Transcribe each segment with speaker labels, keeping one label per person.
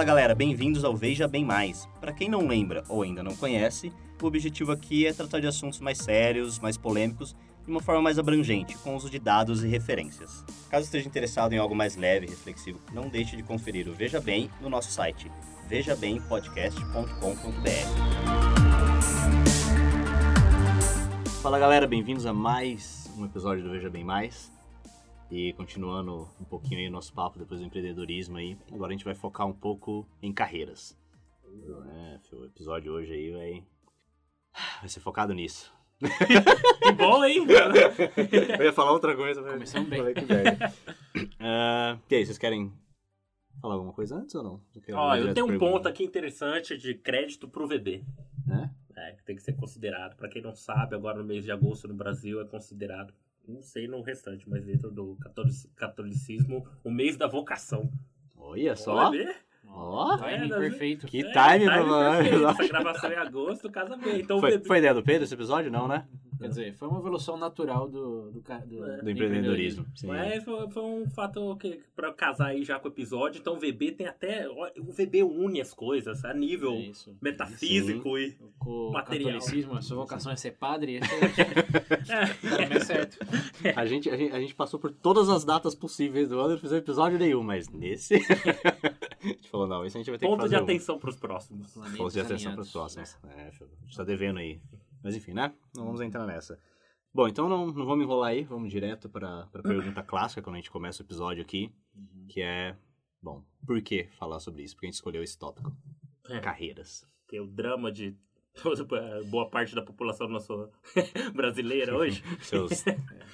Speaker 1: Fala galera, bem-vindos ao Veja Bem Mais. Para quem não lembra ou ainda não conhece, o objetivo aqui é tratar de assuntos mais sérios, mais polêmicos, de uma forma mais abrangente, com uso de dados e referências. Caso esteja interessado em algo mais leve e reflexivo, não deixe de conferir o Veja Bem no nosso site, vejabempodcast.com.br. Fala galera, bem-vindos a mais um episódio do Veja Bem Mais. E continuando um pouquinho aí o nosso papo depois do empreendedorismo aí, agora a gente vai focar um pouco em carreiras. É, o episódio hoje aí vai, vai ser focado nisso.
Speaker 2: Que bom, hein?
Speaker 1: Eu ia falar outra coisa, mas
Speaker 3: Começamos bem.
Speaker 1: falei que velho. Ah, e aí, vocês querem falar alguma coisa antes ou não? Eu
Speaker 2: Ó, eu tenho um
Speaker 1: pergunta.
Speaker 2: ponto aqui interessante de crédito pro VB.
Speaker 1: Né?
Speaker 2: É, que tem que ser considerado. Pra quem não sabe, agora no mês de agosto no Brasil é considerado, não sei no restante, mas dentro do catolic- catolicismo, o mês da vocação.
Speaker 1: Olha só.
Speaker 2: Olha, vê?
Speaker 1: Ó,
Speaker 3: Timing
Speaker 2: É,
Speaker 3: perfeito.
Speaker 1: que
Speaker 2: É,
Speaker 1: time,
Speaker 2: time
Speaker 1: mano.
Speaker 2: Essa gravação é em agosto, casa bem. Então, o
Speaker 1: Foi, foi ideia do Pedro esse episódio? Não, né?
Speaker 3: Quer dizer, foi uma evolução natural do, do, do,
Speaker 2: É.
Speaker 1: Do empreendedorismo. Sim.
Speaker 2: Mas foi, foi um fato que, pra casar aí já com o episódio, então o VB tem até. O VB une as coisas a nível
Speaker 3: É isso.
Speaker 2: metafísico e.
Speaker 3: Com o
Speaker 2: Material.
Speaker 3: catolicismo, a sua vocação é ser padre, esse é, mais certo.
Speaker 1: A gente, a, gente, a gente passou por todas as datas possíveis do ano e não fizemos episódio nenhum, mas nesse. a gente falou, não, esse a gente vai ter que
Speaker 2: Ponto
Speaker 1: fazer.
Speaker 2: de
Speaker 1: um.
Speaker 2: atenção pros próximos.
Speaker 1: Ponto de atenção para os próximos. É, a gente tá devendo aí. Mas enfim, né? Não vamos entrar nessa. Bom, então não, não vamos enrolar aí, vamos direto para a pergunta clássica quando a gente começa o episódio aqui,
Speaker 3: Uhum.
Speaker 1: que é, bom, por que falar sobre isso? Porque a gente escolheu esse tópico.
Speaker 2: É.
Speaker 1: Carreiras.
Speaker 2: Que é o drama de boa parte da população nossa brasileira hoje.
Speaker 1: Seus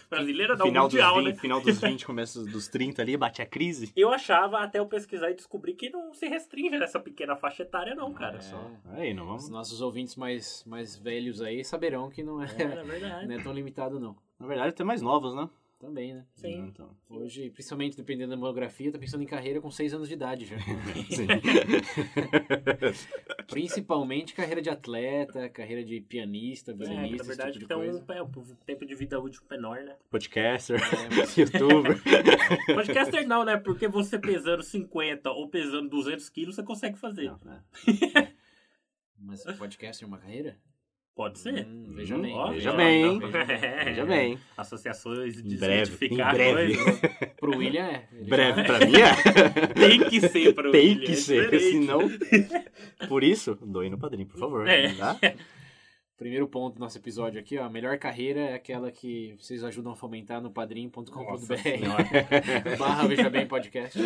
Speaker 2: Brasileira não,
Speaker 1: final,
Speaker 2: mundial,
Speaker 1: dos 20,
Speaker 2: né?
Speaker 1: final dos 20, começo dos 30 ali, bate a crise.
Speaker 2: Eu achava, até eu pesquisar e descobrir que não se restringe nessa pequena faixa etária, não, cara.
Speaker 3: É.
Speaker 2: Só.
Speaker 1: Aí, não
Speaker 3: Os
Speaker 1: vamos.
Speaker 3: nossos ouvintes mais, mais velhos aí saberão que não é,
Speaker 2: É, é
Speaker 3: não é tão limitado, não.
Speaker 1: Na verdade, tem mais novos, né?
Speaker 3: Também, né?
Speaker 2: Sim.
Speaker 1: Então.
Speaker 3: Hoje, principalmente dependendo da demografia, tá pensando em carreira com 6 anos de idade já.
Speaker 1: Sim.
Speaker 3: Principalmente carreira de atleta, carreira de pianista,
Speaker 2: É,
Speaker 3: violinista,
Speaker 2: na verdade,
Speaker 3: tipo
Speaker 2: um,
Speaker 3: coisa.
Speaker 2: é, um tempo de vida útil menor, né?
Speaker 1: Podcaster,
Speaker 3: É,
Speaker 1: youtuber.
Speaker 2: Podcaster não, né? Porque você pesando 50 ou pesando 200 quilos, você consegue fazer.
Speaker 1: Não, né?
Speaker 3: Mas podcast é uma carreira?
Speaker 2: Pode ser.
Speaker 3: Hum, veja
Speaker 1: Hum,
Speaker 3: bem.
Speaker 2: Ó,
Speaker 1: veja
Speaker 2: ó,
Speaker 1: bem, hein?
Speaker 2: é.
Speaker 1: Veja bem.
Speaker 2: Associações de
Speaker 1: Em breve, em breve.
Speaker 2: coisas.
Speaker 3: Pro William é. Ele
Speaker 1: Breve
Speaker 3: já-
Speaker 1: pra mim é.
Speaker 2: Tem que ser para o
Speaker 1: Tem
Speaker 2: William,
Speaker 1: que
Speaker 2: é
Speaker 1: ser, senão. Por isso, doe no padrinho, por favor.
Speaker 2: É.
Speaker 1: Tá?
Speaker 3: Primeiro ponto do nosso episódio aqui, ó. A melhor carreira é aquela que vocês ajudam a fomentar no
Speaker 2: senhora.
Speaker 3: barra Veja Bem Podcast.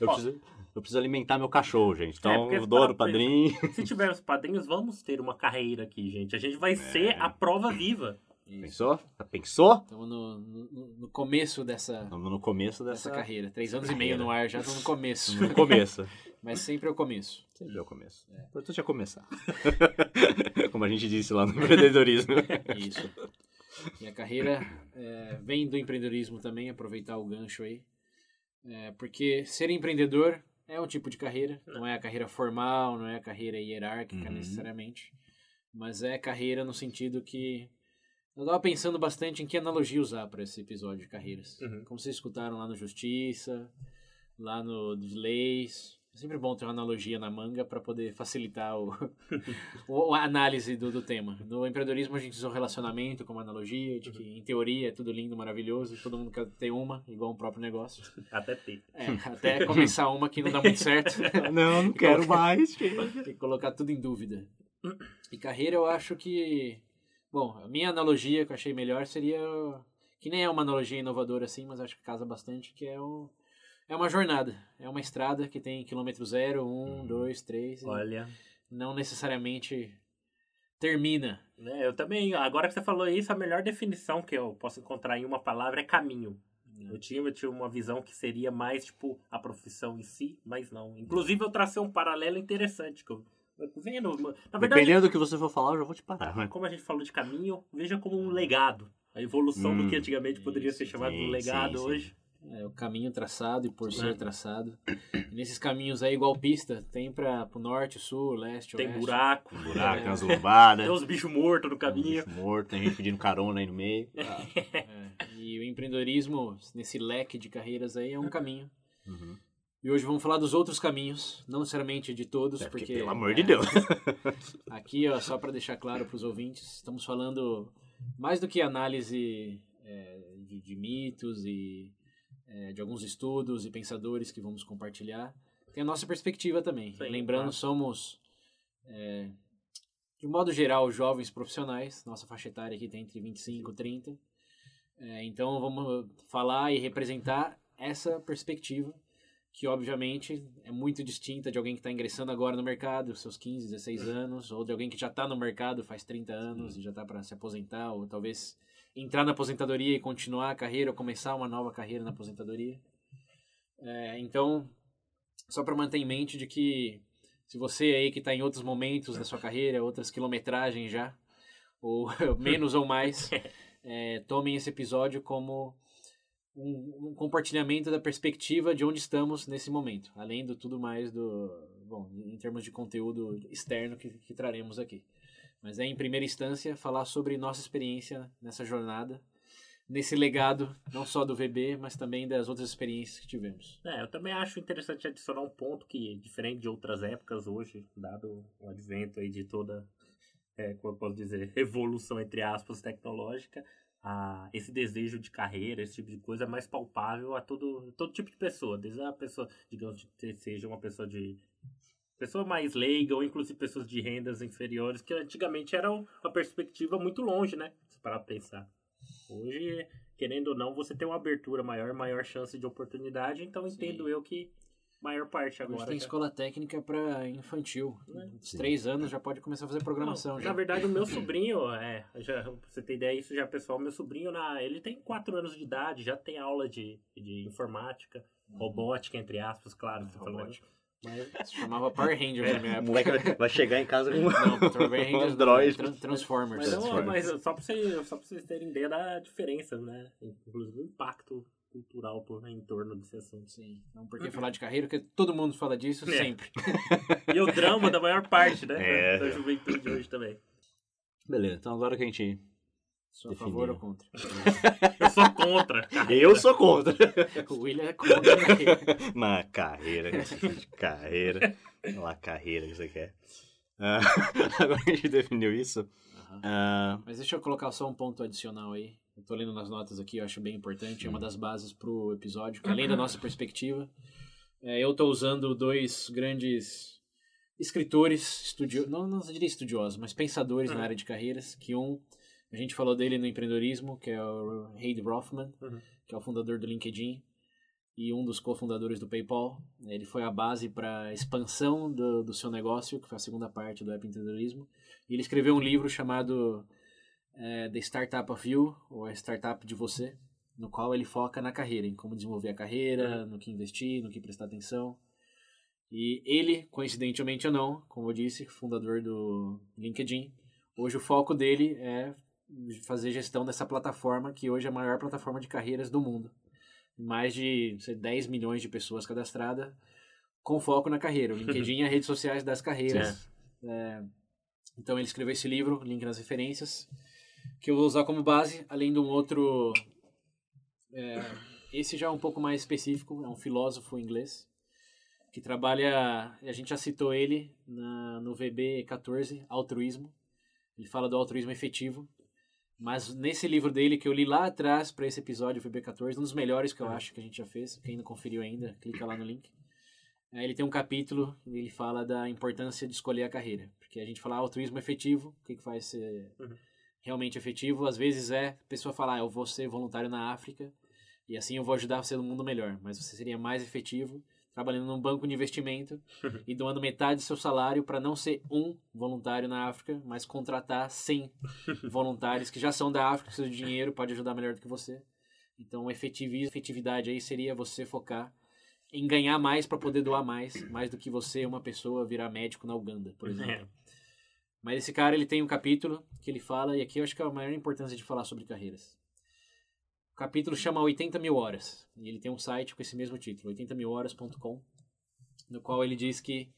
Speaker 1: Eu preciso, eu preciso alimentar meu cachorro, gente.
Speaker 2: É,
Speaker 1: Então,
Speaker 2: porque
Speaker 1: eu dou no padrinho.
Speaker 2: Se tivermos padrinhos, vamos ter uma carreira aqui, gente. A gente vai
Speaker 1: É.
Speaker 2: ser a prova viva.
Speaker 1: Pensou? Já pensou?
Speaker 3: Estamos no, no, no começo dessa,
Speaker 1: Estamos no começo
Speaker 3: dessa
Speaker 1: dessa.
Speaker 3: carreira. Três anos e
Speaker 1: carreira.
Speaker 3: meio no ar, já estamos no começo.
Speaker 1: No começo.
Speaker 3: Mas sempre é o começo.
Speaker 1: Sempre é o começo. O importante é começar. Como a gente disse lá no empreendedorismo.
Speaker 3: Isso. E a carreira é, vem do empreendedorismo também, aproveitar o gancho aí. É, porque ser empreendedor é um tipo de carreira, não é a carreira formal, não é a carreira hierárquica
Speaker 1: Uhum.
Speaker 3: necessariamente, mas é carreira no sentido que eu estava pensando bastante em que analogia usar para esse episódio de carreiras.
Speaker 2: Uhum.
Speaker 3: Como vocês escutaram lá no Justiça, lá no de Leis. É sempre bom ter uma analogia na manga para poder facilitar o, o- a análise do, do tema. No empreendedorismo a gente usa o relacionamento como analogia, de que em teoria é tudo lindo, maravilhoso, todo mundo quer ter uma, igual um próprio negócio.
Speaker 2: Até ter.
Speaker 3: É, até começar uma que não dá muito certo
Speaker 1: Não, não quero mais.
Speaker 3: e colocar tudo em dúvida. E carreira eu acho que. Bom, a minha analogia que eu achei melhor seria. Que nem é uma analogia inovadora assim, mas acho que casa bastante, que é o. É uma jornada, é uma estrada que tem quilômetro zero, um, dois, três, e
Speaker 2: Olha.
Speaker 3: não necessariamente termina.
Speaker 2: né, eu também, agora que você falou isso, a melhor definição que eu posso encontrar em uma palavra é caminho. Eu tinha, eu tinha uma visão que seria mais, tipo, a profissão em si, mas não. Inclusive, eu tracei um paralelo interessante. Que eu, vendo, na verdade,
Speaker 1: Dependendo do que você for falar, eu já vou te parar. né?
Speaker 2: como a gente falou de caminho, veja como um legado. A evolução do
Speaker 1: Hum,
Speaker 2: que antigamente poderia ser
Speaker 3: isso,
Speaker 2: chamado de
Speaker 1: sim,
Speaker 2: legado
Speaker 1: sim, sim.
Speaker 3: É o caminho traçado e por
Speaker 2: É.
Speaker 3: ser traçado. E nesses caminhos aí, igual pista, tem para o norte, sul, leste,
Speaker 2: Tem
Speaker 3: oeste.
Speaker 2: buraco,
Speaker 1: Buraco,
Speaker 3: É.
Speaker 1: tem umas lombadas.
Speaker 2: tem uns bichos mortos no caminho.
Speaker 1: bicho morto, tem gente pedindo carona aí no meio.
Speaker 3: É, e o empreendedorismo, nesse leque de carreiras aí, é um caminho.
Speaker 1: Uhum.
Speaker 3: E hoje vamos falar dos outros caminhos, não necessariamente de todos,
Speaker 1: É, porque,
Speaker 3: porque
Speaker 1: pelo amor
Speaker 3: é,
Speaker 1: de Deus.
Speaker 3: Aqui, ó, só para deixar claro para os ouvintes, estamos falando mais do que análise é, de, de mitos e é, de alguns estudos e pensadores que vamos compartilhar. Tem a nossa perspectiva também.
Speaker 2: Sim,
Speaker 3: Lembrando, somos, é, de modo geral, jovens profissionais. Nossa faixa etária aqui tem entre 25 e 30. É, então, vamos falar e representar essa perspectiva que obviamente é muito distinta de alguém que está ingressando agora no mercado, seus 15, 16 anos, ou de alguém que já está no mercado faz 30 anos e já está para se aposentar, ou talvez entrar na aposentadoria e continuar a carreira, ou começar uma nova carreira na aposentadoria. É, então, só para manter em mente de que se você aí que está em outros momentos da sua carreira, outras quilometragens já, ou menos ou mais, é, tomem esse episódio como um, um compartilhamento da perspectiva de onde estamos nesse momento, além do tudo mais do, bom, em termos de conteúdo externo que, que traremos aqui. Mas é, em primeira instância, falar sobre nossa experiência nessa jornada, nesse legado, não só do VB, mas também das outras experiências que tivemos.
Speaker 2: É, eu também acho interessante adicionar um ponto que, diferente de outras épocas hoje, dado o advento aí de toda, é, como eu posso dizer, revolução, entre aspas, tecnológica, a, esse desejo de carreira, esse tipo de coisa é mais palpável a todo, todo tipo de pessoa, desde a pessoa, digamos, que seja uma pessoa de pessoa mais leiga ou inclusive pessoas de rendas inferiores, que antigamente era uma perspectiva muito longe, né? Se parar pra pensar. Hoje, querendo ou não, você tem uma abertura maior, maior chance de oportunidade, então entendo eu que maior parte agora.
Speaker 3: Hoje tem
Speaker 2: já-
Speaker 3: escola técnica para infantil.
Speaker 2: Né?
Speaker 3: Três anos já pode começar a fazer programação.
Speaker 2: Não,
Speaker 3: já.
Speaker 2: Na verdade, o meu sobrinho, é, já, pra você ter ideia, isso já, pessoal, meu sobrinho, na, ele tem 4 anos de idade, já tem aula de, de informática, robótica, entre aspas, claro. falando.
Speaker 1: Robótica.
Speaker 2: Mas,
Speaker 3: Se chamava Power Rangers na minha
Speaker 1: O
Speaker 3: época.
Speaker 1: moleque vai- chegar em casa com
Speaker 3: Não, Power
Speaker 1: um
Speaker 3: Rangers
Speaker 1: Android.
Speaker 3: Tran- Transformers.
Speaker 2: mas,
Speaker 1: Transformers.
Speaker 2: mas só, pra você, só pra vocês terem ideia da diferença, né? Inclusive o impacto cultural por, em torno desse assunto.
Speaker 3: Sim, não porque falar de carreira, porque todo mundo fala disso
Speaker 2: É.
Speaker 3: sempre.
Speaker 2: E o drama da maior parte, né?
Speaker 1: É.
Speaker 2: Da juventude de hoje também.
Speaker 1: Beleza, então agora que a gente.
Speaker 3: Sou a favor ou contra?
Speaker 2: Eu sou contra.
Speaker 1: Eu sou contra.
Speaker 3: O William é contra a carreira.
Speaker 1: Na carreira, de carreira. Olha lá, carreira que você quer. Ah, agora que a gente definiu isso. Ah,
Speaker 3: Mas deixa eu colocar só um ponto adicional aí. Eu tô lendo nas notas aqui, eu acho bem importante. É uma das bases pro episódio, que além da nossa perspectiva, é, eu tô usando dois grandes escritores, estudio... não, não diria estudiosos, mas pensadores na área de carreiras, que um, a gente falou dele no empreendedorismo, que é o Reid Rothman,
Speaker 2: Uhum.
Speaker 3: que é o fundador do LinkedIn e um dos cofundadores do PayPal. Ele foi a base para a expansão do, do seu negócio, que foi a segunda parte do App Empreendedorismo. E ele escreveu um livro chamado é, The Startup of You, ou a Startup de Você, no qual ele foca na carreira, em como desenvolver a carreira, no que investir, no que prestar atenção. E ele, coincidentemente ou não, como eu disse, fundador do LinkedIn, hoje o foco dele é fazer gestão dessa plataforma, que hoje é a maior plataforma de carreiras do mundo. Mais de sei, 10 milhões de pessoas cadastradas, com foco na carreira. O LinkedIn é a rede sociais das carreiras. É, então ele escreveu esse livro, link nas referências, que eu vou usar como base, além de um outro. é, esse já é um pouco mais específico, é um filósofo inglês, que trabalha. A gente já citou ele na, no VB14, Altruísmo. Ele fala do altruísmo efetivo. Mas nesse livro dele, que eu li lá atrás para esse episódio VB14, um dos melhores que eu acho que a gente já fez, quem não conferiu ainda, clica lá no link. Aí ele tem um capítulo e ele fala da importância de escolher a carreira. Porque a gente fala ah, altruísmo efetivo, o que, que faz ser
Speaker 2: Uhum.
Speaker 3: realmente efetivo? Às vezes é a pessoa falar, ah, eu vou ser voluntário na África e assim eu vou ajudar você no mundo melhor. Mas você seria mais efetivo trabalhando num banco de investimento e doando metade do seu salário para não ser um voluntário na África, mas contratar 100 voluntários que já são da África, precisam de dinheiro, pode ajudar melhor do que você. Então, efetivismo, efetividade aí seria você focar em ganhar mais para poder doar mais, mais do que você, uma pessoa, virar médico na Uganda, por exemplo.
Speaker 2: É.
Speaker 3: Mas esse cara, ele tem um capítulo que ele fala, e aqui eu acho que é a maior importância de falar sobre carreiras. O capítulo chama 80 mil horas, e ele tem um site com esse mesmo título, 80milhoras.com, no qual ele diz que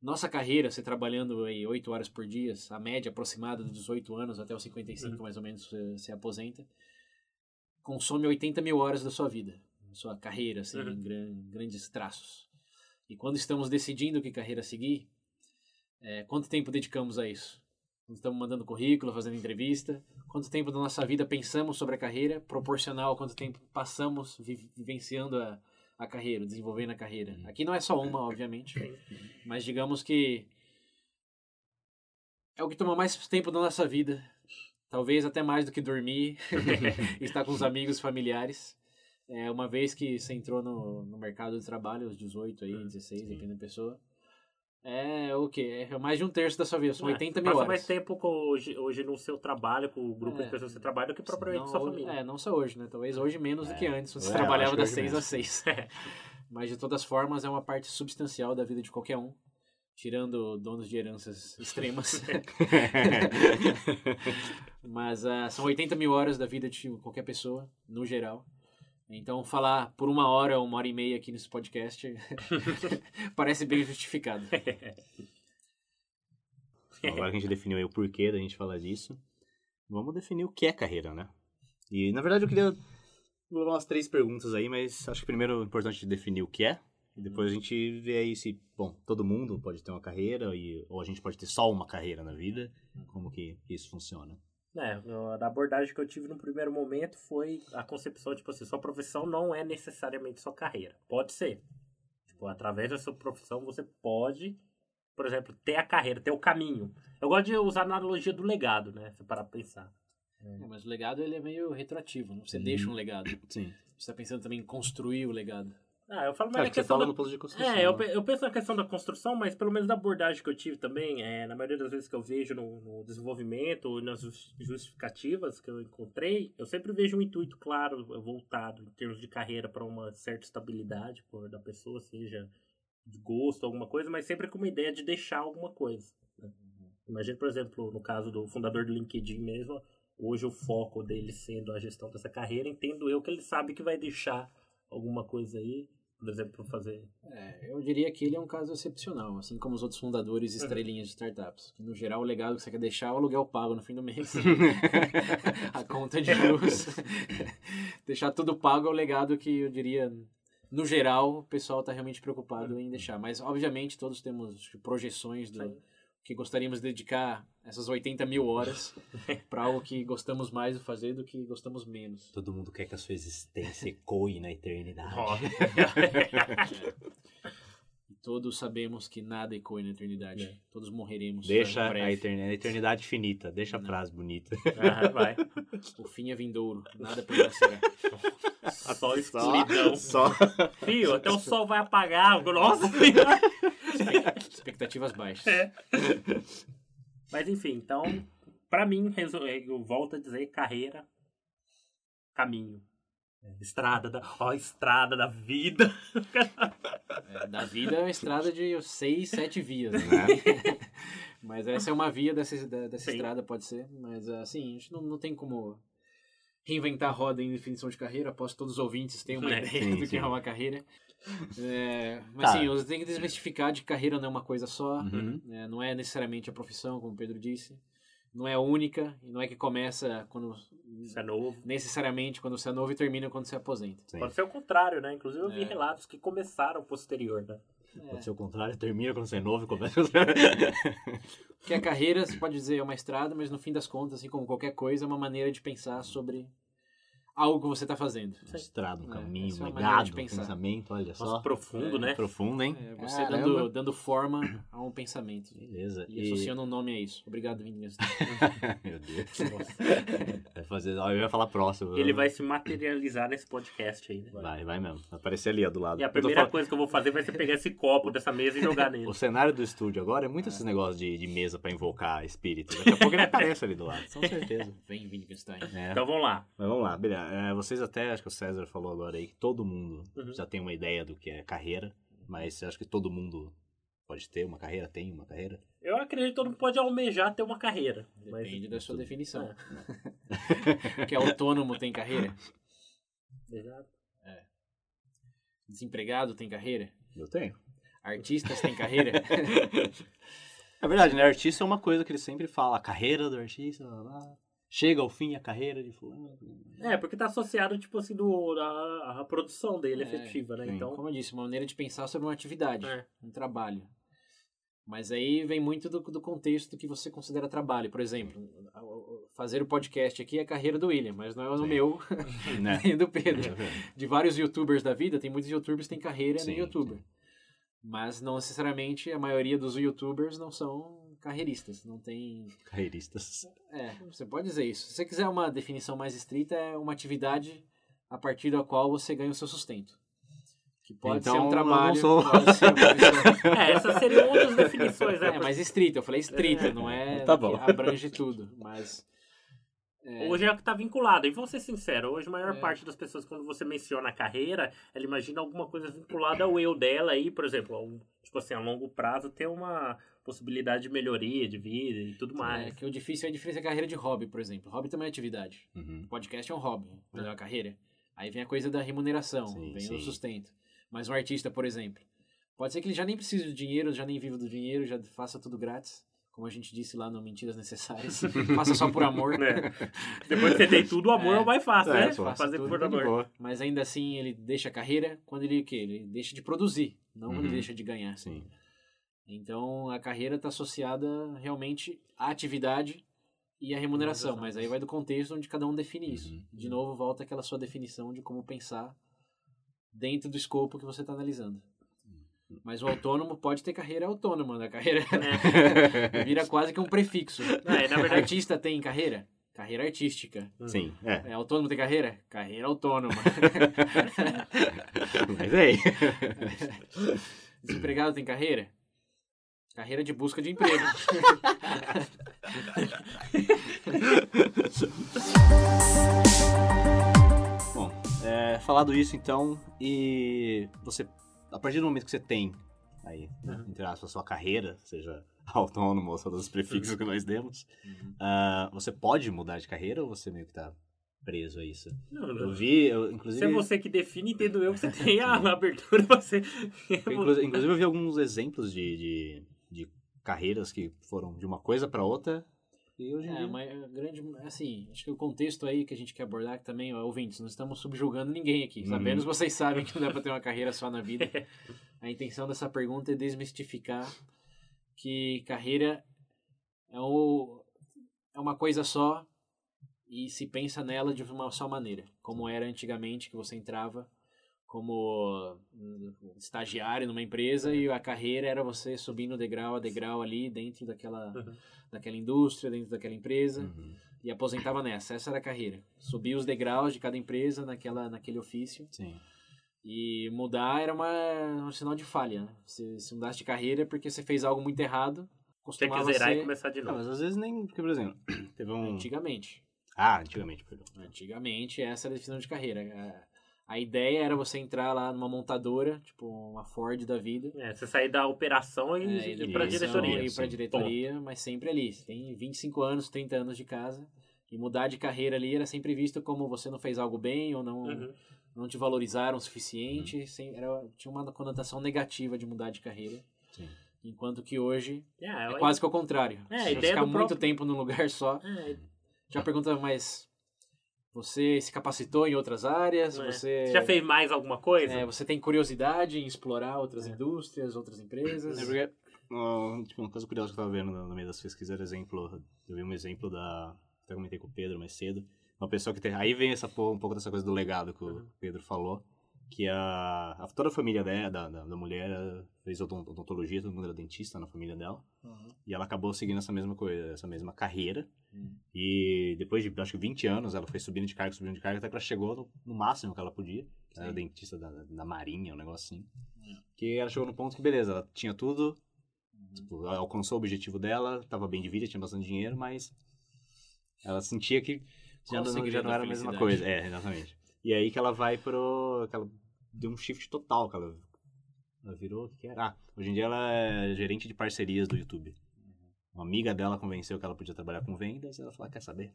Speaker 3: nossa carreira, você trabalhando aí 8 horas por dia, a média aproximada dos 18 anos até os 55 mais ou menos você se aposenta, consome 80 mil horas da sua vida, da sua carreira, assim,
Speaker 2: Uhum.
Speaker 3: em gran- grandes traços. E quando estamos decidindo que carreira seguir, é, quanto tempo dedicamos a isso? Estamos mandando currículo, fazendo entrevista, quanto tempo da nossa vida pensamos sobre a carreira, proporcional a quanto tempo passamos vi- vivenciando a, a carreira, desenvolvendo a carreira. Aqui não é só uma, obviamente, mas digamos que é o que toma mais tempo da nossa vida. Talvez até mais do que dormir, estar com os amigos, familiares. É, uma vez que você entrou no, no mercado de trabalho, aos 18 aí, 16, dependendo da pessoa, é o quê? É mais de um terço da sua vida, são
Speaker 2: É,
Speaker 3: 80
Speaker 2: você
Speaker 3: mil
Speaker 2: passa
Speaker 3: horas.
Speaker 2: mais tempo com, hoje, hoje no seu trabalho, com o grupo
Speaker 3: É.
Speaker 2: de pessoas que você trabalha, do que propriamente
Speaker 3: Não,
Speaker 2: sua família.
Speaker 3: É, não só hoje, né? Talvez hoje menos do que antes. Você
Speaker 1: É,
Speaker 3: trabalhava das
Speaker 1: hoje
Speaker 3: 6
Speaker 1: menos.
Speaker 3: às 6. Mas de todas formas é uma parte substancial da vida de qualquer um. Tirando donos de heranças extremas. Mas ah, são 80 mil horas da vida de qualquer pessoa, no geral. Então falar por uma hora uma hora e meia aqui nesse podcast parece bem justificado.
Speaker 1: Então, agora que a gente definiu aí o porquê da gente falar disso, vamos definir o que é carreira, né? E, na verdade, eu queria levar umas três perguntas aí, mas acho que primeiro é importante definir o que é, e depois a gente vê aí se, bom, todo mundo pode ter uma carreira, e, ou a gente pode ter só uma carreira na vida, como que isso funciona.
Speaker 2: É, a abordagem que eu tive no primeiro momento foi a concepção, tipo assim, sua profissão não é necessariamente sua carreira. Pode ser. Tipo, através da sua profissão você pode, por exemplo, ter a carreira, ter o caminho. Eu gosto de usar a analogia do legado, né? Se parar pra pensar.
Speaker 3: É, mas o legado ele é meio retroativo, não? Você
Speaker 1: Uhum.
Speaker 3: deixa um legado.
Speaker 1: Sim.
Speaker 3: Você está pensando também em construir o legado.
Speaker 2: Ah, eu falo
Speaker 1: É,
Speaker 2: mais na
Speaker 1: que você
Speaker 2: questão
Speaker 1: fala
Speaker 2: da...
Speaker 1: no posto de construção.
Speaker 2: É, eu,
Speaker 1: né?
Speaker 2: eu penso na questão da construção, mas pelo menos da abordagem que eu tive também, é, na maioria das vezes que eu vejo no, no desenvolvimento ou nas jus- justificativas que eu encontrei, eu sempre vejo um intuito claro, voltado em termos de carreira para uma certa estabilidade por, da pessoa, seja de gosto, alguma coisa, mas sempre com uma ideia de deixar alguma coisa. né? Imagina, por exemplo, no caso do fundador do LinkedIn mesmo, hoje o foco dele sendo a gestão dessa carreira, entendo eu que ele sabe que vai deixar alguma coisa aí, por exemplo, fazer
Speaker 3: É, eu diria que ele é um caso excepcional, assim como os outros fundadores e
Speaker 2: Uhum.
Speaker 3: estrelinhas de startups. Que, no geral, o legado que você quer deixar é o aluguel pago no fim do mês. a conta de luz. deixar tudo pago é o legado que eu diria, no geral, o pessoal está realmente preocupado em deixar. Mas, obviamente, todos temos projeções do
Speaker 2: Sim.
Speaker 3: que gostaríamos de dedicar essas 80 mil horas para algo que gostamos mais de fazer do que gostamos menos.
Speaker 1: Todo mundo quer que a sua existência ecoe na eternidade.
Speaker 3: E todos sabemos que nada ecoa na eternidade.
Speaker 2: É.
Speaker 3: Todos morreremos.
Speaker 1: Deixa a eternidade, a eternidade finita, deixa a
Speaker 3: Não.
Speaker 1: frase bonita.
Speaker 2: Ah, vai.
Speaker 3: O fim é vindouro, nada permanecerá.
Speaker 2: Só escuridão.
Speaker 1: Só.
Speaker 2: Fio, até o sol vai apagar. Nossa.
Speaker 3: Expectativas baixas.
Speaker 2: É. Mas enfim, então, pra mim, resu- eu volto a dizer carreira, caminho. Estrada da. Ó, estrada da vida.
Speaker 3: É, da vida é uma estrada de seis, sete vias. Né? mas essa é uma via dessa, dessa
Speaker 2: Sim.
Speaker 3: estrada, pode ser. Mas assim, a gente não, não tem como reinventar a roda em definição de carreira. Aposto que todos os ouvintes têm uma
Speaker 2: É,
Speaker 3: ideia
Speaker 1: sim,
Speaker 3: do que
Speaker 1: sim.
Speaker 3: é uma carreira. É, mas
Speaker 1: Tá.
Speaker 3: sim, você tem que desmistificar de carreira não é uma coisa só.
Speaker 1: Uhum.
Speaker 3: né? Não é necessariamente a profissão, como o Pedro disse. Não é única, e não é que começa quando
Speaker 2: Isso é novo.
Speaker 3: necessariamente quando você é novo e termina quando você aposenta.
Speaker 1: Sim.
Speaker 2: Pode ser o contrário, né? Inclusive eu vi
Speaker 3: É.
Speaker 2: relatos que começaram posterior, né?
Speaker 1: Pode ser o contrário, termina quando você é novo e começa.
Speaker 3: Porque a carreira, você pode dizer, é uma estrada, mas no fim das contas, assim como qualquer coisa, é uma maneira de pensar sobre algo que você está fazendo.
Speaker 1: Estrada, um
Speaker 3: É,
Speaker 1: caminho,
Speaker 3: é
Speaker 1: um legado, um pensamento, olha só.
Speaker 2: Nossa, profundo,
Speaker 3: É,
Speaker 2: né?
Speaker 1: Profundo, hein?
Speaker 3: É, você dando, dando forma a um pensamento.
Speaker 1: Beleza.
Speaker 3: E, associando um nome a isso. Obrigado, Vinícius.
Speaker 1: Meu Deus. Vai fazer... Eu ia falar próximo.
Speaker 2: Ele vai se materializar nesse podcast aí, né?
Speaker 1: Vai, vai mesmo. Vai aparecer ali, ó, do lado.
Speaker 2: E a primeira
Speaker 1: falando-
Speaker 2: coisa que eu vou fazer vai ser pegar esse copo dessa mesa e jogar nele.
Speaker 1: O cenário do estúdio agora é muito esses negócios de, de mesa pra invocar espírito. Daqui a pouco ele aparece ali do lado, com certeza.
Speaker 3: Vem, Wittgenstein.
Speaker 1: É.
Speaker 2: Então vamos lá.
Speaker 1: Mas vamos lá, beleza. É, vocês até, acho que o César falou agora aí, que todo mundo
Speaker 2: Uhum.
Speaker 1: já tem uma ideia do que é carreira, mas você acha que todo mundo pode ter uma carreira, tem uma carreira?
Speaker 2: Eu acredito que todo mundo pode almejar ter uma carreira. Mas
Speaker 3: Depende da sua definição. que autônomo tem carreira?
Speaker 2: Exato.
Speaker 3: Desempregado tem carreira?
Speaker 1: Eu tenho.
Speaker 3: Artistas têm carreira?
Speaker 1: É verdade, né? Artista é uma coisa que ele sempre fala, a carreira do artista, blá, blá. Chega ao fim a carreira de fulano.
Speaker 2: É, porque tá associado, tipo assim, do, a, a produção dele
Speaker 3: É,
Speaker 2: efetiva, né?
Speaker 1: sim.
Speaker 2: Então.
Speaker 3: Como eu disse, uma maneira de pensar sobre uma atividade,
Speaker 2: É.
Speaker 3: um trabalho. Mas aí vem muito do, do contexto que você considera trabalho. Por exemplo, fazer o podcast aqui é a carreira do William, mas não é o
Speaker 1: Sim.
Speaker 3: meu
Speaker 1: Né?
Speaker 3: nem do Pedro. De vários youtubers da vida, tem muitos youtubers que têm carreira
Speaker 1: Sim,
Speaker 3: no youtuber. Mas não necessariamente a maioria dos youtubers não são carreiristas. Não tem.
Speaker 1: Carreiristas.
Speaker 3: É, você pode dizer isso. Se você quiser uma definição mais estrita, é uma atividade a partir da qual você ganha o seu sustento. Que pode
Speaker 1: Então,
Speaker 3: ser um
Speaker 1: eu
Speaker 3: trabalho,
Speaker 1: não sou.
Speaker 3: pode ser uma profissão.
Speaker 2: É, essas seriam outras definições, né?
Speaker 3: É, mais estrita. Eu falei estrita, não é
Speaker 1: Tá bom.
Speaker 3: abrange tudo. Mas. é,
Speaker 2: Hoje é o que tá vinculado. E vou ser sincero, hoje a maior
Speaker 3: É.
Speaker 2: parte das pessoas, quando você menciona a carreira, ela imagina alguma coisa vinculada ao eu dela aí, por exemplo, a um- tipo assim, a longo prazo ter uma possibilidade de melhoria de vida e tudo
Speaker 3: é
Speaker 2: mais.
Speaker 3: que o difícil é a diferença da carreira de hobby, por exemplo. Hobby também é atividade.
Speaker 1: Uhum.
Speaker 3: podcast é um hobby, não é uma carreira. Aí vem a coisa da remuneração,
Speaker 1: Sim,
Speaker 3: vem
Speaker 1: sim.
Speaker 3: o sustento. Mas um artista, por exemplo, pode ser que ele já nem precise do dinheiro, já nem viva do dinheiro, já faça tudo grátis. Como a gente disse lá no Mentiras Necessárias. faça só por amor.
Speaker 2: Né? Depois que você tem tudo, o amor é, o mais fácil,
Speaker 1: É,
Speaker 2: né? Fazer
Speaker 3: tudo
Speaker 2: por amor.
Speaker 1: Boa.
Speaker 3: Mas ainda assim ele deixa a carreira quando ele o quê? Ele deixa de produzir, não quando
Speaker 1: Uhum.
Speaker 3: ele deixa de ganhar.
Speaker 1: Sim.
Speaker 3: Então a carreira está associada realmente à atividade e à remuneração, mas aí vai do contexto onde cada um define isso.
Speaker 1: Uhum.
Speaker 3: De novo, volta aquela sua definição de como pensar dentro do escopo que você está analisando. Mas o autônomo pode ter carreira autônoma, né? Carreira vira quase que um prefixo.
Speaker 2: É, na verdade,
Speaker 3: Artista tem carreira? Carreira artística.
Speaker 1: Sim, é.
Speaker 3: É, autônomo tem carreira? Carreira autônoma.
Speaker 1: Mas é aí.
Speaker 3: Desempregado tem carreira? Carreira de busca de emprego.
Speaker 1: Bom, é, falado isso então, e você, a partir do momento que você tem aí, né,
Speaker 2: Uhum.
Speaker 1: entre aspas, a sua carreira, seja autônomo ou todos os prefixos que nós demos, ah, você pode mudar de carreira ou você meio que tá preso a isso?
Speaker 2: não,
Speaker 1: Eu
Speaker 2: não.
Speaker 1: vi, eu,
Speaker 2: Se
Speaker 1: inclusive...
Speaker 2: é você que define, entendo eu que você tem a abertura pra você.
Speaker 1: Inclusive, eu vi alguns exemplos de, de carreiras que foram de uma coisa para outra. E hoje em
Speaker 3: É,
Speaker 1: dia...
Speaker 3: mas grande, assim, acho que o contexto aí que a gente quer abordar que também, ó, ouvintes, não estamos subjugando ninguém aqui.
Speaker 1: Uhum.
Speaker 3: Sabemos que vocês sabem que não dá pra ter uma carreira só na vida. A intenção dessa pergunta é desmistificar que carreira é, o, é uma coisa só e se pensa nela de uma só maneira, como era antigamente que você entrava como hum, estagiário numa empresa e a carreira era você subindo degrau a degrau ali dentro daquela
Speaker 2: Uhum.
Speaker 3: daquela indústria, dentro daquela empresa
Speaker 1: Uhum,
Speaker 3: e aposentava nessa. Essa era a carreira. Subir os degraus de cada empresa naquela, naquele ofício
Speaker 1: sim.
Speaker 3: e mudar era uma, um sinal de falha. Né? Se, se mudasse de carreira é porque você fez algo muito errado,
Speaker 2: Tinha que
Speaker 3: costumava
Speaker 2: zerar e
Speaker 3: ser
Speaker 2: começar de
Speaker 1: Não,
Speaker 2: novo.
Speaker 1: mas às vezes nem... Porque, por exemplo, teve um...
Speaker 3: antigamente.
Speaker 1: Ah, antigamente, perdão.
Speaker 3: Antigamente essa era a definição de carreira. A, ideia era você entrar lá numa montadora, tipo uma Ford da vida,
Speaker 2: É, você sair da operação e
Speaker 3: é,
Speaker 2: ir pra diretoria.
Speaker 3: ir pra diretoria, mas sempre ali. Você tem 25 anos, 30 anos de casa. E mudar de carreira ali era sempre visto como você não fez algo bem ou não,
Speaker 2: Uhum.
Speaker 3: não te valorizaram o suficiente. sem- era, tinha uma conotação negativa de mudar de carreira.
Speaker 1: Sim.
Speaker 3: Enquanto que hoje
Speaker 2: É,
Speaker 3: é quase que o contrário.
Speaker 2: É,
Speaker 3: você ficar muito
Speaker 2: próprio-
Speaker 3: tempo num lugar só,
Speaker 2: É,
Speaker 3: já pergunta, mas você se capacitou em outras áreas?
Speaker 2: é.
Speaker 3: Você,
Speaker 2: Você já fez mais alguma coisa?
Speaker 3: é, você tem curiosidade em explorar outras indústrias, outras empresas?
Speaker 1: É porque, tipo, uma coisa curiosa que eu tava vendo no meio das pesquisas era exemplo. Eu vi um exemplo da. Até comentei com o Pedro mais cedo. Uma pessoa que tem. Aí vem essa, um pouco dessa coisa do legado que o
Speaker 2: Uhum.
Speaker 1: Pedro falou. Que a, a- toda a família dela, da, da, da mulher fez odon- odontologia, todo mundo era dentista na família dela.
Speaker 3: Uhum.
Speaker 1: E ela acabou seguindo essa mesma coisa, essa mesma carreira.
Speaker 3: Hum.
Speaker 1: E depois de, acho que 20 anos, ela foi subindo de cargo, subindo de cargo, até que ela chegou no, no máximo que ela podia. Ela era dentista da, da Marinha, um negócio assim.
Speaker 3: Hum.
Speaker 1: Que ela chegou no ponto que, beleza, ela tinha tudo,
Speaker 3: Uhum.
Speaker 1: tipo, alcançou o objetivo dela, tava bem de vida, tinha bastante dinheiro, mas ela sentia que já não, já não era a mesma coisa. É, exatamente. E aí que ela vai pro... Que ela deu um shift total, que ela, ela virou... Que era? Ah, hoje em dia ela é gerente de parcerias do YouTube. Uma amiga dela convenceu que ela podia trabalhar com vendas, e ela falou, "Ah, quer saber?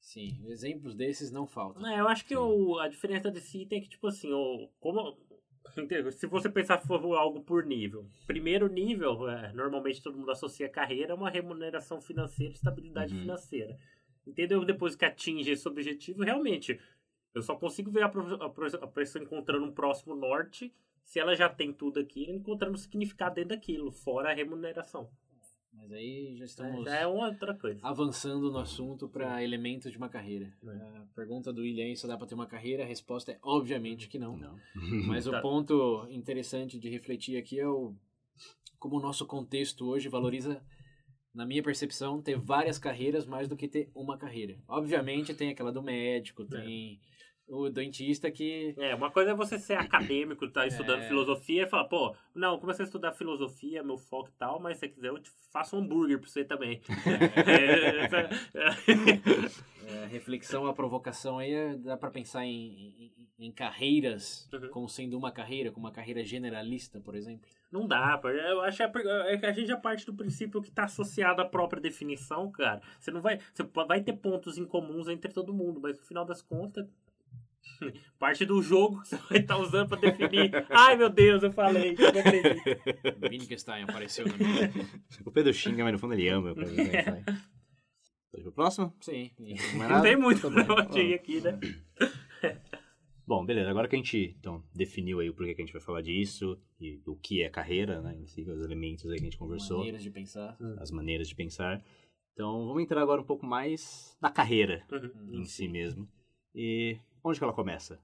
Speaker 3: Sim, exemplos desses não faltam.
Speaker 2: Não, eu acho que o, a diferença de si tem que, tipo assim, o, como. Se você pensar for algo por nível. Primeiro nível, é, normalmente todo mundo associa carreira a uma remuneração financeira, estabilidade
Speaker 1: Uhum.
Speaker 2: financeira. Entendeu? Depois que atinge esse objetivo, realmente, eu só consigo ver a, a pessoa encontrando um próximo norte se ela já tem tudo aquilo, encontrando significado dentro daquilo, fora a remuneração.
Speaker 3: Mas aí já
Speaker 2: É,
Speaker 3: estamos
Speaker 2: Já é uma outra coisa.
Speaker 3: avançando no assunto para elementos de uma carreira.
Speaker 2: É.
Speaker 3: A pergunta do William, se dá para ter uma carreira? A resposta é obviamente que não.
Speaker 1: Não.
Speaker 3: Mas o
Speaker 2: Tá.
Speaker 3: ponto interessante de refletir aqui é o como o nosso contexto hoje valoriza, na minha percepção, ter várias carreiras mais do que ter uma carreira. Obviamente tem aquela do médico, tem o dentista que
Speaker 2: É, uma coisa é você ser acadêmico, tá estudando
Speaker 3: É.
Speaker 2: filosofia e falar, pô, não, comecei a estudar filosofia, meu foco e tal, mas se você quiser eu te faço um hambúrguer pra você também. É,
Speaker 3: É, reflexão, a provocação aí dá para pensar em, em, em carreiras
Speaker 2: Uhum.
Speaker 3: como sendo uma carreira, como uma carreira generalista, por exemplo.
Speaker 2: Não dá, eu acho que é é que a gente já parte do princípio que tá associado à própria definição, cara. Você não vai. Você vai ter pontos em comuns entre todo mundo, mas no final das contas. Parte do jogo que você vai estar usando pra definir. Ai meu Deus, eu falei. eu Não.
Speaker 3: Wittgenstein apareceu na minha.
Speaker 1: O Pedro xinga, mas no fundo ele ama. Pode ir pro próximo?
Speaker 3: Sim.
Speaker 2: Não
Speaker 1: nada?
Speaker 2: tem muito
Speaker 1: Tá
Speaker 2: pra
Speaker 1: bom.
Speaker 2: bater aqui, né?
Speaker 1: Bom, beleza. Agora que a gente então, definiu aí o porquê que a gente vai falar disso e do que é carreira, né? Em si, os elementos aí que a gente conversou,
Speaker 3: Maneiras de pensar.
Speaker 1: as maneiras de pensar. Então, vamos entrar agora um pouco mais na carreira
Speaker 2: Uhum.
Speaker 1: em si mesmo. E onde que ela começa?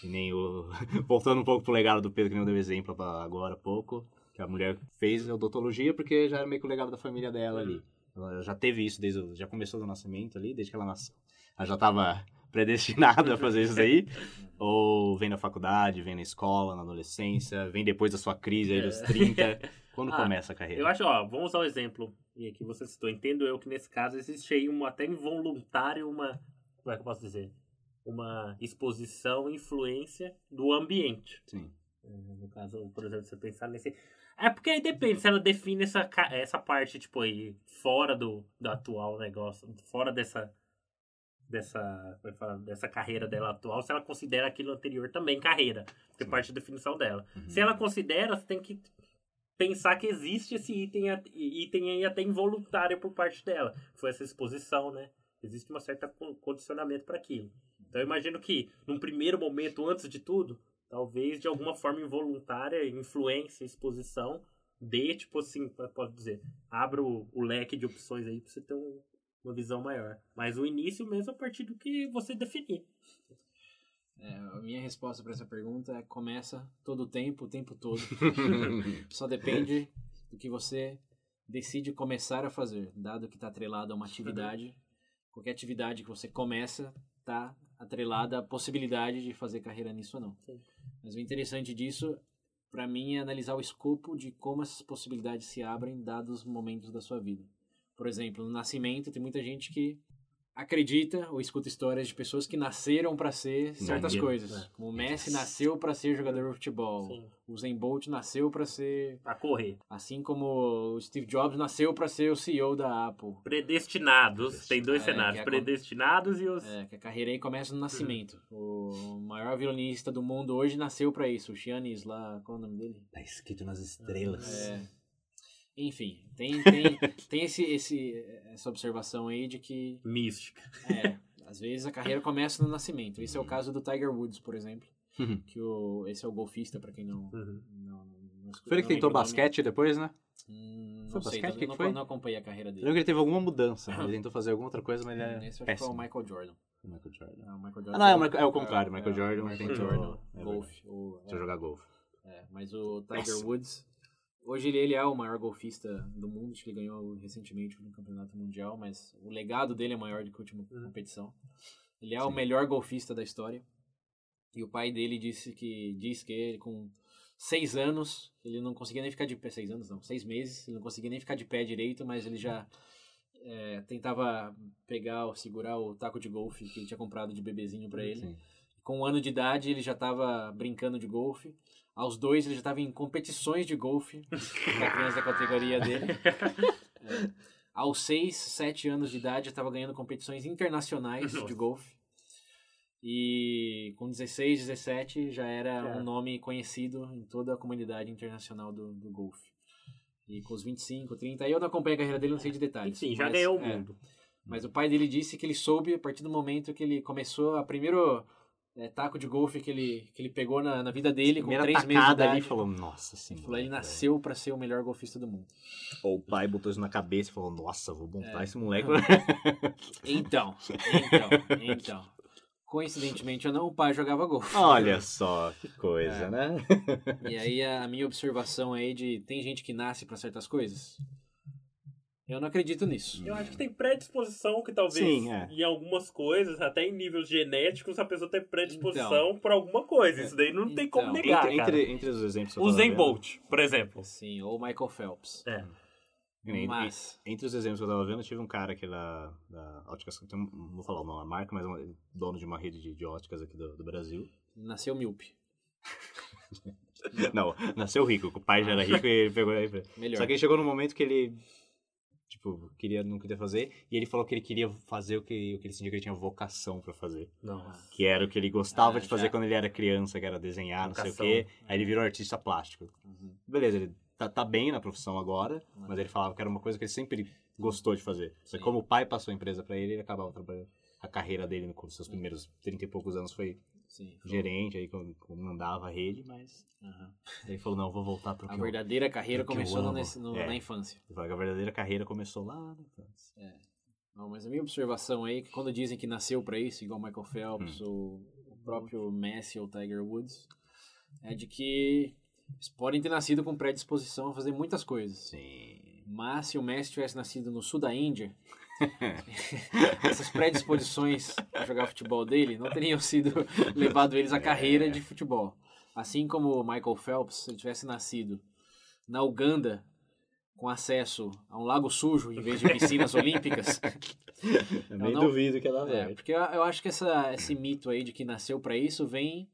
Speaker 1: Que nem o... Voltando um pouco pro legado do Pedro, que nem eu dei exemplo agora há pouco, que a mulher fez odontologia porque já era meio que o legado da família dela ali. Ela já teve isso desde o... já começou do nascimento ali, desde que ela nasceu. Ela já estava predestinada a fazer isso aí. Ou vem na faculdade, vem na escola, na adolescência, vem depois da sua crise aí dos 30. Quando
Speaker 2: Ah,
Speaker 1: começa a carreira?
Speaker 2: Eu acho, ó, vamos usar o exemplo e que você citou. Entendo eu que nesse caso existe aí uma até involuntário uma, como é que eu posso dizer? Uma exposição, influência do ambiente.
Speaker 1: Sim.
Speaker 2: No caso, por exemplo, você pensar nesse. É porque aí depende se ela define essa, essa parte, tipo, aí, fora do, do atual negócio, fora dessa. Dessa, é que dessa carreira dela atual, se ela considera aquilo anterior também carreira, porque
Speaker 1: Sim.
Speaker 2: parte da definição dela.
Speaker 1: Uhum.
Speaker 2: Se ela considera, você tem que pensar que existe esse item, item aí até involuntário por parte dela. Foi essa exposição, né? Existe um certo con- condicionamento para aquilo. Então eu imagino que, num primeiro momento, antes de tudo, talvez de alguma forma involuntária, influência, exposição, dê, tipo assim, eu posso dizer, abra o, o leque de opções aí pra você ter um- uma visão maior. Mas o início mesmo a partir do que você definir.
Speaker 3: É, a minha resposta para essa pergunta é começa todo o tempo, o tempo todo. Só depende do que você decide começar a fazer, dado que está atrelado a uma atividade. Qualquer atividade que você começa está atrelada à possibilidade de fazer carreira nisso ou não.
Speaker 2: Sim.
Speaker 3: Mas o interessante disso, para mim, é analisar o escopo de como essas possibilidades se abrem dados os momentos da sua vida. Por exemplo, no nascimento, tem muita gente que acredita ou escuta histórias de pessoas que nasceram para ser certas
Speaker 1: Maneiro,
Speaker 3: coisas.
Speaker 2: né?
Speaker 3: Como o Messi nasceu para ser jogador de futebol.
Speaker 2: Sim.
Speaker 3: O Zen Bolt nasceu para ser,
Speaker 2: Pra correr.
Speaker 3: assim como o Steve Jobs nasceu para ser o CEO da Apple.
Speaker 2: Predestinados. Tem dois
Speaker 3: É,
Speaker 2: cenários.
Speaker 3: é a-
Speaker 2: Predestinados e os.
Speaker 3: É, que a carreira aí começa no nascimento. O maior violinista do mundo hoje nasceu para isso. O Chianis lá, qual é o nome dele?
Speaker 1: Tá escrito nas estrelas.
Speaker 3: É. Enfim, tem, tem, tem esse, esse, essa observação aí de que
Speaker 2: Mística.
Speaker 3: É, às vezes a carreira começa no nascimento. Esse é o caso do Tiger Woods, por exemplo.
Speaker 1: Uhum.
Speaker 3: Que o, esse é o golfista, pra quem não.
Speaker 2: Uhum.
Speaker 3: não, não escuta-
Speaker 1: Foi ele que tentou basquete depois, né?
Speaker 3: Hum,
Speaker 1: Foi
Speaker 3: não sei,
Speaker 1: basquete?
Speaker 3: eu
Speaker 1: Que
Speaker 3: não,
Speaker 1: que foi?
Speaker 3: não acompanhei a carreira
Speaker 1: Eu
Speaker 3: dele.
Speaker 1: lembro que ele teve alguma mudança. Ele tentou fazer alguma outra coisa, mas ele é
Speaker 3: Esse eu acho que foi
Speaker 1: péssimo.
Speaker 3: o Michael Jordan.
Speaker 1: Michael Jordan.
Speaker 3: É, o Michael Jordan
Speaker 1: Ah, não, é o Michael- é o contrário, Michael Jordan
Speaker 3: o Michael
Speaker 1: tentou-
Speaker 3: Jordan,
Speaker 1: é
Speaker 3: golfe.
Speaker 1: eu
Speaker 3: é,
Speaker 1: jogar golfe.
Speaker 3: é, mas o Tiger
Speaker 1: Péssimo.
Speaker 3: Woods, hoje ele, ele é o maior golfista do mundo. Acho que ele ganhou recentemente no campeonato mundial, mas o legado dele é maior do que a última
Speaker 2: Uhum.
Speaker 3: competição. Ele é o
Speaker 1: Sim.
Speaker 3: melhor golfista da história. E o pai dele disse que diz que ele com seis anos ele não conseguia nem ficar de pé. Seis anos não, seis meses ele não conseguia nem ficar de pé direito, mas ele já é, tentava pegar ou segurar o taco de golfe que ele tinha comprado de bebezinho pra ele.
Speaker 1: Sim.
Speaker 3: Com um ano de idade ele já estava brincando de golfe. Aos dois ele já estava em competições de golfe para criança da categoria dele. É. Aos seis, sete anos de idade já estava ganhando competições internacionais de
Speaker 2: Nossa.
Speaker 3: golfe. E com 16, 17 já era
Speaker 2: Cara.
Speaker 3: um nome conhecido em toda a comunidade internacional do, do golfe. E com os 25, 30, aí eu não acompanho a carreira dele, não sei de detalhes.
Speaker 2: Enfim, já ganhou o
Speaker 3: é,
Speaker 2: mundo.
Speaker 3: Mas o pai dele disse que ele soube a partir do momento que ele começou a primeiro é, taco de golfe que ele, que ele pegou na, na vida dele com
Speaker 1: Primeira
Speaker 3: três meses de idade.
Speaker 1: ali falou, nossa senhora.
Speaker 3: Ele
Speaker 1: velho."
Speaker 3: nasceu pra ser o melhor golfista do mundo.
Speaker 1: Ou o pai botou isso na cabeça e falou, nossa, vou montar
Speaker 3: É.
Speaker 1: esse moleque.
Speaker 3: Então, então, então. Coincidentemente ou não, o pai jogava golfe.
Speaker 1: Olha só que coisa,
Speaker 3: É.
Speaker 1: né?
Speaker 3: E aí a, minha observação aí de tem gente que nasce pra certas coisas? Eu não acredito nisso.
Speaker 2: Eu acho que tem predisposição que talvez
Speaker 1: Sim, é.
Speaker 2: em algumas coisas, até em níveis genéticos, a pessoa tem predisposição
Speaker 3: Então.
Speaker 2: por alguma coisa. Isso daí não tem como
Speaker 3: Então.
Speaker 2: negar,
Speaker 1: entre,
Speaker 2: cara.
Speaker 1: entre, entre os exemplos que eu
Speaker 2: O Zen Bolt, por exemplo.
Speaker 3: Sim, ou Michael Phelps.
Speaker 2: É.
Speaker 1: Entre,
Speaker 3: Mas,
Speaker 1: entre os exemplos que eu tava vendo, tive um cara aqui da, da óticas, não vou falar o nome da marca, mas é um dono de uma rede de, de óticas aqui do, do Brasil.
Speaker 3: nasceu míope.
Speaker 1: Não, nasceu rico, o pai já era rico e ele pegou aí.
Speaker 3: Melhor.
Speaker 1: Só que ele chegou num momento que ele, tipo, queria, não queria fazer, e ele falou que ele queria fazer o que, o que ele sentia que ele tinha vocação pra fazer.
Speaker 2: Nossa.
Speaker 1: Que era o que ele gostava
Speaker 3: Ah,
Speaker 1: de fazer
Speaker 3: já.
Speaker 1: quando ele era criança, que era desenhar, não sei o
Speaker 2: Vocação.
Speaker 1: quê. Aí ele virou artista plástico.
Speaker 3: Uhum.
Speaker 1: Beleza, ele tá, tá bem na profissão agora,
Speaker 3: Uhum.
Speaker 1: mas ele falava que era uma coisa que ele sempre gostou de fazer. Só que como o pai passou a empresa pra ele, ele acabava trabalhando. A carreira dele, nos seus primeiros 30 e poucos anos, foi
Speaker 3: Sim.
Speaker 1: gerente, aí como- comandava a rede, mas
Speaker 3: Uhum.
Speaker 1: ele falou, não, vou voltar pro que
Speaker 3: A
Speaker 1: eu-
Speaker 3: verdadeira carreira
Speaker 1: eu
Speaker 3: começou no-
Speaker 1: amo.
Speaker 3: nesse- no-
Speaker 1: É.
Speaker 3: na infância.
Speaker 1: Que a verdadeira carreira começou lá na infância.
Speaker 3: Não, mas a minha observação aí é que quando dizem que nasceu pra isso, igual Michael Phelps
Speaker 1: Hum.
Speaker 3: ou o próprio Messi ou Tiger Woods, é de que eles podem ter nascido com predisposição a fazer muitas coisas.
Speaker 1: Sim.
Speaker 3: Mas se o Messi tivesse nascido no sul da Índia, essas predisposições a jogar futebol dele não teriam sido levado eles à carreira de futebol. Assim como o Michael Phelps, se ele tivesse nascido na Uganda com acesso a um lago sujo em vez de piscinas olímpicas,
Speaker 1: Eu nem
Speaker 3: não-
Speaker 1: duvido que ela
Speaker 3: é, porque eu, eu acho que essa, esse mito aí de que nasceu pra isso vem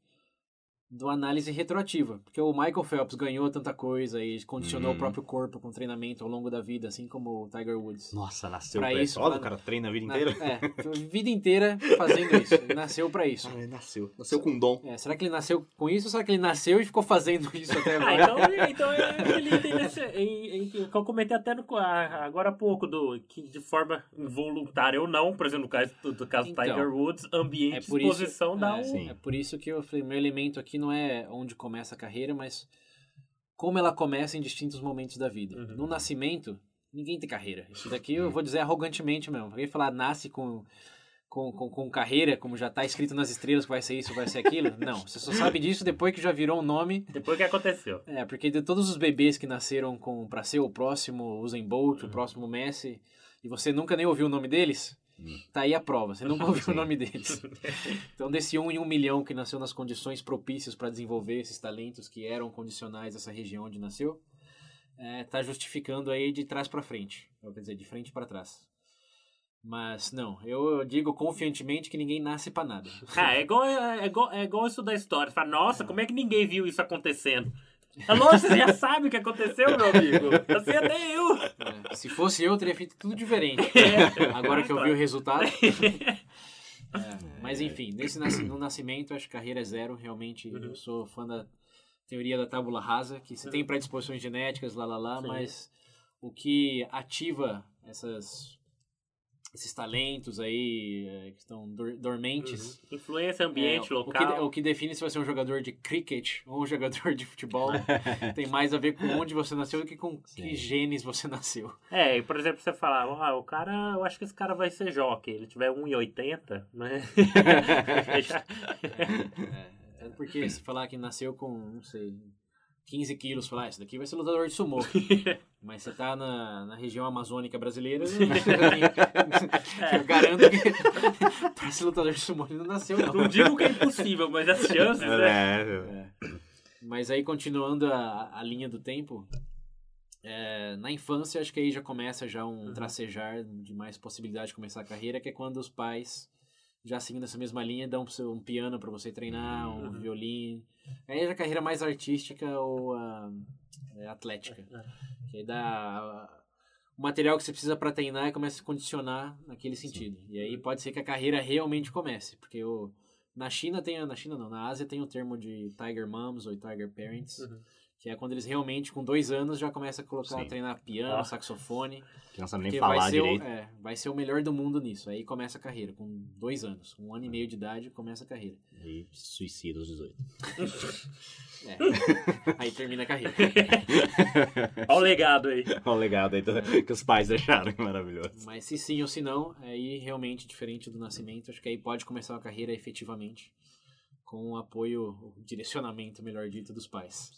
Speaker 3: do análise retroativa. Porque o Michael Phelps ganhou tanta coisa e condicionou
Speaker 1: Uhum.
Speaker 3: o próprio corpo com treinamento ao longo da vida, assim como o Tiger Woods.
Speaker 1: Nossa, nasceu
Speaker 3: Pra
Speaker 1: pra,
Speaker 3: isso, pra-
Speaker 1: o cara treina a vida
Speaker 3: Na-
Speaker 1: inteira.
Speaker 3: é, a vida inteira fazendo isso. Ele nasceu pra isso.
Speaker 1: Ah, ele nasceu. Nasceu com dom.
Speaker 3: É, será que ele nasceu com isso ou será que ele nasceu e ficou fazendo isso até
Speaker 2: Ah,
Speaker 3: agora?
Speaker 2: então, então é, ele tem esse, em, em, que eu comentei até no, a- agora há pouco, do, que de forma involuntária ou não, por exemplo, no caso do, do caso do
Speaker 3: Então,
Speaker 2: Tiger Woods, ambiente,
Speaker 3: É por isso,
Speaker 2: exposição dá
Speaker 3: é,
Speaker 2: um...
Speaker 1: Sim.
Speaker 3: é por isso que eu falei, meu elemento aqui não é onde começa a carreira, mas como ela começa em distintos momentos da vida.
Speaker 2: Uhum.
Speaker 3: No nascimento, ninguém tem carreira. Isso daqui eu vou dizer arrogantemente mesmo. Alguém falar nasce com, com, com, com carreira, como já está escrito nas estrelas que vai ser isso, vai ser aquilo. Não, você só sabe disso depois que já virou um nome.
Speaker 2: Depois que aconteceu.
Speaker 3: É, porque de todos os bebês que nasceram com para ser o próximo Usain Bolt,
Speaker 2: Uhum.
Speaker 3: o próximo Messi, e você nunca nem ouviu o nome deles. Tá aí a prova, você nunca ouviu o nome deles. Então, desse um em um milhão que nasceu nas condições propícias para desenvolver esses talentos que eram condicionais dessa região onde nasceu, é, tá justificando aí de trás para frente, quer dizer, de frente para trás. Mas não, eu digo confiantemente que ninguém nasce para nada.
Speaker 2: Ah, é igual, é, igual, é igual isso da história. Você fala, nossa, como é que ninguém viu isso acontecendo? É lógico, você já sabe o que aconteceu, meu amigo. Assim até eu.
Speaker 3: É, se fosse eu, teria feito tudo diferente.
Speaker 2: É.
Speaker 3: Agora que eu vi o resultado. É, mas enfim, nesse no nascimento, acho que carreira é zero. Realmente,
Speaker 2: Uhum.
Speaker 3: eu sou fã da teoria da tábula rasa, que se tem predisposições genéticas, lá lá lá,
Speaker 2: Sim.
Speaker 3: mas o que ativa essas, esses talentos aí eh, que estão dor- dormentes.
Speaker 2: Uhum. Influência, ambiente,
Speaker 3: é, o que,
Speaker 2: local.
Speaker 3: o que define se vai ser um jogador de cricket ou um jogador de futebol tem mais a ver com onde você nasceu do que com que
Speaker 1: Sim.
Speaker 3: genes você nasceu.
Speaker 2: É, e, por exemplo, você falar, ah, o cara, eu acho que esse cara vai ser jockey. Ele tiver 1,80, né?
Speaker 3: É, tanto porque se falar que nasceu com, não sei, 15 quilos, falar, ah, esse daqui vai ser lutador de sumô. Mas você tá na, na região amazônica brasileira, eu garanto que pra ser lutador de sumô ele não nasceu, não.
Speaker 2: Não digo que é impossível, mas as chances, né?
Speaker 1: É,
Speaker 3: Mas aí, continuando a, a linha do tempo, é, na infância, acho que aí já começa já um tracejar de mais possibilidade de começar a carreira, que é quando os pais já seguindo nessa mesma linha, dão um piano para você treinar, um
Speaker 2: Uhum.
Speaker 3: violino. Aí é a carreira mais artística ou ah, é, atlética. Que aí dá o material que você precisa para treinar e começa a se condicionar naquele sentido. E aí pode ser que a carreira realmente comece, porque o, na China tem, na China não, na Ásia tem o termo de Tiger Moms ou Tiger Parents,
Speaker 2: Uhum.
Speaker 3: Que é quando eles realmente, com dois anos, já começam a colocar,
Speaker 1: Sim.
Speaker 3: a treinar piano,
Speaker 2: Ah.
Speaker 3: saxofone.
Speaker 1: Que não sabe nem falar
Speaker 3: vai ser, o,
Speaker 1: direito.
Speaker 3: é, vai ser o melhor do mundo nisso. Aí começa a carreira, com dois anos. Um ano e meio de idade, começa a carreira.
Speaker 1: E suicida aos 18.
Speaker 3: É. aí termina a carreira.
Speaker 2: Olha o legado aí.
Speaker 1: Olha o legado aí que os pais deixaram, que maravilhoso.
Speaker 3: Mas se sim ou se não, aí realmente diferente do nascimento, acho que aí pode começar a carreira efetivamente com o apoio, o direcionamento, melhor dito, dos pais.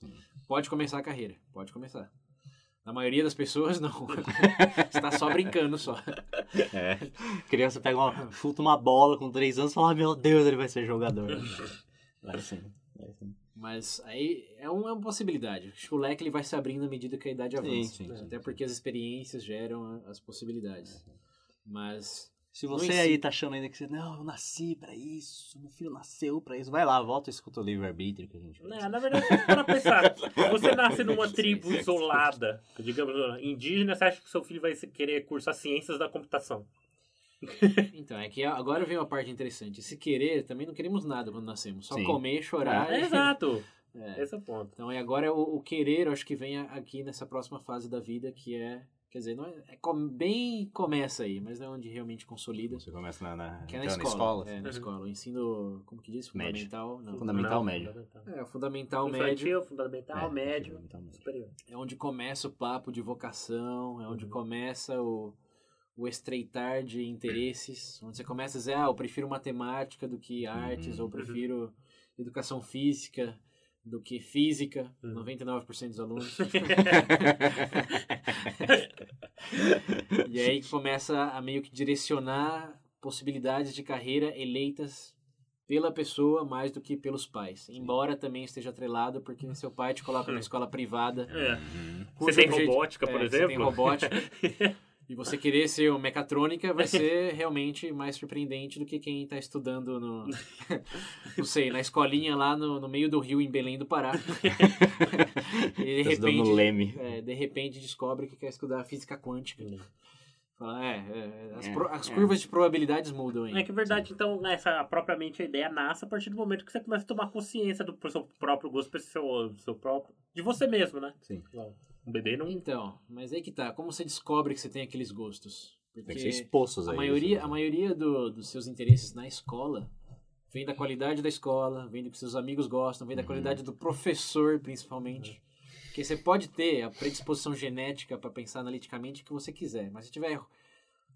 Speaker 3: Pode começar a carreira, pode começar. Na maioria das pessoas, não. Você tá só brincando só.
Speaker 1: É. Criança pega uma, chuta uma bola com 3 anos e fala, "Ah, meu Deus, ele vai ser jogador. Vai sim. Vai sim.
Speaker 3: Mas aí é uma, é uma possibilidade. Acho que o leque ele vai se abrindo à medida que a idade
Speaker 1: Sim,
Speaker 3: avança.
Speaker 1: sim, sim,
Speaker 3: Até porque as experiências geram as possibilidades. Mas
Speaker 1: Se
Speaker 3: Não
Speaker 1: você
Speaker 3: ensina.
Speaker 1: aí tá achando ainda que você, não, eu nasci pra isso, meu filho nasceu pra isso, vai lá, volta e escuta o livre-arbítrio que a gente
Speaker 2: É, na verdade, para pensar, você nasce numa tribo isolada, digamos, indígena, você acha que seu filho vai se- querer cursar ciências da computação?
Speaker 3: Então, é que agora vem uma parte interessante. Se querer, também não queremos nada quando nascemos. Só
Speaker 1: Sim.
Speaker 3: comer, chorar.
Speaker 2: É,
Speaker 3: e-
Speaker 2: exato.
Speaker 3: É.
Speaker 2: Esse é o ponto.
Speaker 3: Então, e agora o, o querer, eu acho que vem aqui nessa próxima fase da vida, que é. Quer dizer, não é, é com- bem começa aí, mas não é onde realmente consolida.
Speaker 1: Você começa na, na,
Speaker 3: Que é na
Speaker 1: então,
Speaker 3: escola. É,
Speaker 1: assim.
Speaker 3: na
Speaker 2: Uhum.
Speaker 3: escola. O ensino, como que diz?
Speaker 1: Médio.
Speaker 3: Fundamental? Não.
Speaker 1: Fundamental
Speaker 2: Não,
Speaker 1: médio.
Speaker 2: fundamental.
Speaker 3: É, o fundamental
Speaker 2: Infantil,
Speaker 3: médio
Speaker 2: fundamental,
Speaker 1: É,
Speaker 2: médio,
Speaker 1: fundamental médio.
Speaker 2: superior.
Speaker 3: é onde começa o papo de vocação, é onde
Speaker 2: Uhum.
Speaker 3: começa o, o estreitar de interesses, onde você começa a dizer, ah, eu prefiro matemática do que artes,
Speaker 1: Uhum.
Speaker 3: ou prefiro educação física do que física,
Speaker 2: Uhum.
Speaker 3: 99% dos alunos. e aí começa a meio que direcionar possibilidades de carreira eleitas pela pessoa mais do que pelos pais. Embora também esteja atrelado, porque seu pai te coloca na escola privada.
Speaker 2: É.
Speaker 1: Uhum.
Speaker 2: Você
Speaker 3: cujo
Speaker 2: tem robótica, por
Speaker 3: é, Você
Speaker 2: exemplo?
Speaker 3: tem robótica. e você querer ser um mecatrônica vai ser realmente mais surpreendente do que quem está estudando no. Não sei, na escolinha lá no, no meio do rio em Belém do Pará. e de repente,
Speaker 1: Leme.
Speaker 3: é, de repente descobre que quer estudar física quântica.
Speaker 2: Uhum.
Speaker 3: Fala, é, é, as,
Speaker 1: É,
Speaker 3: pro- as
Speaker 1: é.
Speaker 3: curvas de probabilidades mudam aí.
Speaker 2: É que é verdade, então, essa propriamente a ideia nasce a partir do momento que você começa a tomar consciência do seu próprio gosto, pro seu, do seu próprio. de você mesmo, né?
Speaker 1: Sim.
Speaker 2: Um bebê não.
Speaker 3: Então, mas aí que tá. Como você descobre que você tem aqueles gostos? Porque
Speaker 1: Tem que ser exposto
Speaker 3: a
Speaker 1: aí.
Speaker 3: maioria,
Speaker 1: assim.
Speaker 3: a maioria do- dos seus interesses na escola vem da qualidade da escola, vem do que seus amigos gostam, vem da
Speaker 1: Uhum.
Speaker 3: qualidade do professor, principalmente. Porque você pode ter a predisposição genética para pensar analiticamente o que você quiser, mas se tiver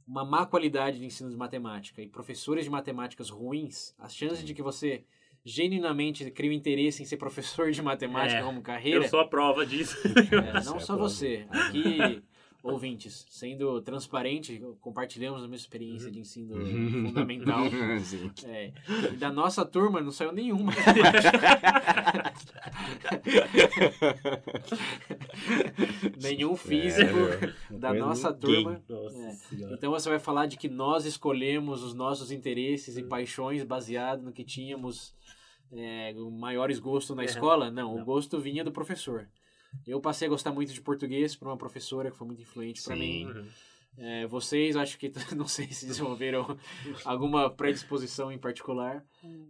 Speaker 3: uma má qualidade de ensino de matemática e professores de matemáticas ruins, as chances de que você genuinamente crie um interesse em ser professor de matemática
Speaker 2: É,
Speaker 3: como carreira
Speaker 2: Eu sou a prova disso.
Speaker 3: é, não
Speaker 1: é
Speaker 3: só você. Aqui, ouvintes, sendo transparente, compartilhamos a mesma experiência de ensino fundamental.
Speaker 1: Sim.
Speaker 3: É, e da nossa turma não saiu nenhuma. Nenhum físico
Speaker 1: É,
Speaker 3: da nossa
Speaker 1: ninguém.
Speaker 3: turma.
Speaker 2: Nossa
Speaker 3: É. Então você vai falar de que nós escolhemos os nossos interesses e paixões baseado no que tínhamos é, o maiores gostos na
Speaker 2: É.
Speaker 3: escola? Não, o
Speaker 2: Não.
Speaker 3: gosto vinha do professor. Eu passei a gostar muito de português por uma professora que foi muito influente para mim.
Speaker 2: Uhum.
Speaker 3: É, vocês, acho que, não sei se desenvolveram alguma predisposição em particular,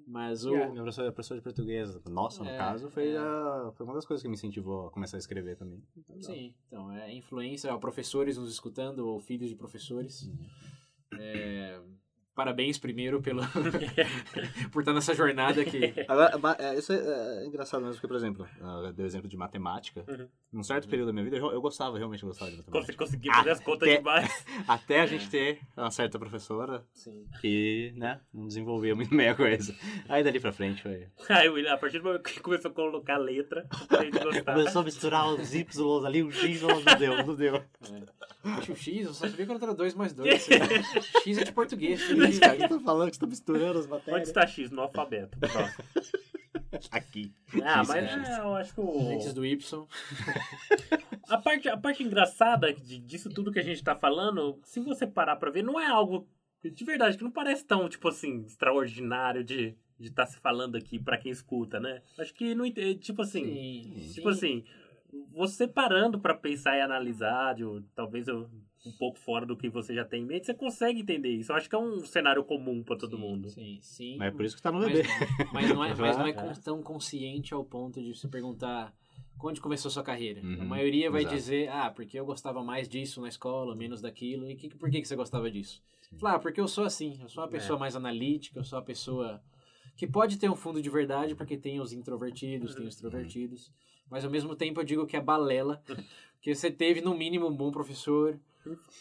Speaker 3: mas o...
Speaker 1: É, minha professora, professora de português, nossa, no
Speaker 3: É,
Speaker 1: caso, foi,
Speaker 3: é.
Speaker 1: a- foi uma das coisas que me incentivou a começar a escrever também.
Speaker 3: Sim, então, é influência, ó, professores nos escutando, ou filhos de professores. É, parabéns primeiro pelo, por estar nessa jornada que...
Speaker 1: Agora, é, isso é, é engraçado mesmo, porque, por exemplo, eu dei o exemplo de matemática.
Speaker 2: Uhum.
Speaker 1: Num certo período da minha vida, eu, eu gostava, realmente gostava de
Speaker 2: Você
Speaker 1: matemática.
Speaker 2: conseguiu fazer as contas demais.
Speaker 1: Até a gente ter uma certa professora
Speaker 3: Sim.
Speaker 1: que, né, não desenvolvia muito bem a coisa. Aí dali pra frente foi...
Speaker 2: Aí, o William, a partir do momento que começou a colocar letra, a gente gostar.
Speaker 1: Começou a misturar os Y ali, o X, não deu, não deu.
Speaker 3: Acho o X, eu só sabia que era 2 mais 2. X é de português.
Speaker 1: O que você tá falando que você tá misturando as
Speaker 2: Onde
Speaker 1: matérias?
Speaker 2: está X? No alfabeto.
Speaker 1: Aqui.
Speaker 2: Ah,
Speaker 1: X,
Speaker 2: mas é, eu acho que o...
Speaker 3: Antes do Y.
Speaker 2: A parte, a parte engraçada de- disso tudo que a gente tá falando, se você parar pra ver, não é algo de verdade que não parece tão, tipo assim, extraordinário de de estar se falando aqui pra quem escuta, né? Acho que não tipo assim,
Speaker 3: Sim,
Speaker 2: tipo assim, você parando pra pensar e analisar, de- talvez eu, um pouco fora do que você já tem em mente, você consegue entender isso. Eu acho que é um cenário comum pra todo
Speaker 3: sim,
Speaker 2: mundo.
Speaker 3: Sim, sim.
Speaker 1: Mas é por isso que tá no
Speaker 3: Mas,
Speaker 1: bebê.
Speaker 3: mas não é, mas não é
Speaker 1: É.
Speaker 3: tão consciente ao ponto de se perguntar onde começou sua carreira.
Speaker 1: Uhum,
Speaker 3: a maioria vai
Speaker 1: exato.
Speaker 3: dizer, ah, porque eu gostava mais disso na escola, menos daquilo. E que, por que, que você gostava disso? Falar, ah, porque eu sou assim, eu sou uma pessoa mais analítica, eu sou uma pessoa que pode ter um fundo de verdade, porque tem os introvertidos, tem os extrovertidos. Mas ao mesmo tempo eu digo que é balela, que você teve no mínimo um bom professor,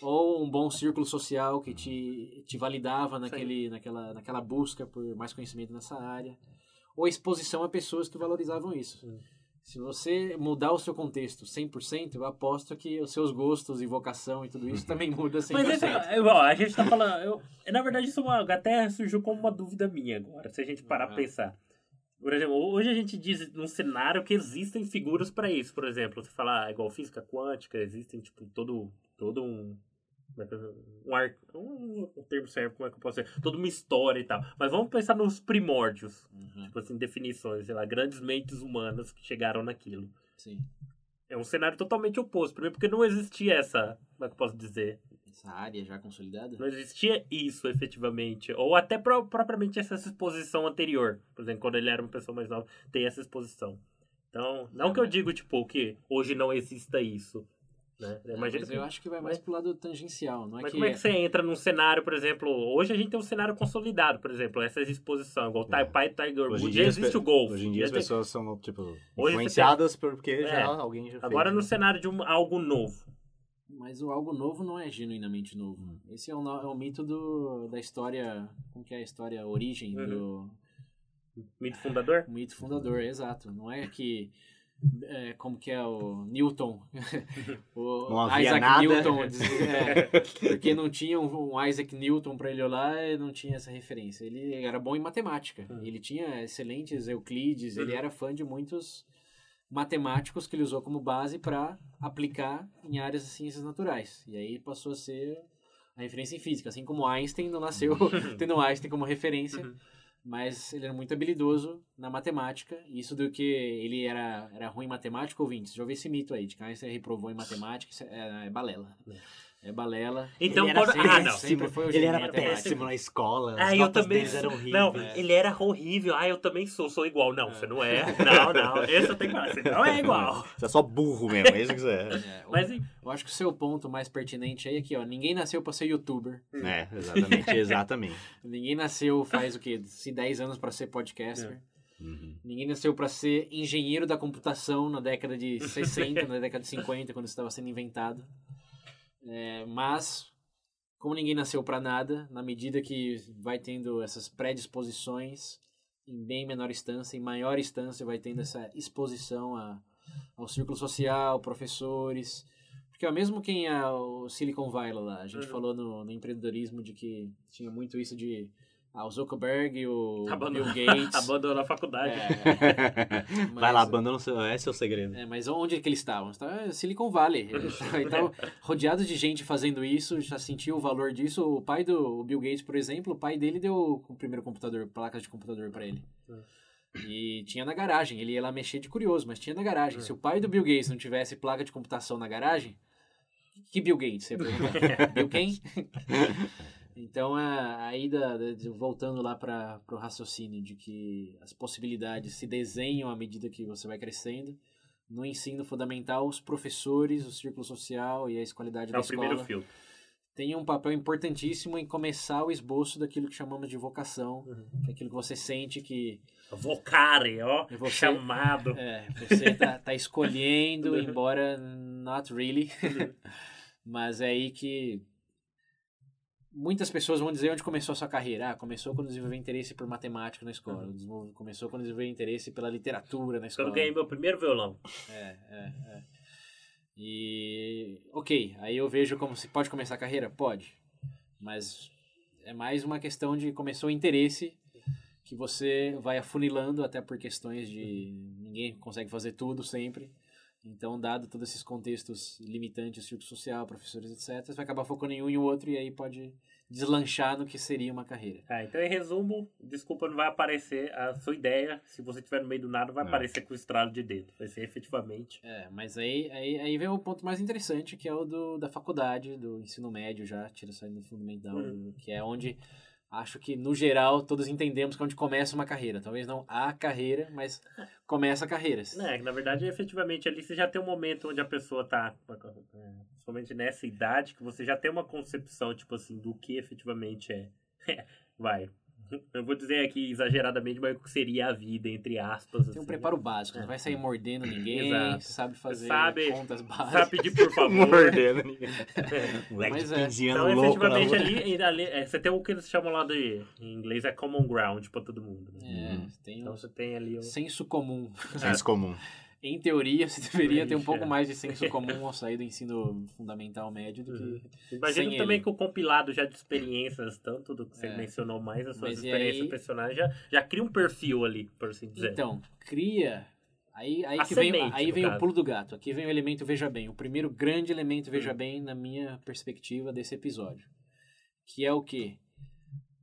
Speaker 3: ou um bom círculo social que te, te validava naquele, naquela, naquela busca por mais conhecimento nessa área, ou exposição a pessoas que valorizavam isso. Se você mudar o seu contexto 100%, eu aposto que os seus gostos e vocação e tudo isso também muda 100%.
Speaker 2: Mas é, ó, a gente tá falando. Eu, na verdade, isso é uma- até surgiu como uma dúvida minha agora, se a gente parar pra
Speaker 3: Ah.
Speaker 2: pensar. Por exemplo, hoje a gente diz num cenário que existem figuras para isso. Por exemplo, você fala ah, igual física quântica, existem, tipo, todo, todo um. é eu- Um, ar, um, um termo certo, como é que eu posso dizer? Toda uma história e tal. Mas vamos pensar nos primórdios.
Speaker 3: Uhum,
Speaker 2: Tipo assim, definições, sei lá, grandes mentes humanas que chegaram naquilo.
Speaker 3: sim.
Speaker 2: É um cenário totalmente oposto. Primeiro porque não existia essa. Como é que eu posso dizer?
Speaker 3: Essa área já consolidada?
Speaker 2: Não existia isso efetivamente. Ou até pro- propriamente essa exposição anterior. Por exemplo, quando ele era uma pessoa mais nova, tem essa exposição. Então, não que eu digo, tipo, que hoje não exista isso. Né?
Speaker 3: Não,
Speaker 2: Imagina
Speaker 3: mas
Speaker 2: que-
Speaker 3: eu acho que vai mais
Speaker 2: mas-
Speaker 3: pro lado tangencial, não é
Speaker 2: Mas
Speaker 3: que...
Speaker 2: como é que você entra num cenário, por exemplo, hoje a gente tem um cenário consolidado, por exemplo, essa exposição, igual
Speaker 1: É.
Speaker 2: o Pai Tiger
Speaker 1: Hoje em
Speaker 2: Woods,
Speaker 1: dia
Speaker 2: já existe o golfe.
Speaker 1: Hoje em dia as
Speaker 2: tem-
Speaker 1: pessoas são, tipo,
Speaker 2: você
Speaker 1: influenciadas porque
Speaker 2: É.
Speaker 1: já alguém já
Speaker 2: Agora
Speaker 1: fez.
Speaker 2: no
Speaker 1: né?
Speaker 2: cenário de um- algo novo.
Speaker 3: Mas o algo novo não é genuinamente novo.
Speaker 1: Hum.
Speaker 3: Esse é o, no- é o mito do, da história... Como que é a história, a origem do...
Speaker 2: Mito fundador?
Speaker 3: O mito fundador, exato. Não é que... é, como que é o Newton? o
Speaker 1: Não havia
Speaker 3: Isaac
Speaker 1: nada.
Speaker 3: Newton. é, porque não tinha um, Isaac Newton para ele olhar e não tinha essa referência. Ele era bom em matemática.
Speaker 2: Uhum.
Speaker 3: Ele tinha excelentes Euclides. Ele
Speaker 2: Uhum.
Speaker 3: era fã de muitos matemáticos que ele usou como base para aplicar em áreas de ciências naturais. E aí passou a ser a referência em física. Assim como Einstein não nasceu tendo Einstein como referência
Speaker 2: Uhum.
Speaker 3: Mas ele era muito habilidoso na matemática. Isso do que ele era, era ruim em matemática, ouvintes. Já ouvi esse mito aí, de que Einstein reprovou em matemática, isso é, é balela. É balela.
Speaker 2: Então,
Speaker 1: Ele era
Speaker 2: quando...
Speaker 3: sempre-
Speaker 2: Ah, não.
Speaker 3: sempre foi o
Speaker 1: Ele era péssimo na escola.
Speaker 2: Ah, eu também
Speaker 1: eram horríveis.
Speaker 2: Não, ele era horrível. Ah, eu também sou, sou igual. Não, você não é. Não, não. Esse eu tenho que falar. Você não é igual.
Speaker 1: Você é só burro mesmo, é isso que você é.
Speaker 3: É, o-
Speaker 2: Mas
Speaker 3: eu acho que o seu ponto mais pertinente aí é aqui, ó. Ninguém nasceu pra ser youtuber.
Speaker 1: É, exatamente, exatamente.
Speaker 3: Ninguém nasceu faz o quê? Se 10 anos pra ser podcaster.
Speaker 1: Uhum.
Speaker 3: Ninguém nasceu pra ser engenheiro da computação na década de 60, na década de 50, quando isso estava sendo inventado. É, mas, como ninguém nasceu pra nada, na medida que vai tendo essas predisposições, em bem menor instância, em maior instância, vai tendo essa exposição a, ao círculo social, professores. Porque ó, mesmo quem é o Silicon Valley lá, a gente
Speaker 2: Uhum.
Speaker 3: falou no, no empreendedorismo de que tinha muito isso de ah, o Zuckerberg, o
Speaker 2: Abandonou-
Speaker 3: Bill Gates.
Speaker 2: Abandonou a faculdade.
Speaker 3: É,
Speaker 1: Vai lá,
Speaker 3: Mas-
Speaker 1: abandona o seu. Esse é o segredo.
Speaker 3: é, mas onde é que eles estavam? Estavam em Silicon Valley. Eles estavam rodeados de gente fazendo isso, já sentiu o valor disso. O pai do Bill Gates, por exemplo, o pai dele deu o primeiro computador, placa de computador para ele. E tinha na garagem. Ele ia lá mexer de curioso, mas tinha na garagem. Se o pai do Bill Gates não tivesse placa de computação na garagem, que Bill Gates? Você? Bill quem? Então, a, aí, da, da- voltando lá para o raciocínio de que as possibilidades se desenham à medida que você vai crescendo, no ensino fundamental, os professores, o círculo social e a escolaridade
Speaker 2: É
Speaker 3: da
Speaker 2: o primeiro
Speaker 3: escola
Speaker 2: filtro.
Speaker 3: têm um papel importantíssimo em começar o esboço daquilo que chamamos de vocação,
Speaker 2: Uhum.
Speaker 3: que é aquilo que você sente que
Speaker 2: Vocare, ó.
Speaker 3: E você-
Speaker 2: Chamado.
Speaker 3: é, você tá, tá escolhendo,
Speaker 2: Uhum.
Speaker 3: embora not really. Mas é aí que muitas pessoas vão dizer onde começou a sua carreira. Ah, começou quando desenvolveu interesse por matemática na escola.
Speaker 2: Uhum.
Speaker 3: Começou quando desenvolveu interesse pela literatura na escola.
Speaker 2: Quando ganhei meu primeiro violão.
Speaker 3: É, é, é. E. Ok, aí eu vejo como se pode começar a carreira? Pode. Mas é mais uma questão de começou o interesse que você vai afunilando, até por questões de. Ninguém consegue fazer tudo sempre. Então, dado todos esses contextos limitantes, círculo social, professores, etc., você vai acabar focando em um e o outro e aí pode deslanchar no que seria uma carreira.
Speaker 2: Ah, então, em resumo, desculpa, não vai aparecer a sua ideia. Se você estiver no meio do nada, vai
Speaker 1: Não.
Speaker 2: aparecer com o estralo de dedo. Vai ser efetivamente.
Speaker 3: É, mas aí, aí, aí vem o ponto mais interessante, que é o do, da faculdade, do ensino médio já, tira saindo do fundamental,
Speaker 2: Uhum.
Speaker 3: que é onde acho que, no geral, todos entendemos que é onde começa uma carreira. Talvez não a carreira, mas começa carreiras.
Speaker 2: É, na verdade, efetivamente, ali você já tem um momento onde a pessoa tá, é, principalmente nessa idade, que você já tem uma concepção, tipo assim, do que efetivamente é. Vai, eu vou dizer aqui exageradamente, mas o que seria a vida, entre aspas.
Speaker 3: Tem um
Speaker 2: assim.
Speaker 3: preparo básico,
Speaker 2: É.
Speaker 3: não vai sair mordendo ninguém,
Speaker 2: Exato.
Speaker 3: sabe fazer
Speaker 2: Sabe-
Speaker 3: contas básicas.
Speaker 2: Sabe pedir por favor.
Speaker 1: Mordendo ninguém. Moleque
Speaker 3: Mas
Speaker 1: de
Speaker 3: é.
Speaker 1: 15
Speaker 2: Então,
Speaker 1: anos louco
Speaker 2: efetivamente, ali, ali é, você tem o que eles chamam lá de, em inglês, é common ground pra todo mundo. né?
Speaker 3: É, tem
Speaker 2: Então você tem ali um...
Speaker 3: senso comum.
Speaker 1: Senso comum.
Speaker 3: Em teoria, você deveria ter um pouco
Speaker 2: é.
Speaker 3: mais de senso comum ao sair do ensino fundamental médio do
Speaker 2: Uhum.
Speaker 3: que...
Speaker 2: Imagino
Speaker 3: sem
Speaker 2: também
Speaker 3: ele.
Speaker 2: que o compilado já de experiências, tanto do que você
Speaker 3: É.
Speaker 2: mencionou mais, as suas
Speaker 3: Mas
Speaker 2: experiências
Speaker 3: aí-
Speaker 2: profissionais, já, já cria um perfil ali, por assim dizer.
Speaker 3: Então, cria... Aí, aí
Speaker 2: A
Speaker 3: que vem, aí vem o pulo do gato. Aqui vem o elemento veja bem. O primeiro grande elemento veja
Speaker 2: Hum.
Speaker 3: bem na minha perspectiva desse episódio. Que é o quê?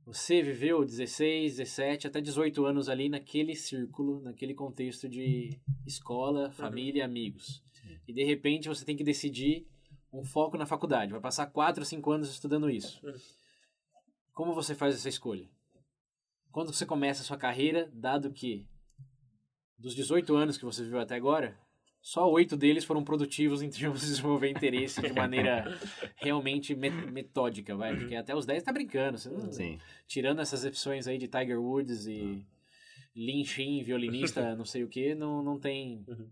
Speaker 3: Você viveu 16, 17, até 18 anos ali naquele círculo, naquele contexto de escola, família, amigos. E de repente você tem que decidir um foco na faculdade. Vai passar 4 ou 5 anos estudando isso.
Speaker 2: Uhum.
Speaker 3: Como você faz essa escolha? Quando você começa a sua carreira, dado que dos 18 anos que você viveu até agora, só oito deles foram produtivos em termos de desenvolver interesse de maneira realmente me- metódica, vai. Porque até os 10 tá brincando.
Speaker 1: Sim.
Speaker 3: tirando essas opções aí de Tiger Woods e Lin Shin, violinista, não sei o que, não, não tem.
Speaker 2: Uhum.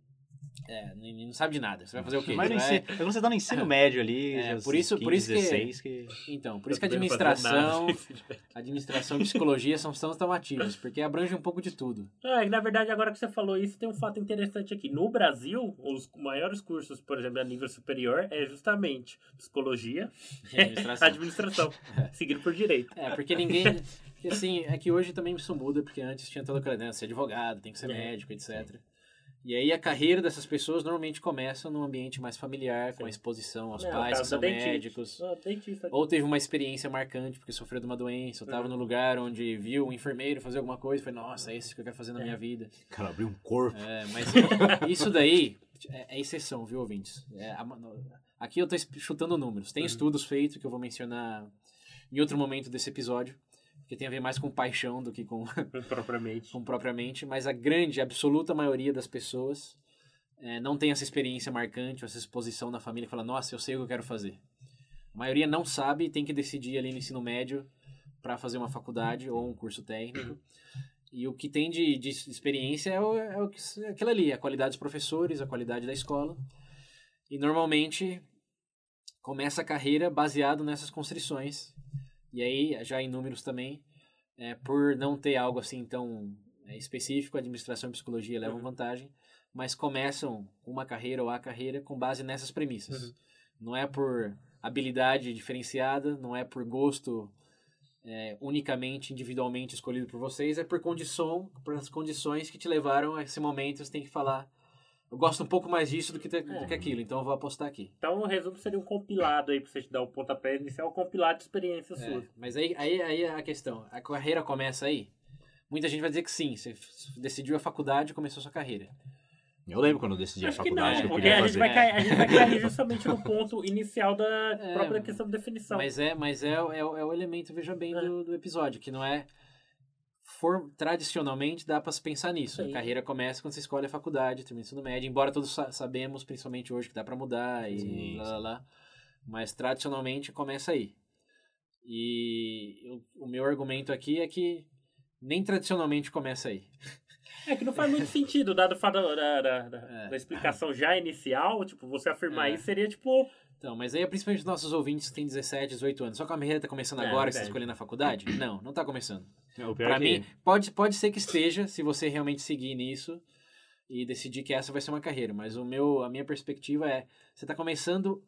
Speaker 3: É, nem- não sabe de nada. Você vai fazer o quê?
Speaker 1: Mas no
Speaker 3: Vai-
Speaker 1: ensino, é quando você tá no ensino médio ali,
Speaker 3: É,
Speaker 1: já
Speaker 3: por isso-
Speaker 1: 15,
Speaker 3: por isso que-
Speaker 1: 16, que...
Speaker 3: Então, por isso que
Speaker 2: Não
Speaker 3: administração, administração e psicologia são tão, tão ativas, porque abrange um pouco de tudo.
Speaker 2: É, na verdade, agora que você falou isso, tem um fato interessante aqui. No Brasil, os maiores cursos, por exemplo, a nível superior, é justamente psicologia
Speaker 3: E administração.
Speaker 2: administração, seguido por direito.
Speaker 3: É, porque ninguém. Porque assim, é que hoje também isso muda, porque antes tinha toda aquela. Né, ser advogado, tem que ser
Speaker 2: É.
Speaker 3: médico, etc. E aí a carreira dessas pessoas normalmente começa num ambiente mais familiar, com
Speaker 2: Sim.
Speaker 3: a exposição aos
Speaker 2: É,
Speaker 3: pais que são
Speaker 2: dentista.
Speaker 3: médicos.
Speaker 2: Ah, dentista.
Speaker 3: Ou teve uma experiência marcante porque sofreu de uma doença, ou estava
Speaker 2: Uhum.
Speaker 3: num lugar onde viu um enfermeiro fazer alguma coisa e foi, nossa, é isso que eu quero fazer na
Speaker 2: É.
Speaker 3: minha vida.
Speaker 1: Cara, abriu um corpo.
Speaker 3: É, mas isso daí é, é exceção, viu, ouvintes? É, a- no- aqui eu tô es- chutando números. Tem
Speaker 2: Uhum.
Speaker 3: estudos feitos que eu vou mencionar em outro momento desse episódio, que tem a ver mais com paixão do que com,
Speaker 2: Propriamente.
Speaker 3: com propriamente, mas a grande, absoluta maioria das pessoas é, não tem essa experiência marcante, essa exposição na família que fala, nossa, eu sei o que eu quero fazer. A maioria não sabe e tem que decidir ali no ensino médio para fazer uma faculdade ou um curso técnico. E o que tem de, de experiência é, o, é o que, é aquilo ali, a qualidade dos professores, a qualidade da escola. E normalmente começa a carreira baseado nessas constrições. E aí, já em números também, é, por não ter algo assim tão é, específico, a administração e psicologia levam
Speaker 2: Uhum.
Speaker 3: vantagem, mas começam uma carreira ou a carreira com base nessas premissas.
Speaker 2: Uhum.
Speaker 3: Não é por habilidade diferenciada, não é por gosto é, unicamente, individualmente escolhido por vocês, é por condição, por as condições que te levaram a esse momento, você tem que falar eu gosto um pouco mais disso do que, te- do
Speaker 2: É.
Speaker 3: que aquilo, então eu vou apostar aqui.
Speaker 2: Então, o resumo seria um compilado aí, pra você te dar o pontapé inicial, um compilado de experiências
Speaker 3: É,
Speaker 2: suas.
Speaker 3: mas aí, aí, aí é a questão. A carreira começa aí? Muita gente vai dizer que sim. Você decidiu a faculdade e começou a sua carreira.
Speaker 1: Eu lembro quando eu decidi a
Speaker 2: Acho que
Speaker 1: faculdade
Speaker 2: não,
Speaker 1: que eu
Speaker 2: porque
Speaker 1: queria
Speaker 2: a gente,
Speaker 1: fazer.
Speaker 2: vai cair, a gente vai cair justamente no ponto inicial da
Speaker 3: É,
Speaker 2: própria questão de definição.
Speaker 3: Mas é, mas é, é, o- é o elemento, veja bem, do, do episódio, que não é. For, tradicionalmente dá para se pensar nisso. A
Speaker 2: Sim.
Speaker 3: carreira começa quando você escolhe a faculdade, termina o ensino médio, embora todos sa- sabemos, principalmente hoje, que dá para mudar e
Speaker 1: Sim,
Speaker 3: lá, lá, lá. Mas tradicionalmente começa aí. E eu- o meu argumento aqui é que nem tradicionalmente começa aí.
Speaker 2: É que não faz muito sentido, dado o fato da, da, da-
Speaker 3: É.
Speaker 2: da explicação já inicial, tipo, você afirmar
Speaker 3: É.
Speaker 2: isso seria tipo.
Speaker 3: Então, mas aí principalmente os nossos ouvintes que têm 17, 18 anos. Só que a carreira tá começando
Speaker 2: É,
Speaker 3: agora, que você tá escolhendo a faculdade? Não, não tá começando.
Speaker 1: Pior
Speaker 3: Pra
Speaker 1: é que-
Speaker 3: mim, pode, pode ser que esteja, se você realmente seguir nisso e decidir que essa vai ser uma carreira. Mas o meu, a minha perspectiva é, você tá começando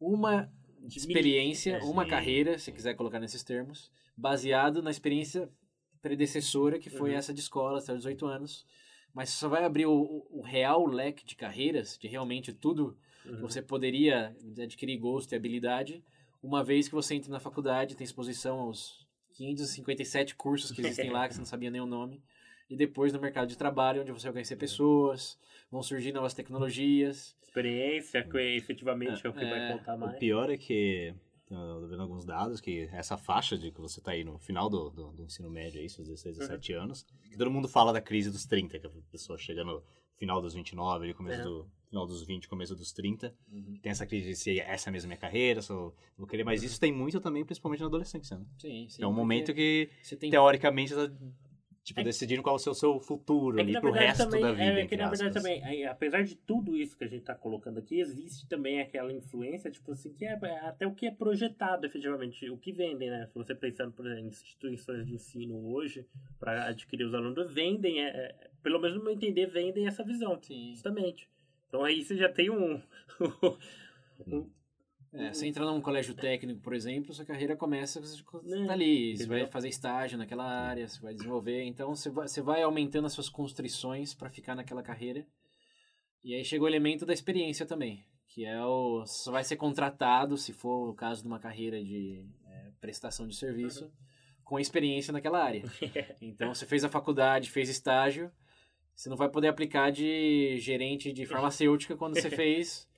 Speaker 3: uma experiência,
Speaker 2: É,
Speaker 3: uma carreira, se quiser colocar nesses termos, baseado na experiência predecessora, que foi
Speaker 2: Uhum.
Speaker 3: essa de escola, até os 18 anos. Mas só vai abrir o, o- o real leque de carreiras, de realmente tudo
Speaker 2: Uhum.
Speaker 3: que você poderia adquirir gosto e habilidade, uma vez que você entra na faculdade, tem exposição aos 557 cursos que existem lá, que você não sabia nem o nome, e depois no mercado de trabalho, onde você vai conhecer pessoas, vão surgir novas tecnologias.
Speaker 2: Experiência, que efetivamente é, o que
Speaker 3: É,
Speaker 2: vai contar
Speaker 1: O
Speaker 2: mais.
Speaker 1: pior é que tô vendo alguns dados que essa faixa de que você tá aí no final do, do, do ensino médio aí, seus 16, 17 anos, que todo mundo fala da crise dos 30, que a pessoa chega no final dos 29, ali, começo
Speaker 2: É.
Speaker 1: do final dos 20, começo dos 30,
Speaker 3: Uhum.
Speaker 1: tem essa crise de se essa mesma é minha carreira, se eu vou querer, mas isso tem muito também, principalmente na adolescência, né?
Speaker 3: Sim, sim.
Speaker 1: é um momento que,
Speaker 3: Você tem
Speaker 1: teoricamente, você tá, tipo,
Speaker 2: É que-
Speaker 1: decidindo qual é o seu, seu futuro
Speaker 2: É que,
Speaker 1: ali pro
Speaker 2: verdade,
Speaker 1: resto
Speaker 2: também,
Speaker 1: da vida,
Speaker 2: é, que
Speaker 1: entre
Speaker 2: na verdade
Speaker 1: aspas.
Speaker 2: também, apesar de tudo isso que a gente tá colocando aqui, existe também aquela influência, tipo assim, que é é até o que é projetado efetivamente, o que vendem, né? Se você pensando, por exemplo, em instituições de ensino hoje, para adquirir os alunos, vendem, é, é, pelo menos no meu entender, vendem essa visão,
Speaker 3: Sim.
Speaker 2: justamente. Então aí você já tem um...
Speaker 3: É, você entra num colégio técnico, por exemplo, sua carreira começa, você
Speaker 2: Né,
Speaker 3: tá ali, você vai fazer estágio naquela área, você vai desenvolver, então você vai, você vai aumentando as suas constrições para ficar naquela carreira. E aí chega o elemento da experiência também, que é o você vai ser contratado, se for o caso de uma carreira de é, prestação de serviço, com experiência naquela área. Então você fez a faculdade, fez estágio, você não vai poder aplicar de gerente de farmacêutica quando você fez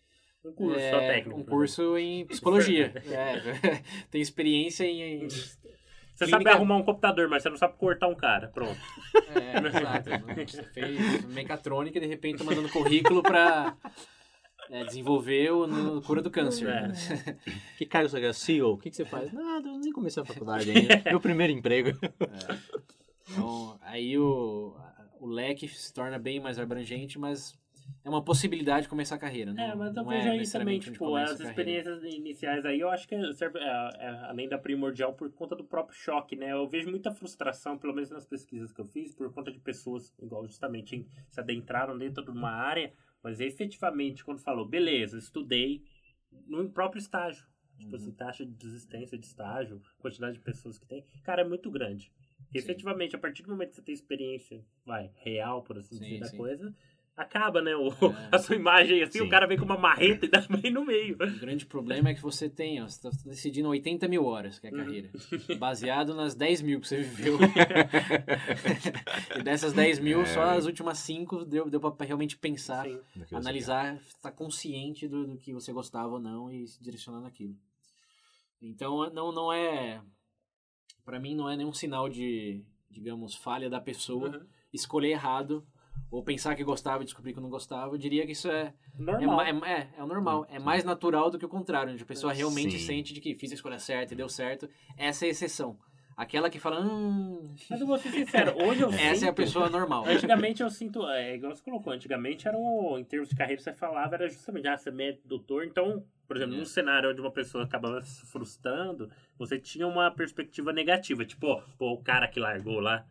Speaker 2: um curso
Speaker 3: é,
Speaker 2: técnico.
Speaker 3: Um curso em psicologia. É, tem experiência em. em-
Speaker 2: Você sabe
Speaker 3: clínica-
Speaker 2: arrumar um computador, mas você não sabe cortar um cara. Pronto.
Speaker 3: É, exato. Você fez mecatrônica e de repente tá mandando currículo para desenvolver o no, cura do câncer.
Speaker 2: É.
Speaker 1: Que cargo você quer? CEO? O que, que você faz? Nada, eu nem comecei a faculdade ainda. Meu primeiro emprego.
Speaker 3: Então, aí o, o leque se torna bem mais abrangente, mas é uma possibilidade de começar a carreira. Não,
Speaker 2: É, mas eu vejo aí também, tipo, as
Speaker 3: carreira.
Speaker 2: experiências iniciais aí, eu acho que serve, é, é, além da primordial, por conta do próprio choque, né? Eu vejo muita frustração, pelo menos nas pesquisas que eu fiz, por conta de pessoas, igual justamente, se adentraram dentro de uma área, mas efetivamente, quando falou, beleza, estudei no próprio estágio. Tipo,
Speaker 3: Uhum.
Speaker 2: assim, taxa de desistência de estágio, quantidade de pessoas que tem, cara, é muito grande. E,
Speaker 3: Sim.
Speaker 2: efetivamente, a partir do momento que você tem experiência, vai, real, por assim
Speaker 3: Sim,
Speaker 2: dizer, da
Speaker 3: sim.
Speaker 2: coisa, acaba, né? O,
Speaker 3: É.
Speaker 2: A sua imagem assim,
Speaker 1: Sim.
Speaker 2: o cara vem com uma marreta e dá bem no meio.
Speaker 3: O grande problema é que você tem, ó, você está decidindo 80 mil horas, que é a
Speaker 2: Uhum.
Speaker 3: carreira, baseado nas 10 mil que você viveu. e dessas 10 mil, só as últimas 5 deu, deu para realmente pensar, analisar, estar consciente do, do que você gostava ou não e se direcionar naquilo. Então, não, não é. Para mim, não é nenhum sinal de, digamos, falha da pessoa
Speaker 2: Uhum.
Speaker 3: escolher errado ou pensar que gostava e descobrir que não gostava. Eu diria que isso é. É,
Speaker 2: Normal.
Speaker 3: ma- é, é, é o normal. É mais natural do que o contrário, onde a pessoa realmente
Speaker 1: Sim.
Speaker 3: sente de que fiz a escolha certa e deu certo. Essa é a exceção. Aquela que fala, hum,
Speaker 2: Mas eu vou ser sincero, hoje eu
Speaker 3: essa é a
Speaker 2: sinto...
Speaker 3: pessoa normal.
Speaker 2: Antigamente eu sinto, é igual você colocou, antigamente era um, em termos de carreira você falava, era justamente, ah, você é médico, doutor, então, por exemplo,
Speaker 3: É.
Speaker 2: num cenário onde uma pessoa acabava se frustrando, você tinha uma perspectiva negativa, tipo, ó, pô, o cara que largou lá,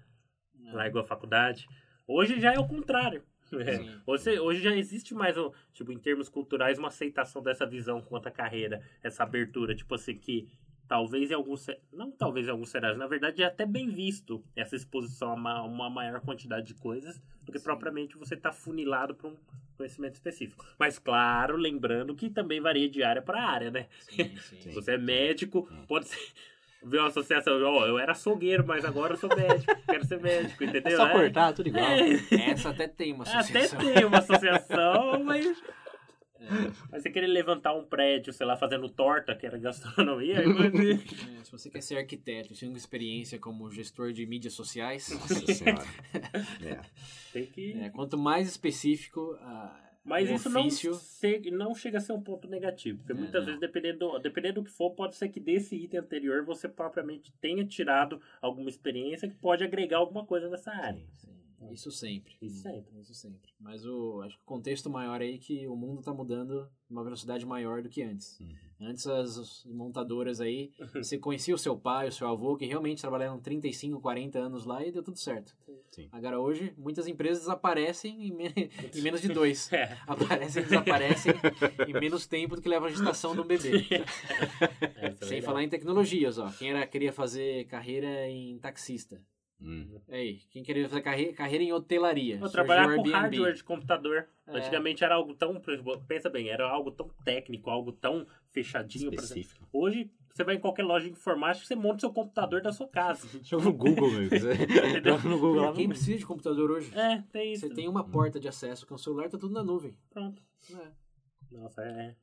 Speaker 2: largou a faculdade. Hoje já é o contrário. É. Hoje, hoje já existe mais, um, tipo, em termos culturais, uma aceitação dessa visão quanto à carreira, essa abertura, tipo assim, que talvez em alguns, não talvez em alguns cenários, na verdade é até bem visto essa exposição a ma- uma maior quantidade de coisas do que
Speaker 3: Sim.
Speaker 2: propriamente você tá funilado para um conhecimento específico. Mas claro, lembrando que também varia de área para área, né?
Speaker 3: Sim, sim.
Speaker 2: Se você é médico, pode ser. Ver uma associação, ó, eu era açougueiro, mas agora eu sou médico, quero ser médico, entendeu?
Speaker 1: É só
Speaker 2: É.
Speaker 1: cortar, tudo igual.
Speaker 2: É.
Speaker 3: Essa até tem uma
Speaker 2: Até
Speaker 3: associação.
Speaker 2: tem uma associação, mas.
Speaker 3: É,
Speaker 2: Mas você querer levantar um prédio, sei lá, fazendo torta, que era gastronomia, aí
Speaker 3: é, se você quer ser arquiteto, sem experiência como gestor de mídias sociais,
Speaker 1: Nossa senhora. É.
Speaker 2: tem que.
Speaker 3: é, quanto mais específico a,
Speaker 2: Mas
Speaker 3: o
Speaker 2: isso não, se- não chega a ser um ponto negativo. Porque
Speaker 3: É,
Speaker 2: muitas
Speaker 3: não.
Speaker 2: vezes, dependendo do, dependendo do que for, pode ser que desse item anterior você propriamente tenha tirado alguma experiência que pode agregar alguma coisa nessa área.
Speaker 3: Sim, Isso sempre.
Speaker 2: Isso sempre.
Speaker 3: Isso sempre. Mas o, acho que o contexto maior aí é que o mundo está mudando numa velocidade maior do que antes.
Speaker 1: Uhum.
Speaker 3: Antes as, as montadoras aí, você conhecia o seu pai, o seu avô, que realmente trabalharam 35, 40 anos lá e deu tudo certo.
Speaker 1: Sim.
Speaker 3: Agora hoje, muitas empresas aparecem em, me- em menos de dois.
Speaker 2: É.
Speaker 3: Aparecem e desaparecem em menos tempo do que leva a gestação de um bebê.
Speaker 2: Essa é
Speaker 3: Sem falar em tecnologias, ó. Quem era, queria fazer carreira em taxista.
Speaker 1: Hum.
Speaker 3: Aí, quem queria fazer carreira, carreira em hotelaria.
Speaker 2: Eu trabalhar com
Speaker 3: Airbnb.
Speaker 2: hardware de computador.
Speaker 3: É.
Speaker 2: Antigamente era algo tão. Pensa bem, era algo tão técnico, algo tão fechadinho.
Speaker 1: Específico.
Speaker 2: Hoje, você vai em qualquer loja de informática, você monta o seu computador da sua casa.
Speaker 1: Joga no Google, meu. Joga no Google lá.
Speaker 3: Quem precisa de computador hoje?
Speaker 2: É, tem isso.
Speaker 3: Você tem uma porta de acesso, que é o celular, tá tudo na nuvem.
Speaker 2: Pronto.
Speaker 3: É.
Speaker 2: Nossa, é.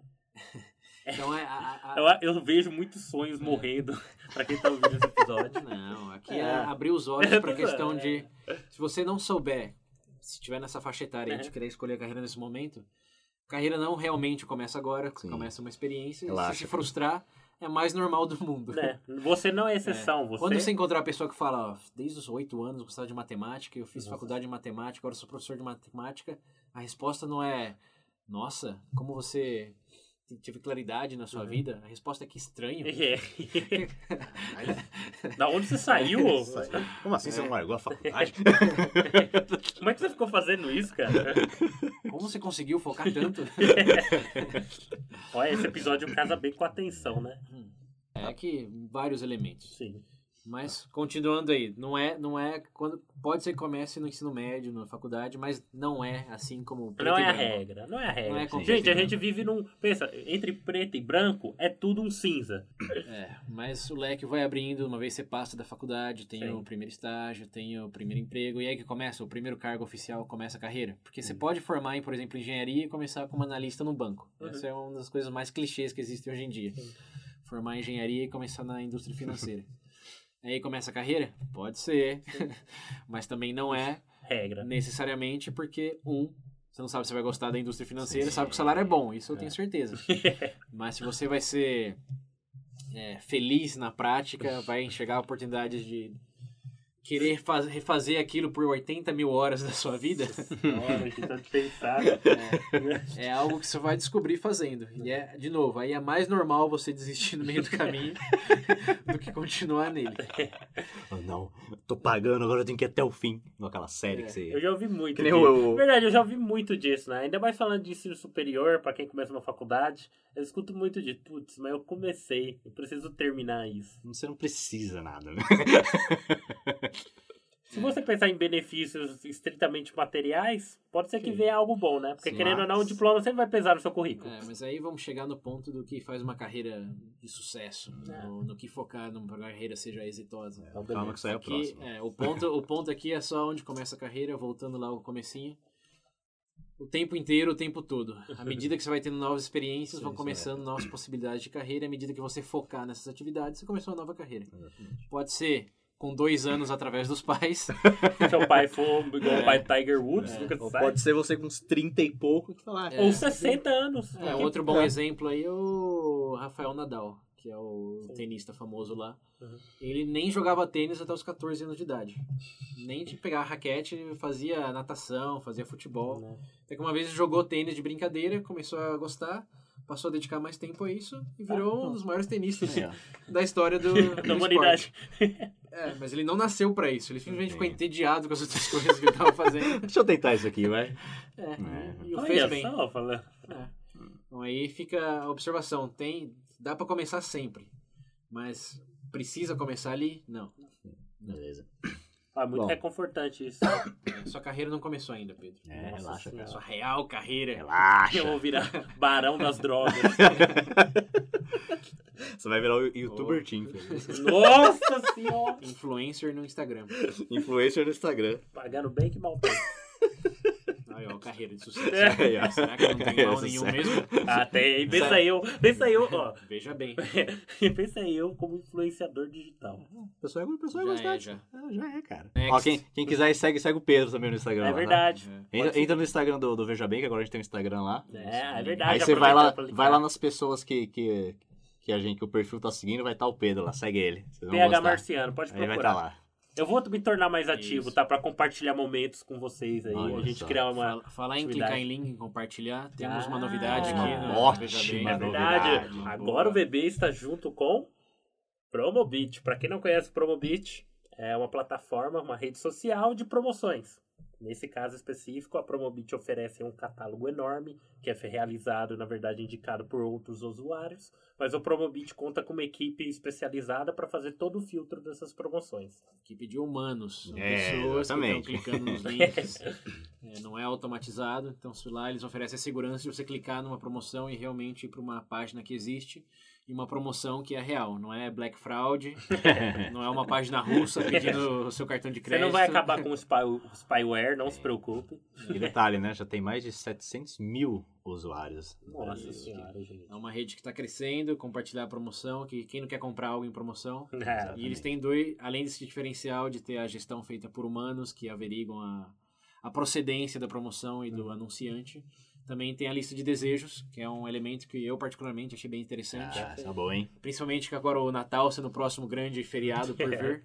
Speaker 3: Então é. A, a,
Speaker 2: Eu, eu vejo muitos sonhos morrendo pra quem tá ouvindo esse episódio.
Speaker 3: Não, aqui é,
Speaker 2: É.
Speaker 3: abrir os olhos
Speaker 2: É,
Speaker 3: pra
Speaker 2: é.
Speaker 3: questão de. Se você não souber, se tiver nessa faixa etária aí de
Speaker 2: Uhum.
Speaker 3: querer escolher a carreira nesse momento, carreira não realmente começa agora,
Speaker 1: Sim.
Speaker 3: começa uma experiência.
Speaker 1: Relaxa.
Speaker 3: Se se frustrar, é mais normal do mundo.
Speaker 2: Né? Você não é exceção, você...
Speaker 3: Quando você encontrar a pessoa que fala, ó, desde os oito anos eu gostava de matemática, eu fiz
Speaker 2: Nossa.
Speaker 3: faculdade de matemática, agora eu sou professor de matemática, a resposta não é, nossa, como você teve claridade na sua
Speaker 2: Uhum.
Speaker 3: vida? A resposta é que estranho.
Speaker 2: É. da onde você saiu?
Speaker 1: aí. Como assim você não largou a faculdade?
Speaker 2: Como é que você ficou fazendo isso, cara?
Speaker 3: Como você conseguiu focar tanto?
Speaker 2: Olha, esse episódio casa bem com a atenção, né?
Speaker 3: É que vários elementos.
Speaker 2: Sim.
Speaker 3: Mas continuando aí, não é, não é quando pode ser que comece no ensino médio, na faculdade, mas não é assim como preto
Speaker 2: Não
Speaker 3: e
Speaker 2: é a regra, não é a regra.
Speaker 3: Não é como
Speaker 2: gente, a gente vive num. Pensa, entre preto e branco é tudo um cinza.
Speaker 3: É, mas o leque vai abrindo, uma vez você passa da faculdade, tem
Speaker 2: Sim.
Speaker 3: o primeiro estágio, tem o primeiro emprego, e aí que começa, o primeiro cargo oficial começa a carreira. Porque
Speaker 2: Hum.
Speaker 3: você pode formar em, por exemplo, engenharia e começar como analista no banco.
Speaker 2: Uhum.
Speaker 3: Essa é uma das coisas mais clichês que existem hoje em dia.
Speaker 2: Sim.
Speaker 3: Formar em engenharia e começar na indústria financeira. Aí começa a carreira? Pode ser, mas também não é
Speaker 2: Regra.
Speaker 3: necessariamente porque, um, você não sabe se vai gostar da indústria financeira,
Speaker 1: Sim.
Speaker 3: sabe que o salário é bom, isso eu
Speaker 1: É.
Speaker 3: tenho certeza. Mas se você vai ser é, feliz na prática, vai enxergar oportunidades de querer faz- refazer aquilo por 80 mil horas da sua vida,
Speaker 2: Olha, que tanto pensar.
Speaker 3: é algo que você vai descobrir fazendo. E é, de novo, aí é mais normal você desistir no meio do caminho do que continuar nele.
Speaker 1: Oh, não, tô pagando, agora eu tenho que ir até o fim. Aquela série
Speaker 3: É,
Speaker 1: que você.
Speaker 2: Eu já ouvi muito
Speaker 1: Que
Speaker 2: disso.
Speaker 1: o-
Speaker 2: Verdade, eu já ouvi muito disso, né? Ainda mais falando de ensino superior, pra quem começa uma faculdade, eu escuto muito de, putz, mas eu comecei, eu preciso terminar isso.
Speaker 1: Você não precisa nada, né?
Speaker 2: Se você pensar em benefícios estritamente materiais, pode ser que
Speaker 3: Sim.
Speaker 2: venha algo bom, né? Porque
Speaker 1: Sim.
Speaker 2: querendo ou não, o diploma sempre vai pesar no seu currículo.
Speaker 3: É, mas aí vamos chegar no ponto do que faz uma carreira de sucesso,
Speaker 2: É.
Speaker 3: no, no que focar numa carreira seja exitosa.
Speaker 2: Então,
Speaker 1: Calma que isso aí é o
Speaker 3: Aqui,
Speaker 1: próximo.
Speaker 3: é, o, ponto, o ponto aqui é só onde começa a carreira, voltando lá ao comecinho. O tempo inteiro, o tempo todo. À medida que você vai tendo novas experiências,
Speaker 1: Sim,
Speaker 3: vão começando novas possibilidades de carreira. À medida que você focar nessas atividades, você começou uma nova carreira.
Speaker 1: Exatamente.
Speaker 3: Pode ser com dois anos através dos pais.
Speaker 2: Se seu pai for igual
Speaker 3: É.
Speaker 2: o pai do Tiger Woods,
Speaker 3: É.
Speaker 2: nunca
Speaker 1: Ou
Speaker 2: sabe.
Speaker 1: pode ser você com uns 30 e pouco que fala.
Speaker 3: É.
Speaker 2: Ou 60 anos.
Speaker 3: É, outro bom
Speaker 1: É.
Speaker 3: exemplo aí é o Rafael Nadal, que é o
Speaker 2: Sim.
Speaker 3: tenista famoso lá.
Speaker 2: Uhum.
Speaker 3: Ele nem jogava tênis até os 14 anos de idade. Nem de pegar a raquete, ele fazia natação, fazia futebol.
Speaker 2: Né?
Speaker 3: Até que uma vez ele jogou tênis de brincadeira, começou a gostar, passou a dedicar mais tempo a isso e virou um dos maiores tenistas
Speaker 1: ó.
Speaker 3: da história do, do
Speaker 2: Da humanidade.
Speaker 3: É, mas ele não nasceu pra isso. Ele simplesmente ficou entediado com as outras coisas que ele tava fazendo.
Speaker 1: Deixa eu tentar isso aqui, vai.
Speaker 3: É,
Speaker 1: É.
Speaker 3: e o fez bem.
Speaker 2: só, falando.
Speaker 3: É. Então aí fica a observação. Tem, dá pra começar sempre, mas precisa começar ali? Não.
Speaker 1: Beleza.
Speaker 2: Ah, muito
Speaker 1: Bom.
Speaker 2: reconfortante isso.
Speaker 3: Sua carreira não começou ainda, Pedro.
Speaker 1: É,
Speaker 2: Nossa
Speaker 1: relaxa, cara.
Speaker 3: Sua real carreira.
Speaker 1: Relaxa.
Speaker 2: Eu vou virar barão das drogas.
Speaker 1: Você vai virar o youtuber team, filho.
Speaker 2: Nossa senhora!
Speaker 3: Influencer no Instagram.
Speaker 1: Influencer no Instagram.
Speaker 2: Pagando bem que mal tem.
Speaker 3: Aí, ó, carreira de sucesso.
Speaker 1: Aí, ó.
Speaker 3: Será que não tem
Speaker 1: Carreira
Speaker 3: mal nenhum mesmo?
Speaker 2: Ah, tem. Pensa eu. Pensa eu, ó.
Speaker 3: Veja bem.
Speaker 2: Pensa eu como influenciador digital.
Speaker 1: O pessoal, o pessoal
Speaker 3: Já
Speaker 1: vai gostar.
Speaker 3: é, já.
Speaker 1: É, já é, cara.
Speaker 3: Next.
Speaker 1: Ó, quem, quem quiser segue, segue o Pedro também no Instagram. lá,
Speaker 2: É
Speaker 1: tá?
Speaker 2: verdade.
Speaker 3: É.
Speaker 1: Entra, entra no Instagram do, do Veja Bem, que agora a gente tem um Instagram lá.
Speaker 2: É, é verdade.
Speaker 1: Aí você vai lá, vai lá nas pessoas que, que, que a gente, que o perfil tá seguindo, vai estar o Pedro lá, segue ele. Vocês vão
Speaker 2: PH
Speaker 1: gostar.
Speaker 2: Marciano, pode
Speaker 1: Aí vai
Speaker 2: procurar.
Speaker 1: estar lá.
Speaker 2: Eu vou me tornar mais ativo,
Speaker 3: Isso.
Speaker 2: tá? Pra compartilhar momentos com vocês aí.
Speaker 1: Olha
Speaker 2: a gente
Speaker 1: só.
Speaker 2: criar uma.
Speaker 3: Fala- Falar em
Speaker 2: atividade.
Speaker 3: clicar em link, em compartilhar, temos uma
Speaker 2: Ah,
Speaker 3: novidade aqui no
Speaker 1: ótima
Speaker 3: Veja Bem.
Speaker 2: É verdade.
Speaker 1: novidade.
Speaker 2: Agora
Speaker 3: Boa.
Speaker 2: o bebê está junto com Promobit. Pra quem não conhece o Promobit, é uma plataforma, uma rede social de promoções. Nesse caso específico, a Promobit oferece um catálogo enorme, que é realizado, na verdade, indicado por outros usuários, mas o Promobit conta com uma equipe especializada para fazer todo o filtro dessas promoções.
Speaker 3: Equipe de humanos.
Speaker 1: É,
Speaker 3: pessoas
Speaker 1: exatamente.
Speaker 3: que estão clicando nos links. É, não é automatizado. Então, se lá eles oferecem a segurança de você clicar numa promoção e realmente ir para uma página que existe e uma promoção que é real. Não é Black Fraud, não é uma página russa pedindo o seu cartão de
Speaker 2: Você
Speaker 3: crédito.
Speaker 2: não vai acabar com o, spy, o spyware, não se preocupe.
Speaker 1: E detalhe, né? Já tem mais de 700 mil usuários.
Speaker 2: Nossa senhora, gente.
Speaker 3: É uma rede que está crescendo, compartilhar a promoção, que quem não quer comprar algo em promoção.
Speaker 2: É,
Speaker 3: E eles têm dois, além desse diferencial de ter a gestão feita por humanos que averiguam a, a procedência da promoção e do anunciante, também tem a lista de desejos, que é um elemento que eu particularmente achei bem interessante.
Speaker 1: Ah, tá bom, hein?
Speaker 3: Principalmente que agora o Natal sendo o próximo grande feriado por vir.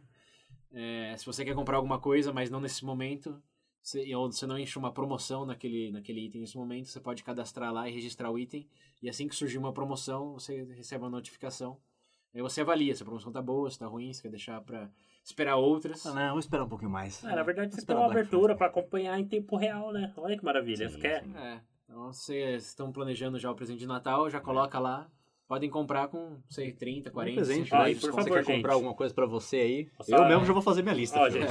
Speaker 3: É, se você quer comprar alguma coisa, mas não nesse momento, se, ou você não enche uma promoção naquele, naquele item nesse momento, você pode cadastrar lá e registrar o item. E assim que surgir uma promoção, você recebe uma notificação. Aí você avalia se a promoção tá boa, se tá ruim, se quer deixar pra esperar outras.
Speaker 1: Ah, não, vamos esperar um pouquinho mais.
Speaker 2: Ah, na verdade, você tem uma abertura pra acompanhar em tempo real, né? Olha que maravilha.
Speaker 1: Sim,
Speaker 2: Você quer?
Speaker 1: sim.
Speaker 3: É, então vocês estão planejando já o presente de Natal, já coloca lá. Podem comprar com, sei, 30, 40,
Speaker 1: Um presente,
Speaker 3: 50
Speaker 2: Ó,
Speaker 1: né?
Speaker 2: e por
Speaker 1: Se
Speaker 3: desconto.
Speaker 1: você
Speaker 2: favor,
Speaker 1: quer comprar
Speaker 2: gente.
Speaker 1: alguma coisa pra você aí,
Speaker 2: Só-
Speaker 1: eu mesmo já vou fazer minha lista.
Speaker 2: Ó, gente,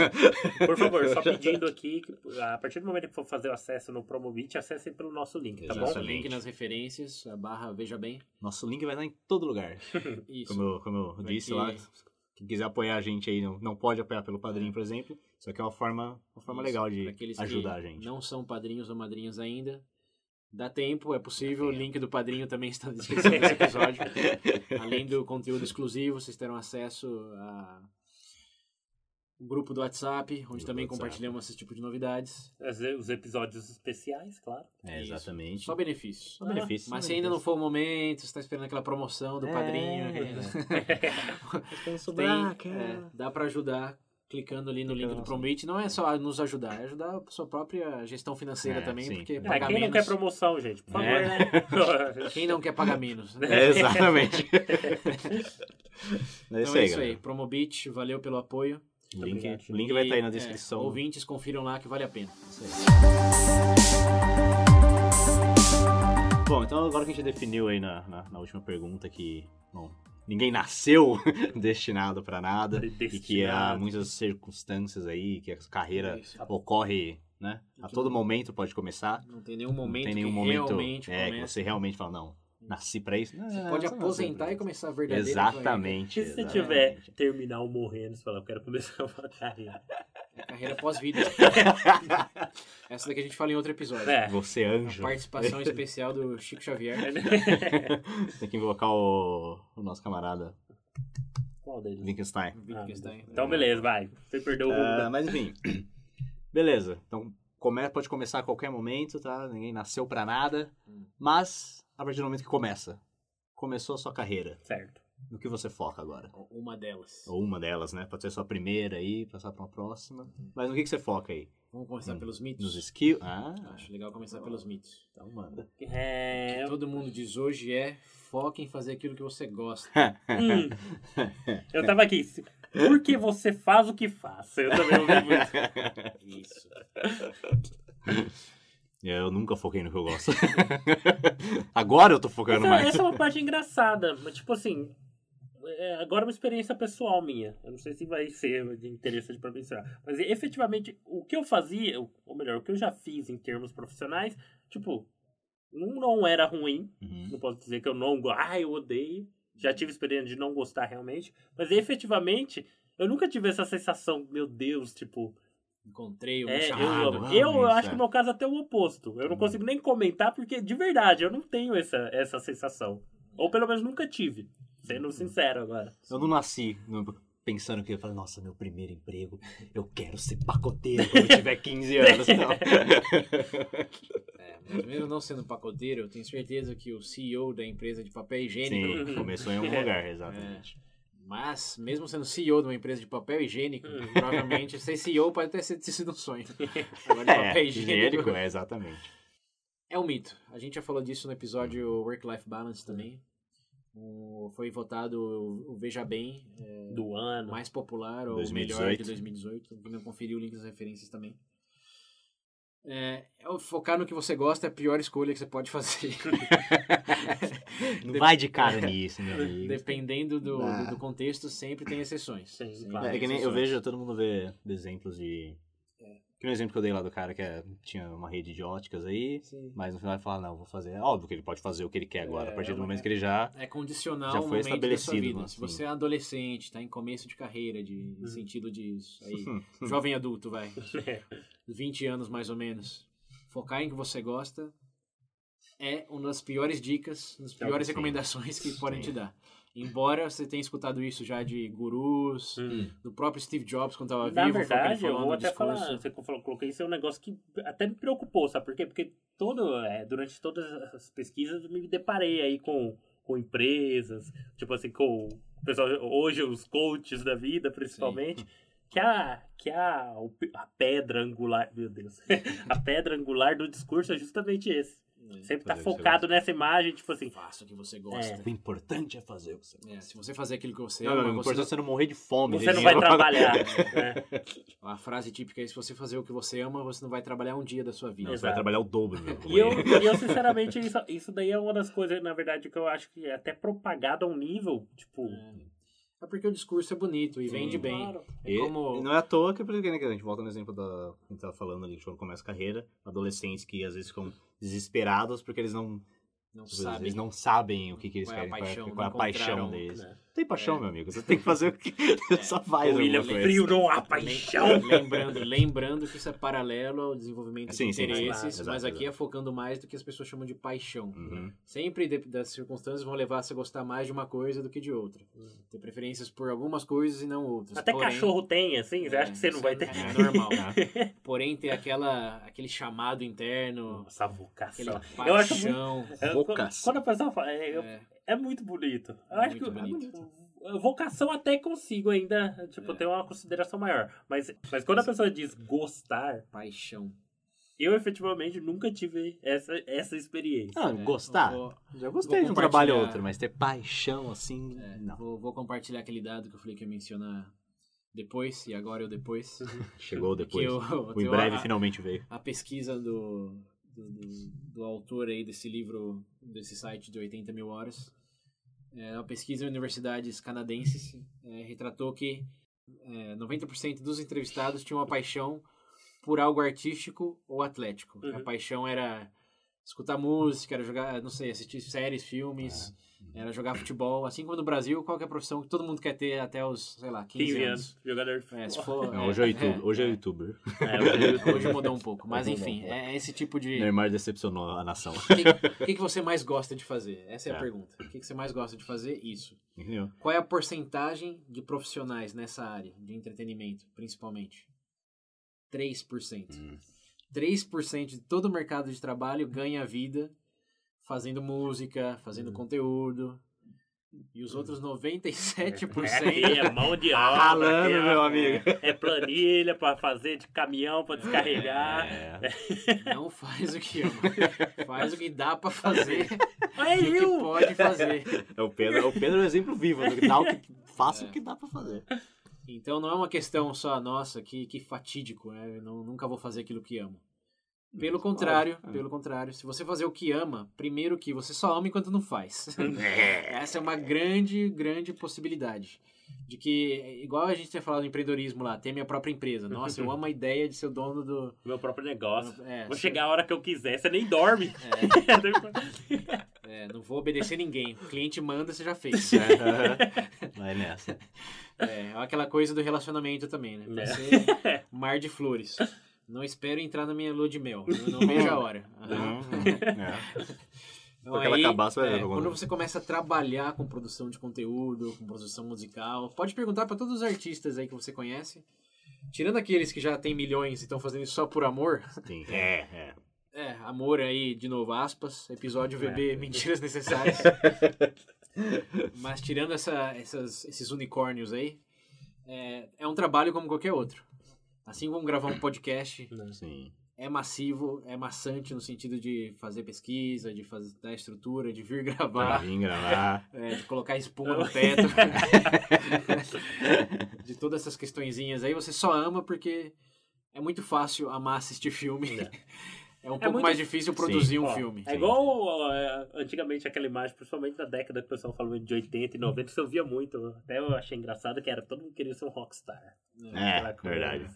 Speaker 2: por favor, só pedindo aqui, que a partir do momento que for fazer o acesso no Promobit, acessem pelo nosso link, tá bom?
Speaker 3: Nosso
Speaker 1: Exatamente.
Speaker 3: link nas referências, a barra Veja Bem.
Speaker 1: Nosso link vai estar em todo lugar.
Speaker 3: Isso.
Speaker 1: Como eu, como eu disse
Speaker 3: ter-
Speaker 1: lá, quem quiser apoiar a gente aí, não, não pode apoiar pelo padrinho, por exemplo. Isso aqui é uma forma, uma forma
Speaker 3: Isso,
Speaker 1: legal de ajudar a gente.
Speaker 3: Não são padrinhos ou madrinhas ainda. Dá tempo, é possível. O link do padrinho também está na descrição desse episódio. Além do conteúdo exclusivo, vocês terão acesso a um grupo do WhatsApp, onde
Speaker 1: Grupo
Speaker 3: também
Speaker 1: WhatsApp.
Speaker 3: compartilhamos esse tipo de novidades.
Speaker 2: Os episódios especiais, claro.
Speaker 1: É,
Speaker 3: Isso.
Speaker 1: exatamente.
Speaker 3: Só benefícios.
Speaker 1: Só benefícios.
Speaker 3: Mas se ainda não for o momento, você está esperando aquela promoção do
Speaker 1: É.
Speaker 3: padrinho. Tem,
Speaker 1: sobrar,
Speaker 3: é, dá para ajudar clicando ali no link do Promete. Não é só nos ajudar, é ajudar a sua própria gestão financeira
Speaker 1: É,
Speaker 3: também,
Speaker 1: sim.
Speaker 3: porque
Speaker 1: É,
Speaker 2: É,
Speaker 3: pagar
Speaker 2: quem não
Speaker 3: menos...
Speaker 2: quer promoção, gente, por favor,
Speaker 1: É.
Speaker 2: né?
Speaker 3: Quem não quer pagar menos? né?
Speaker 1: É, exatamente. é isso
Speaker 3: Então
Speaker 1: aí,
Speaker 3: é isso aí.
Speaker 1: galera.
Speaker 3: Promobit, valeu pelo apoio.
Speaker 1: O link, o link vai estar aí na descrição.
Speaker 3: É, ouvintes, confiram lá que vale a pena.
Speaker 1: Isso aí. Bom, então agora que a gente definiu aí na, na, na última pergunta que, bom, ninguém nasceu destinado pra nada e que há muitas circunstâncias aí, que a carreira
Speaker 3: Isso.
Speaker 1: ocorre, né? A todo momento pode começar.
Speaker 3: Não tem nenhum momento
Speaker 1: não tem nenhum
Speaker 3: que
Speaker 1: momento
Speaker 3: realmente
Speaker 1: é, que você realmente fala, não, nasci pra isso. Não,
Speaker 3: Você
Speaker 1: não,
Speaker 3: pode aposentar e começar a verdadeira.
Speaker 1: Exatamente.
Speaker 2: E se você
Speaker 1: exatamente.
Speaker 2: tiver terminal morrendo, você fala, eu quero começar uma carreira.
Speaker 3: É carreira pós-vida. Essa daqui a gente fala em outro episódio.
Speaker 2: É.
Speaker 1: Você
Speaker 3: A
Speaker 1: anjo.
Speaker 3: participação especial do Chico Xavier.
Speaker 1: Tem que invocar o, o nosso camarada
Speaker 2: Qual deles?
Speaker 1: Wittgenstein.
Speaker 3: Wittgenstein.
Speaker 2: Então, beleza, vai. Você perdeu o
Speaker 1: Ah,
Speaker 2: da-
Speaker 1: mas enfim. Beleza. Então come, pode começar a qualquer momento, tá? Ninguém nasceu pra nada.
Speaker 3: Hum.
Speaker 1: Mas a partir do momento que começa, começou a sua carreira.
Speaker 2: Certo.
Speaker 1: No que você foca agora?
Speaker 3: Uma delas.
Speaker 1: Ou uma delas, né? Pode ser a sua primeira aí, passar pra uma próxima.
Speaker 3: Uhum.
Speaker 1: Mas no que, que você foca aí?
Speaker 3: Vamos começar
Speaker 1: Hum.
Speaker 3: pelos mitos?
Speaker 1: Nos skills? Ah,
Speaker 3: Acho legal começar pelos mitos.
Speaker 1: então manda.
Speaker 3: O
Speaker 2: É...
Speaker 3: que todo mundo diz hoje é foque em fazer aquilo que você gosta.
Speaker 2: Hum. Eu tava aqui. Por que você faz o que faz? Eu também ouvi muito.
Speaker 3: Isso.
Speaker 1: Eu nunca foquei no que eu gosto. Agora eu tô focando
Speaker 2: Essa,
Speaker 1: mais.
Speaker 2: essa é uma parte engraçada, mas tipo assim, agora é uma experiência pessoal minha. Eu não sei se vai ser de interessante pra mencionar. Mas efetivamente, o que eu fazia, ou melhor, o que eu já fiz em termos profissionais, tipo, não, não era ruim.
Speaker 1: Uhum.
Speaker 2: Não posso dizer que eu não gosto, ah, eu odeio. Já tive experiência de não gostar realmente. Mas efetivamente, eu nunca tive essa sensação, meu Deus, tipo,
Speaker 3: Encontrei o
Speaker 2: é, eu,
Speaker 1: amo.
Speaker 2: eu,
Speaker 1: isso,
Speaker 2: acho
Speaker 1: é.
Speaker 2: que no meu caso até o oposto. Eu não
Speaker 1: Hum.
Speaker 2: consigo nem comentar porque, de verdade, eu não tenho essa, essa sensação. Ou pelo menos nunca tive. Sendo sincero agora.
Speaker 1: Eu não nasci pensando que eu falei, nossa, meu primeiro emprego, eu quero ser pacoteiro quando eu tiver 15 anos. Não.
Speaker 3: É, mas mesmo não sendo pacoteiro, eu tenho certeza que o CEO da empresa de papel higiênico.
Speaker 1: Sim, começou em algum lugar, exatamente.
Speaker 3: Mas, mesmo sendo CEO de uma empresa de papel higiênico,
Speaker 2: Hum.
Speaker 3: provavelmente ser CEO pode até ser- ter sido um sonho. Agora, de
Speaker 1: É,
Speaker 3: papel higiênico
Speaker 1: higiênico, é, exatamente.
Speaker 3: é um mito. A gente já falou disso no episódio Work-Life Balance também. O- foi votado o Veja Bem, é,
Speaker 2: Do ano.
Speaker 3: mais popular ou
Speaker 1: 2018.
Speaker 3: melhor de 2018. Quem não conferiu o link das referências também. É, é o focar no que você gosta é a pior escolha que você pode fazer.
Speaker 1: Não vai de cara nisso, meu amigo.
Speaker 3: Dependendo do, do, do contexto, sempre tem exceções.
Speaker 2: Sim,
Speaker 3: Sempre
Speaker 2: claro.
Speaker 1: É
Speaker 3: tem
Speaker 1: que nem eu
Speaker 3: exceções.
Speaker 1: vejo, todo mundo vê exemplos de. Que no exemplo que eu dei lá do cara que é- tinha uma rede de óticas aí,
Speaker 3: Sim.
Speaker 1: mas no final ele fala, não, vou fazer. É óbvio que ele pode fazer o que ele quer agora, a partir do
Speaker 3: é,
Speaker 1: momento que ele já.
Speaker 3: É condicional
Speaker 1: Já foi estabelecido,
Speaker 3: vida.
Speaker 1: né?
Speaker 3: Se você é adolescente, está em começo de carreira, de, no sentido disso, aí, jovem adulto, vai, 20 anos mais ou menos, focar em que você gosta é uma das piores dicas, uma das
Speaker 2: Então,
Speaker 3: piores
Speaker 1: sim.
Speaker 3: recomendações que podem te dar. Embora você tenha escutado isso já de gurus,
Speaker 2: Hum.
Speaker 3: do próprio Steve Jobs quando estava
Speaker 2: Na
Speaker 3: vivo, ele
Speaker 2: verdade, eu vou até
Speaker 3: discurso.
Speaker 2: falar, você falou, coloquei isso é um negócio que até me preocupou, sabe por quê? Porque todo, é, durante todas as pesquisas eu me deparei aí com, com empresas, tipo assim, com o pessoal, hoje os coaches da vida, principalmente, que a, que a, a pedra angular, meu Deus, a pedra angular do discurso é justamente esse. Sempre tá focado nessa imagem, tipo assim,
Speaker 3: Faça o que você gosta.
Speaker 1: O importante é fazer o que você
Speaker 3: É, se você fazer aquilo que você
Speaker 1: Não,
Speaker 3: ama,
Speaker 1: não, o importante é você não morrer de fome.
Speaker 2: você
Speaker 1: de
Speaker 2: não vai trabalhar. né?
Speaker 3: A frase típica é: se você fazer o que você ama, você não vai trabalhar um dia da sua vida.
Speaker 1: Não, você vai trabalhar o dobro, meu.
Speaker 2: E eu, e eu sinceramente, isso, isso daí é uma das coisas, na verdade, que eu acho que é até propagado a um nível, tipo.
Speaker 3: É porque o discurso é bonito e
Speaker 1: Sim.
Speaker 3: vende bem.
Speaker 2: Claro.
Speaker 3: É
Speaker 1: E,
Speaker 3: como-
Speaker 1: e não é à toa que, né, que a gente volta no exemplo da que a gente tava falando ali, quando começa a carreira, adolescentes que às vezes ficam desesperados porque eles não,
Speaker 3: Não
Speaker 1: tipo, eles não sabem o que, que eles
Speaker 3: Qual é a
Speaker 1: querem,
Speaker 3: paixão,
Speaker 1: qual é, qual é a paixão deles.
Speaker 2: né?
Speaker 1: Tem paixão,
Speaker 3: É.
Speaker 1: meu amigo, você tem que fazer o que só faz
Speaker 2: William
Speaker 1: alguma coisa.
Speaker 2: Frio não há paixão.
Speaker 3: Lembrando, lembrando que isso é paralelo ao desenvolvimento
Speaker 1: Sim,
Speaker 3: de
Speaker 1: sim,
Speaker 3: interesses,
Speaker 1: claro.
Speaker 3: Mas aqui é focando mais do que as pessoas chamam de paixão.
Speaker 1: Uhum.
Speaker 3: Sempre de- das circunstâncias vão levar você a gostar mais de uma coisa do que de outra. Ter preferências por algumas coisas e não outras.
Speaker 2: Até
Speaker 3: Porém-
Speaker 2: cachorro tem, assim, você
Speaker 3: É,
Speaker 2: acha que você não
Speaker 3: isso
Speaker 2: vai
Speaker 3: é-
Speaker 2: ter?
Speaker 3: É normal. Porém, ter aquela, aquele chamado interno, aquele
Speaker 2: vocação. Eu acho muito.
Speaker 3: paixão.
Speaker 1: Vocação.
Speaker 2: Quando a pessoa fala, é, eu-
Speaker 3: É,
Speaker 2: muito bonito. Eu
Speaker 3: É
Speaker 2: acho que
Speaker 3: bonito.
Speaker 2: vocação até consigo ainda, tipo,
Speaker 3: É.
Speaker 2: ter uma consideração maior. Mas, mas quando a pessoa diz gostar,
Speaker 3: paixão.
Speaker 2: eu efetivamente nunca tive essa, essa experiência.
Speaker 1: Ah,
Speaker 3: É,
Speaker 1: gostar.
Speaker 3: vou-
Speaker 1: Já gostei de um trabalho ou outro, mas ter paixão assim,
Speaker 3: é,
Speaker 1: não.
Speaker 3: vou, vou compartilhar aquele dado que eu falei que ia mencionar depois, e agora eu depois.
Speaker 1: Chegou
Speaker 3: Que
Speaker 1: depois.
Speaker 3: eu,
Speaker 1: O em breve
Speaker 3: a,
Speaker 1: finalmente veio.
Speaker 3: a pesquisa do, do, do, do autor aí desse livro, desse site de 80 mil horas. É uma pesquisa em universidades canadenses é, retratou que é, 90% dos entrevistados tinham uma paixão por algo artístico ou atlético.
Speaker 2: Uhum.
Speaker 3: A paixão era escutar música, era jogar, não sei, assistir séries, filmes, era jogar futebol. Assim como no Brasil, qualquer profissão que todo mundo quer ter até os, sei lá, 15,
Speaker 2: 15
Speaker 3: anos.
Speaker 2: jogador de
Speaker 3: É, se
Speaker 2: futebol.
Speaker 3: for,
Speaker 1: Não, hoje é,
Speaker 3: é,
Speaker 1: YouTube, hoje é
Speaker 3: é,
Speaker 1: youtuber.
Speaker 2: É, hoje-
Speaker 3: mudou um pouco, mas enfim, é esse tipo de.
Speaker 1: Neymar decepcionou a nação.
Speaker 3: O que, que que você mais gosta de fazer? Essa é a
Speaker 1: É.
Speaker 3: pergunta. O que que você mais gosta de fazer? Isso.
Speaker 1: Entendeu?
Speaker 3: Qual é a porcentagem de profissionais nessa área de entretenimento, principalmente? 3%.
Speaker 1: Hum.
Speaker 3: 3% de todo o mercado de trabalho ganha vida fazendo música, fazendo
Speaker 2: Hum.
Speaker 3: conteúdo. E os outros 97%
Speaker 2: É, é mão de obra.
Speaker 1: Ralando,
Speaker 2: ó.
Speaker 1: meu amigo.
Speaker 2: É planilha pra fazer de caminhão pra descarregar.
Speaker 1: É.
Speaker 3: não faz o que ama. Faz o que dá pra fazer
Speaker 2: É
Speaker 3: e o que
Speaker 2: eu!
Speaker 3: pode fazer.
Speaker 1: É o Pedro, o Pedro é o exemplo vivo. né? Dá o que, faça
Speaker 3: É.
Speaker 1: o que dá pra fazer.
Speaker 3: Então não é uma questão só, nossa, que, que fatídico, né? Eu não, nunca vou fazer aquilo que amo. Pelo
Speaker 1: Mas,
Speaker 3: contrário,
Speaker 1: lógico, é.
Speaker 3: pelo contrário, se você fazer o que ama, primeiro que você só ama enquanto não faz. Essa é uma grande, grande possibilidade. De que, igual a gente tinha falado no empreendedorismo lá, ter minha própria empresa. Nossa, eu amo a ideia de ser o dono do.
Speaker 2: Meu próprio negócio.
Speaker 3: É,
Speaker 2: Vou
Speaker 3: se-
Speaker 2: chegar a hora que eu quiser, você nem dorme.
Speaker 3: é, não vou obedecer ninguém. O cliente manda, você já fez.
Speaker 1: Vai nessa.
Speaker 3: É, aquela coisa do relacionamento também, né? Vai
Speaker 2: É.
Speaker 3: ser mar de flores. Não espero entrar na minha lua de mel. Eu não vejo a hora.
Speaker 1: Uhum. É.
Speaker 3: Então, aí,
Speaker 1: acabar, você
Speaker 3: é,
Speaker 1: quando
Speaker 3: você começa a trabalhar com produção de conteúdo, com produção musical, pode perguntar para todos os artistas aí que você conhece. Tirando aqueles que já têm milhões e estão fazendo isso só por amor.
Speaker 1: Sim. É, é.
Speaker 3: É, amor aí, de novo, aspas. Episódio
Speaker 1: É.
Speaker 3: VB, mentiras necessárias. Mas tirando essa, essas, esses unicórnios aí, é, é um trabalho como qualquer outro. Assim como gravar um podcast,
Speaker 1: Sim.
Speaker 3: é massivo, é maçante no sentido de fazer pesquisa, de fazer dar estrutura, de vir gravar,
Speaker 1: Vim gravar.
Speaker 3: é, de colocar espuma no teto, de todas essas questõezinhas aí, você só ama porque é muito fácil amar assistir filme. É um pouco
Speaker 2: muito-
Speaker 3: mais difícil produzir um
Speaker 2: Ó,
Speaker 3: filme.
Speaker 2: É igual ó, é, antigamente aquela imagem, principalmente na década que o pessoal falou de 80 e 90, que eu via muito. Até eu achei engraçado que era todo mundo queria ser um rockstar.
Speaker 1: É,
Speaker 2: Aquela coisa.
Speaker 1: verdade.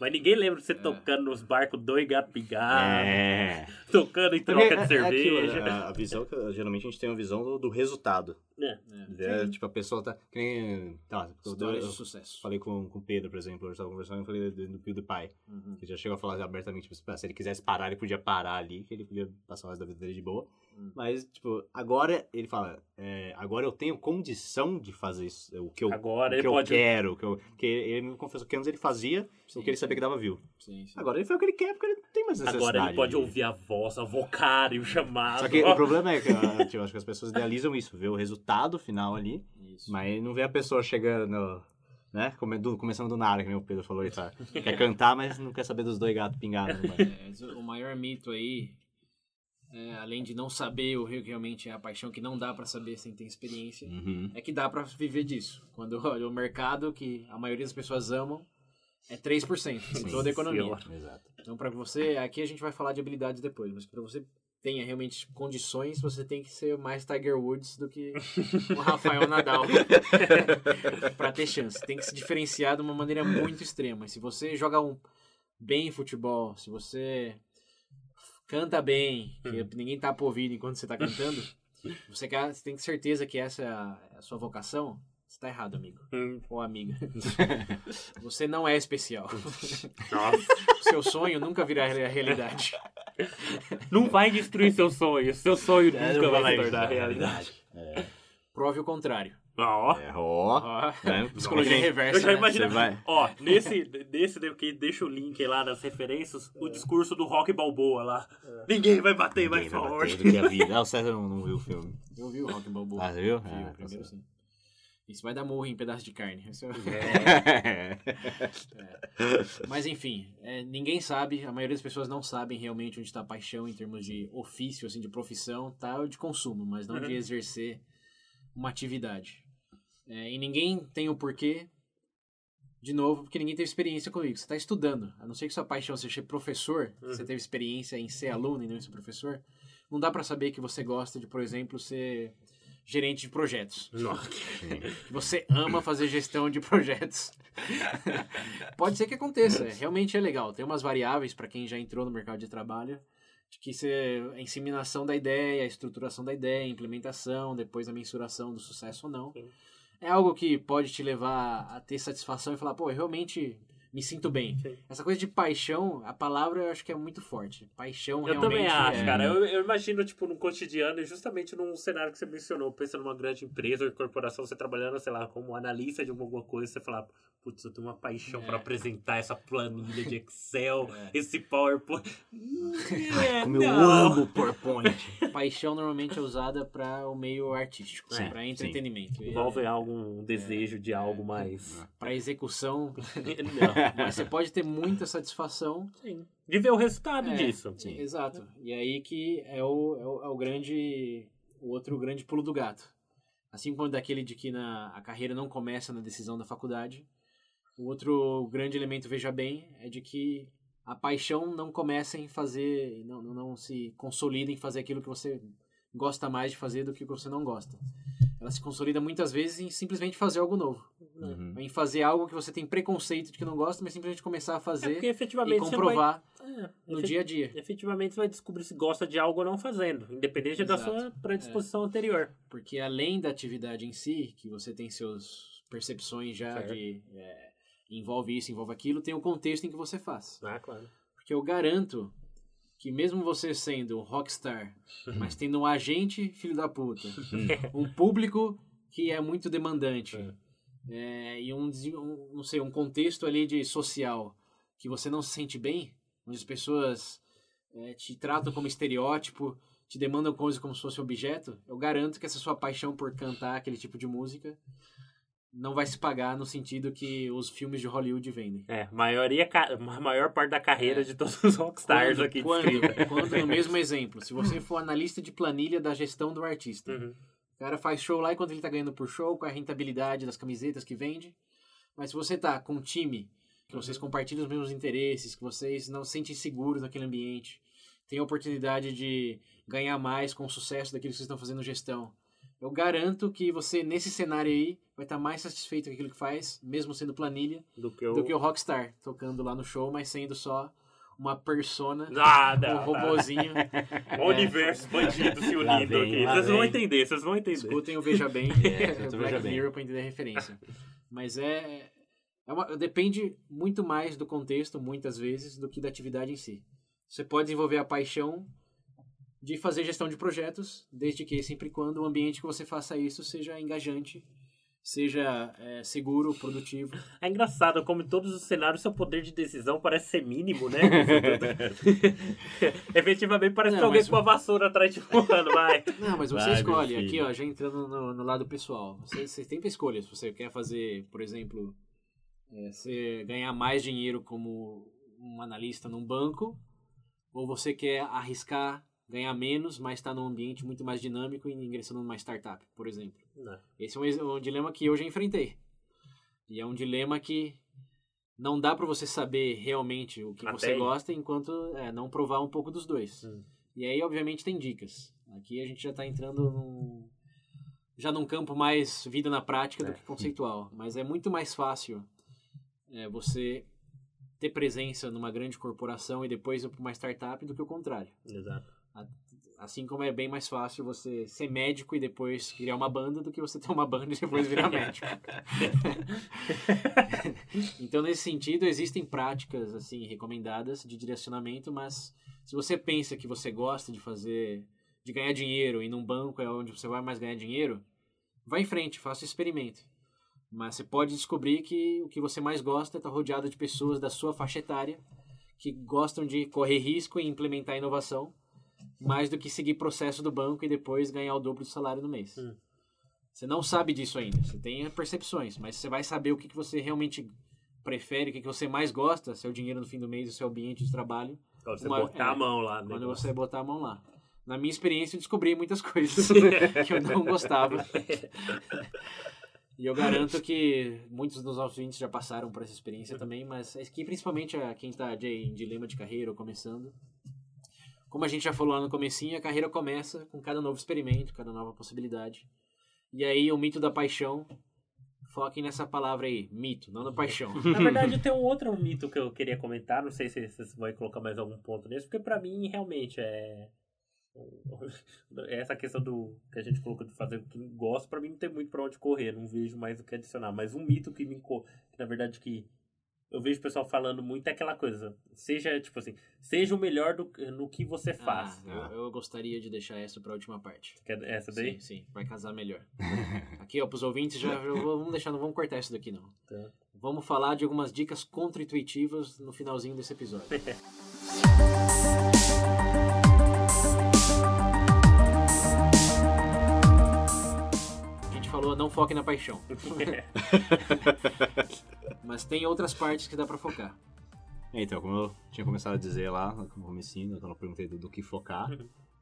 Speaker 2: Mas ninguém lembra de você tocando nos barcos dois gato pingado,
Speaker 1: É.
Speaker 2: tocando em
Speaker 1: Porque
Speaker 2: troca de
Speaker 1: é- é aquilo,
Speaker 2: cerveja.
Speaker 1: né? a visão que geralmente a gente tem uma visão do, do resultado.
Speaker 2: É.
Speaker 1: É, tipo, a pessoa tá. Que nem. Tá, eu,
Speaker 3: de sucesso.
Speaker 1: falei com, com o Pedro, por exemplo, hoje eu tava conversando, eu falei do, do PewDiePie.
Speaker 3: Uhum.
Speaker 1: Que já chegou a falar abertamente, tipo, se ele quisesse parar, ele podia parar ali, que ele podia passar o resto da vida dele de boa.
Speaker 3: Hum.
Speaker 1: Mas, tipo, agora ele fala, é, agora eu tenho condição de fazer isso, o que eu,
Speaker 2: Agora
Speaker 1: o
Speaker 2: ele
Speaker 1: que eu
Speaker 2: pode.
Speaker 1: quero. Que eu, porque ele me confessou que antes ele fazia
Speaker 3: Sim,
Speaker 1: o que ele sabia que dava view.
Speaker 3: Sim, sim.
Speaker 1: Agora ele faz o que ele quer porque ele não tem mais necessidade.
Speaker 2: Agora ele pode
Speaker 1: de-
Speaker 2: ouvir a voz, a vocário, o chamado.
Speaker 1: Só que
Speaker 2: ó.
Speaker 1: o problema é que eu, tipo, acho que as pessoas idealizam isso, vê o resultado final ali,
Speaker 3: Isso.
Speaker 1: mas não vê a pessoa chegando, né? come- do- começando do nada, que o Pedro falou, tá, quer cantar, mas não quer saber dos dois gatos pingados. banho.
Speaker 3: É, o maior mito aí, é, além de não saber o que realmente é a paixão, que não dá pra saber sem ter experiência,
Speaker 1: Uhum.
Speaker 3: é que dá pra viver disso. Quando olha o mercado, que a maioria das pessoas amam, é 3% em toda a economia.
Speaker 1: Exato.
Speaker 3: Então, pra você, aqui a gente vai falar de habilidades depois, mas pra você tenha realmente condições, você tem que ser mais Tiger Woods do que o Rafael Nadal pra ter chance. Tem que se diferenciar de uma maneira muito extrema. Se você joga um bem futebol, se você canta bem, que ninguém tá por ouvido enquanto você tá cantando, você, quer, você tem certeza que essa é a sua vocação, você tá errado, amigo.
Speaker 2: Hum,
Speaker 3: Ou amiga. Você não é especial.
Speaker 2: Nossa.
Speaker 3: Seu sonho nunca virá rea- realidade.
Speaker 2: Não vai destruir seu sonho. Seu sonho
Speaker 1: É,
Speaker 2: nunca vai
Speaker 1: vai
Speaker 2: se tornar
Speaker 1: ajudar,
Speaker 2: realidade.
Speaker 3: Prove o contrário.
Speaker 2: Ó.
Speaker 1: É, ó. É,
Speaker 3: psicologia
Speaker 1: Nossa.
Speaker 3: reversa.
Speaker 2: Eu já
Speaker 3: né?
Speaker 2: imagino.
Speaker 1: Vai-
Speaker 2: Ó, nesse, nesse daqui, deixa o link lá nas referências, o discurso do Rock Balboa lá. Ninguém vai bater mais
Speaker 1: Ninguém vai bater
Speaker 2: forte.
Speaker 1: do que a vida. Ah, o César não, não viu o filme.
Speaker 3: Eu vi o Rock Balboa.
Speaker 1: Ah, você viu?
Speaker 3: Vi,
Speaker 1: Ah,
Speaker 3: o primeiro
Speaker 1: tá
Speaker 3: sim. Isso vai dar morro em pedaço de carne. Esse é o- Mas enfim, é, ninguém sabe, a maioria das pessoas não sabem realmente onde está a paixão em termos de ofício, assim, de profissão, tá? De consumo, mas não de
Speaker 2: Uhum.
Speaker 3: exercer uma atividade. É, e ninguém tem o porquê, de novo, porque ninguém teve experiência comigo. Você está estudando, a não ser que sua paixão seja ser professor,
Speaker 2: Uhum.
Speaker 3: você teve experiência em ser aluno e não em ser professor, não dá para saber que você gosta de, por exemplo, ser gerente de projetos.
Speaker 2: Nossa.
Speaker 3: Você ama fazer gestão de projetos. Pode ser que aconteça, é, realmente é legal. Tem umas variáveis para quem já entrou no mercado de trabalho, de que você, a inseminação da ideia, a estruturação da ideia, a implementação, depois a mensuração do sucesso ou não. É algo que pode te levar a ter satisfação e falar, pô, eu realmente me sinto bem.
Speaker 2: Sim.
Speaker 3: Essa coisa de paixão, a palavra eu acho que é muito forte. Paixão
Speaker 2: Eu
Speaker 3: realmente
Speaker 2: também acho,
Speaker 3: é...
Speaker 2: cara. Eu, eu imagino, tipo, no cotidiano, e justamente num cenário que você mencionou, pensa numa grande empresa ou corporação, você trabalhando, sei lá, como analista de alguma coisa, você falar, putz, eu tenho uma paixão
Speaker 3: É.
Speaker 2: pra apresentar essa planilha de Excel,
Speaker 3: É.
Speaker 2: esse PowerPoint. É,
Speaker 1: Como eu
Speaker 2: não.
Speaker 1: amo PowerPoint.
Speaker 3: Paixão normalmente é usada para o meio artístico,
Speaker 2: Sim,
Speaker 3: para entretenimento.
Speaker 2: Envolve algum desejo de algo mais.
Speaker 3: Para execução,
Speaker 2: Não.
Speaker 3: Mas você pode ter muita satisfação.
Speaker 2: Sim. De ver o resultado
Speaker 3: É,
Speaker 2: disso.
Speaker 3: sim, Exato. E aí que é o, é o, é o grande, o outro grande pulo do gato. Assim como daquele de que na, a carreira não começa na decisão da faculdade, o outro grande elemento, veja bem, é de que a paixão não começa em fazer, não, não, não se consolida em fazer aquilo que você gosta mais de fazer do que o que você não gosta. Ela se consolida muitas vezes em simplesmente fazer algo novo.
Speaker 1: Uhum.
Speaker 3: Em fazer algo que você tem preconceito de que não gosta, mas simplesmente começar a
Speaker 2: É
Speaker 3: fazer
Speaker 2: porque
Speaker 3: e
Speaker 2: efetivamente você
Speaker 3: comprovar
Speaker 2: vai. É,
Speaker 3: no
Speaker 2: efet-
Speaker 3: dia a dia.
Speaker 2: Efetivamente você vai descobrir se gosta de algo ou não fazendo, independente da
Speaker 3: Exato.
Speaker 2: sua predisposição anterior.
Speaker 3: Porque além da atividade em si, que você tem seus percepções já
Speaker 2: Certo.
Speaker 3: de é, envolve isso, envolve aquilo, tem o contexto em que você faz.
Speaker 2: Ah, claro.
Speaker 3: Porque eu garanto que mesmo você sendo um rockstar, mas tendo um agente filho da puta, um público que é muito demandante, é, e um, um, não sei, um contexto ali de social que você não se sente bem, onde as pessoas é, te tratam como estereótipo, te demandam coisas como se fosse objeto, eu garanto que essa sua paixão por cantar aquele tipo de música não vai se pagar no sentido que os filmes de Hollywood vendem.
Speaker 2: É, maioria, maior parte da carreira de todos os rockstars
Speaker 3: Quando,
Speaker 2: aqui
Speaker 3: quando, quando, no mesmo exemplo, se você for analista de planilha da gestão do artista,
Speaker 2: Uhum.
Speaker 3: o cara faz show lá enquanto ele tá ganhando por show, com a rentabilidade das camisetas que vende. Mas se você tá com um time, que vocês compartilham os mesmos interesses, que vocês não se sentem seguros naquele ambiente, tem a oportunidade de ganhar mais com o sucesso daquilo que vocês estão fazendo gestão. Eu garanto que você, nesse cenário aí, vai estar mais satisfeito com aquilo que faz, mesmo sendo planilha,
Speaker 2: Do que o...
Speaker 3: do que o Rockstar, tocando lá no show, mas sendo só uma persona,
Speaker 2: Nada.
Speaker 3: um robozinho.
Speaker 2: O universo bandido se unindo aqui. Vocês vão
Speaker 1: vem.
Speaker 2: entender, vocês vão entender.
Speaker 3: Escutem o Veja Bem,
Speaker 1: É, o
Speaker 3: Black. Mirror pra entender a referência. Mas é, é uma- depende muito mais do contexto, muitas vezes, do que da atividade em si. Você pode desenvolver a paixão de fazer gestão de projetos, desde que sempre e quando o ambiente que você faça isso seja engajante, seja é, seguro, produtivo.
Speaker 2: É engraçado como em todos os cenários seu poder de decisão parece ser mínimo, né? Efetivamente parece
Speaker 3: Não,
Speaker 2: que alguém com uma vassoura atrás de fulano, vai.
Speaker 3: Não, mas você
Speaker 1: Vai,
Speaker 3: escolhe. Aqui, ó, já entrando no, no lado pessoal. Você, você tem escolha. Se você quer fazer, por exemplo, é, você ganhar mais dinheiro como um analista num banco, ou você quer arriscar, ganhar menos, mas estar num ambiente muito mais dinâmico e ingressando numa startup, por exemplo.
Speaker 2: Não.
Speaker 3: Esse é um, ex- um dilema que eu já enfrentei. E é um dilema que não dá pra você saber realmente o que
Speaker 2: Até
Speaker 3: você
Speaker 2: aí.
Speaker 3: gosta enquanto é, não provar um pouco dos dois.
Speaker 2: Hum.
Speaker 3: E aí, obviamente, tem dicas. Aqui a gente já tá entrando num, já num campo mais vida na prática
Speaker 2: É.
Speaker 3: do que conceitual. Mas é muito mais fácil é, você ter presença numa grande corporação e depois ir para uma startup do que o contrário.
Speaker 2: Exato.
Speaker 3: Assim como é bem mais fácil você ser médico e depois criar uma banda do que você ter uma banda e depois virar médico. então, nesse sentido, existem práticas assim recomendadas de direcionamento, mas se você pensa que você gosta de fazer, de ganhar dinheiro e num banco é onde você vai mais ganhar dinheiro, vá em frente, faça o experimento. Mas você pode descobrir que o que você mais gosta é estar rodeado de pessoas da sua faixa etária que gostam de correr risco e implementar inovação mais do que seguir processo do banco e depois ganhar o dobro do salário no mês.
Speaker 2: Hum.
Speaker 3: Você não sabe disso ainda. Você tem percepções, mas você vai saber o que, que você realmente prefere, o que, que você mais gosta, seu dinheiro no fim do mês, o seu ambiente de trabalho,
Speaker 2: Quando você
Speaker 3: Uma-
Speaker 2: botar
Speaker 3: é,
Speaker 2: a mão lá. no
Speaker 3: quando
Speaker 2: negócio.
Speaker 3: você botar a mão lá. Na minha experiência, eu descobri muitas coisas que eu não gostava. E eu garanto que muitos dos nossos ouvintes já passaram por essa experiência também, mas aqui principalmente a quem está em dilema de carreira ou começando. Como a gente já falou lá no comecinho, a carreira começa com cada novo experimento, cada nova possibilidade. E aí o mito da paixão, foquem nessa palavra aí, mito, não da paixão.
Speaker 2: Na verdade, tem um outro mito que eu queria comentar. Não sei se vocês vão colocar mais algum ponto nisso, porque pra mim, realmente, é. Essa questão do que a gente colocou de fazer o que gosta, pra mim não tem muito pra onde correr, não vejo mais o que adicionar. Mas um mito que me. que, Na verdade, que eu vejo o pessoal falando muito é aquela coisa. Seja, tipo assim, seja o melhor do, no que você faz.
Speaker 3: Ah, eu, eu gostaria de deixar essa para a última parte.
Speaker 2: Quer essa daí?
Speaker 3: Sim, sim, vai casar melhor. Aqui, ó, pros ouvintes, já, já vamos deixar, não vamos cortar isso daqui, não.
Speaker 2: Tá.
Speaker 3: Vamos falar de algumas dicas contra-intuitivas no finalzinho desse episódio. não foque na paixão. Mas tem outras partes que dá pra focar.
Speaker 1: Então, como eu tinha começado a dizer lá no comecinho, quando eu perguntei do, do que focar,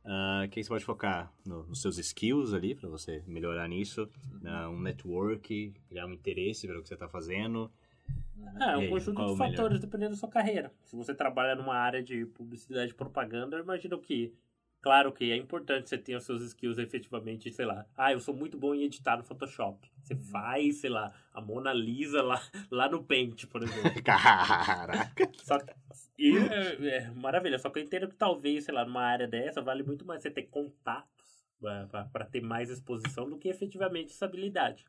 Speaker 1: ah, que você pode focar no- nos seus skills ali, pra você melhorar nisso, ah, um network, criar um interesse pelo que você tá fazendo.
Speaker 2: É,
Speaker 1: E
Speaker 2: um
Speaker 1: aí,
Speaker 2: conjunto de
Speaker 1: é o melhor?
Speaker 2: fatores dependendo da sua carreira. Se você trabalha numa área de publicidade e propaganda, eu imagino que, claro que é importante você ter os seus skills efetivamente, sei lá. Ah, eu sou muito bom em editar no Photoshop. Você
Speaker 1: Uhum.
Speaker 2: faz, sei lá, a Mona Lisa lá, lá no Paint, por exemplo.
Speaker 1: Caraca!
Speaker 2: Só que, e é, é maravilha. Só que eu entendo que talvez, sei lá, numa área dessa, vale muito mais você ter contatos para ter mais exposição do que efetivamente essa habilidade.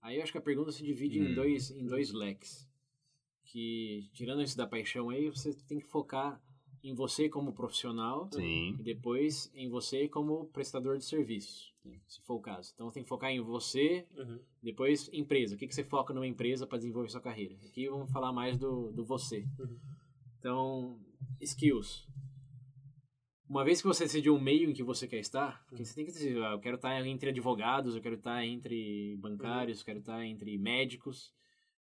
Speaker 3: Aí eu acho que a pergunta se divide em
Speaker 1: Hum.
Speaker 3: dois em dois leques. Que, tirando esse da paixão aí, você tem que focar em você como profissional
Speaker 1: Sim.
Speaker 3: e depois em você como prestador de serviços, se for o caso. Então tem que focar em você,
Speaker 2: Uhum.
Speaker 3: depois empresa. O que, que você foca numa empresa para desenvolver sua carreira? Aqui vamos falar mais do, do você.
Speaker 2: Uhum.
Speaker 3: Então, skills. Uma vez que você decidiu o meio em que você quer estar, porque você tem que decidir, ah, eu quero estar entre advogados, eu quero estar entre bancários, eu quero estar entre médicos.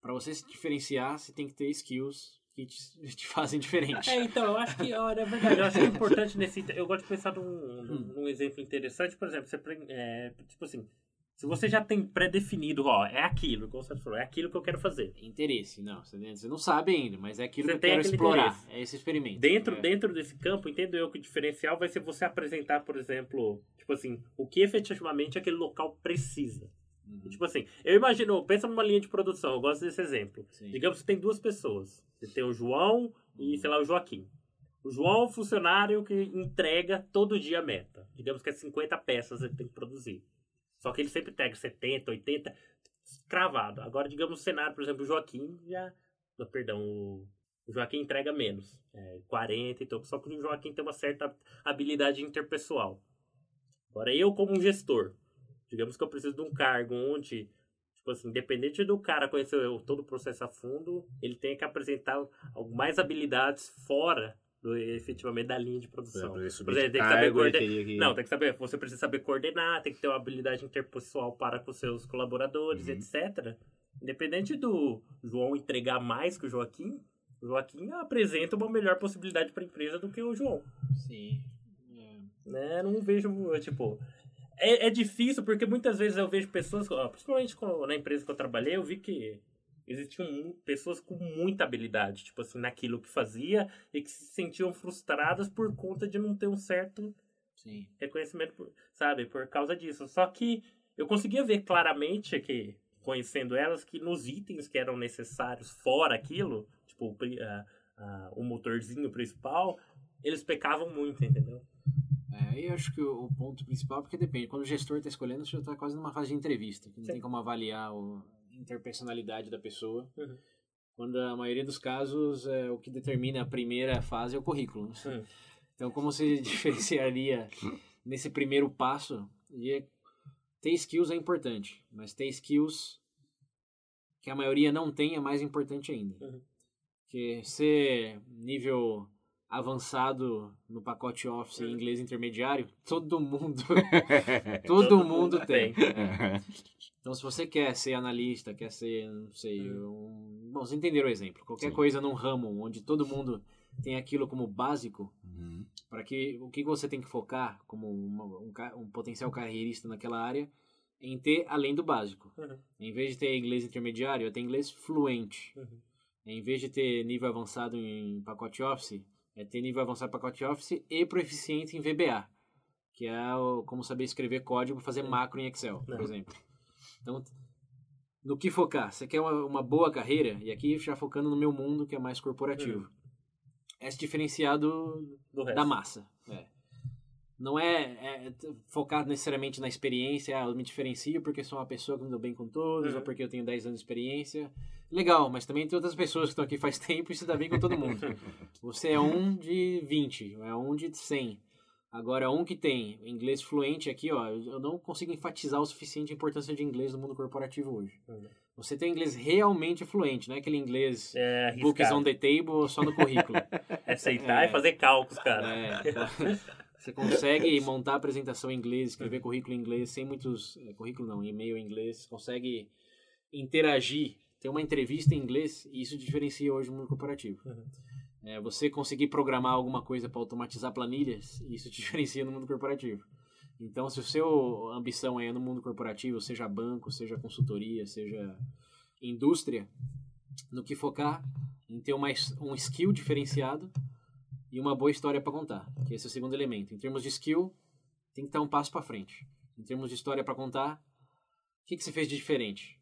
Speaker 3: Para você se diferenciar, você tem que ter skills que te, te fazem diferente.
Speaker 2: É, então, eu acho que, olha, é verdade, eu acho que é importante nesse. Eu gosto de pensar num,
Speaker 3: Hum.
Speaker 2: num, num exemplo interessante, por exemplo, você, é, tipo assim, se você já tem pré-definido, ó, é aquilo, como você falou, é aquilo que eu quero fazer.
Speaker 3: Interesse, não. Você, não sabe ainda, mas é aquilo
Speaker 2: Você
Speaker 3: que eu
Speaker 2: tem
Speaker 3: quero explorar.
Speaker 2: interesse.
Speaker 3: É esse experimento.
Speaker 2: Dentro,
Speaker 3: é.
Speaker 2: dentro desse campo, entendo eu que o diferencial vai ser você apresentar, por exemplo, tipo assim, o que efetivamente aquele local precisa.
Speaker 3: Uhum.
Speaker 2: Tipo assim, eu imagino, pensa numa linha de produção, eu gosto desse exemplo.
Speaker 3: Sim.
Speaker 2: Digamos que tem duas pessoas. Você tem o João e, sei lá, o Joaquim. O João é um funcionário que entrega todo dia a meta. Digamos que é 50 peças ele tem que produzir. Só que ele sempre entrega 70, 80, cravado. Agora, digamos o cenário, por exemplo, o Joaquim já. Perdão, o o Joaquim entrega menos. É, 40 e tal. Só que o Joaquim tem uma certa habilidade interpessoal. Agora, eu como um gestor, digamos que eu preciso de um cargo onde, tipo assim, independente do cara conhecer todo o processo a fundo, ele tem que apresentar mais habilidades fora do, efetivamente da linha de produção.
Speaker 1: Por exemplo,
Speaker 2: tem que saber coorden-
Speaker 1: que...
Speaker 2: Não, tem que saber, você precisa saber coordenar, tem que ter uma habilidade interpessoal para com seus colaboradores,
Speaker 1: Uhum.
Speaker 2: etc. Independente do João entregar mais que o Joaquim, o Joaquim apresenta uma melhor possibilidade para a empresa do que o João.
Speaker 3: Sim. É.
Speaker 2: Né? Não vejo, tipo. É, é difícil porque muitas vezes eu vejo pessoas, principalmente na empresa que eu trabalhei, eu vi que existiam pessoas com muita habilidade, tipo assim, naquilo que fazia e que se sentiam frustradas por conta de não ter um certo
Speaker 3: Sim.
Speaker 2: reconhecimento, sabe, por causa disso. Só que eu conseguia ver claramente que, conhecendo elas, que nos itens que eram necessários fora aquilo, tipo a- a- o motorzinho principal, eles pecavam muito, entendeu?
Speaker 3: É, eu acho que o, o ponto principal, porque depende, quando o gestor está escolhendo, você já está quase numa fase de entrevista, que não
Speaker 2: Sim.
Speaker 3: tem como avaliar o- a interpersonalidade da pessoa.
Speaker 2: Uhum.
Speaker 3: Quando a maioria dos casos, é, o que determina a primeira fase é o currículo.
Speaker 2: Hum.
Speaker 3: Então, como você diferenciaria nesse primeiro passo? E é- ter skills é importante, mas ter skills que a maioria não tem é mais importante ainda.
Speaker 2: Uhum.
Speaker 3: Porque ser nível avançado no pacote Office em inglês intermediário, todo mundo,
Speaker 1: Todo
Speaker 3: todo, mundo tem.
Speaker 2: tem.
Speaker 3: Então, se você quer ser analista, quer ser, não sei, um... Bom, vocês entenderam o exemplo. Qualquer
Speaker 1: Sim.
Speaker 3: coisa num ramo onde todo mundo tem aquilo como básico,
Speaker 1: Uhum.
Speaker 3: para que o que você tem que focar como uma- um, um potencial carreirista naquela área em ter além do básico.
Speaker 2: Uhum.
Speaker 3: Em vez de ter inglês intermediário, eu tenho inglês fluente.
Speaker 2: Uhum.
Speaker 3: Em vez de ter nível avançado em pacote Office, é ter nível avançado em pacote Office e proficiente em VBA, que é o, como saber escrever código para fazer
Speaker 2: Sim.
Speaker 3: macro em Excel, por
Speaker 2: Uhum.
Speaker 3: exemplo. Então, no que focar? Você quer uma, uma boa carreira? E aqui já focando no meu mundo, que é mais corporativo. É se diferenciar do,
Speaker 2: Do
Speaker 3: da massa. É. Não é, é t- focar necessariamente na experiência, ah, eu me diferencio porque sou uma pessoa que me dou bem com todos,
Speaker 2: Uhum.
Speaker 3: ou porque eu tenho 10 anos de experiência. Legal, mas também tem outras pessoas que estão aqui faz tempo e se dá bem com todo mundo. Você é um de 20, é um de 100. Agora, um que tem inglês fluente aqui, ó, eu não consigo enfatizar o suficiente a importância de inglês no mundo corporativo hoje.
Speaker 2: Uhum.
Speaker 3: Você tem inglês realmente fluente, não é aquele inglês
Speaker 2: É
Speaker 3: books on the table só no currículo.
Speaker 2: É aceitar
Speaker 3: É.
Speaker 2: e fazer cálculos, cara.
Speaker 3: É, você consegue montar apresentação em inglês, escrever currículo em inglês, sem muitos. é, currículo não, e-mail em inglês, consegue interagir, ter uma entrevista em inglês, e isso diferencia hoje no mundo corporativo.
Speaker 2: Uhum.
Speaker 3: É, você conseguir programar alguma coisa para automatizar planilhas, isso diferencia no mundo corporativo. Então, se o seu ambição é no mundo corporativo, seja banco, seja consultoria, seja indústria, no que focar em ter uma, um skill diferenciado e uma boa história para contar, que esse é o segundo elemento. Em termos de skill, tem que estar um passo para frente. Em termos de história para contar, o que, que você fez de diferente?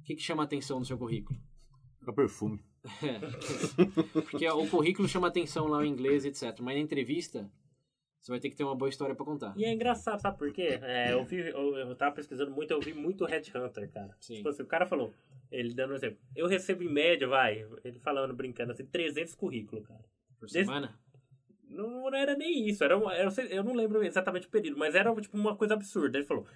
Speaker 3: O que, que chama a atenção no seu currículo?
Speaker 1: É perfume.
Speaker 3: Porque o currículo chama atenção lá em inglês, etc. Mas na entrevista, você vai ter que ter uma boa história para contar.
Speaker 2: E é engraçado, sabe por quê? É, eu, vi, eu, eu tava pesquisando muito, eu vi muito Headhunter, cara.
Speaker 3: Sim.
Speaker 2: Tipo assim, o cara falou, ele dando um exemplo, eu recebo em média, vai, ele falando, brincando assim, 300 currículos, cara.
Speaker 3: Por semana?
Speaker 2: Não, não era nem isso, era, uma, era eu não lembro exatamente o período, mas era tipo uma coisa absurda. Ele falou,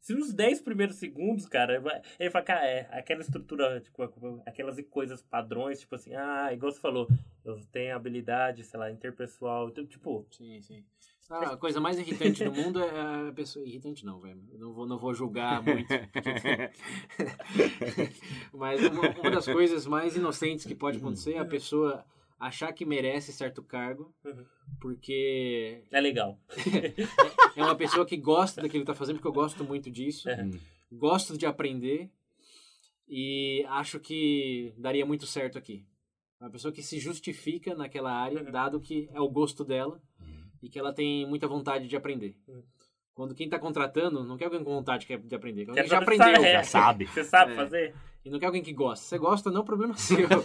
Speaker 2: se nos 10 primeiros segundos, cara, ele fala, cara, é, aquela estrutura, tipo, aquelas coisas padrões, tipo assim, ah, igual você falou, eu tenho habilidade, sei lá, interpessoal, então, tipo,
Speaker 3: Sim, sim. A coisa mais irritante do mundo é a pessoa. Irritante não, velho. Não vou, não vou julgar muito. Mas uma, uma das coisas mais inocentes que pode acontecer é a pessoa achar que merece certo cargo,
Speaker 2: Uhum.
Speaker 3: porque
Speaker 2: é legal.
Speaker 3: é uma pessoa que gosta daquilo que está fazendo, porque eu gosto muito disso.
Speaker 2: É.
Speaker 3: gosto de aprender e acho que daria muito certo aqui. É Uma pessoa que se justifica naquela área,
Speaker 2: Uhum.
Speaker 3: dado que é o gosto dela e que ela tem muita vontade de aprender.
Speaker 2: Uhum.
Speaker 3: Quando quem tá contratando não quer alguém com vontade que- de aprender, quer
Speaker 2: Quer
Speaker 3: alguém que já aprendeu.
Speaker 2: é,
Speaker 1: já sabe.
Speaker 2: Você sabe
Speaker 3: É.
Speaker 2: fazer?
Speaker 3: E não quer alguém que gosta. Você gosta, não, problema seu. Quero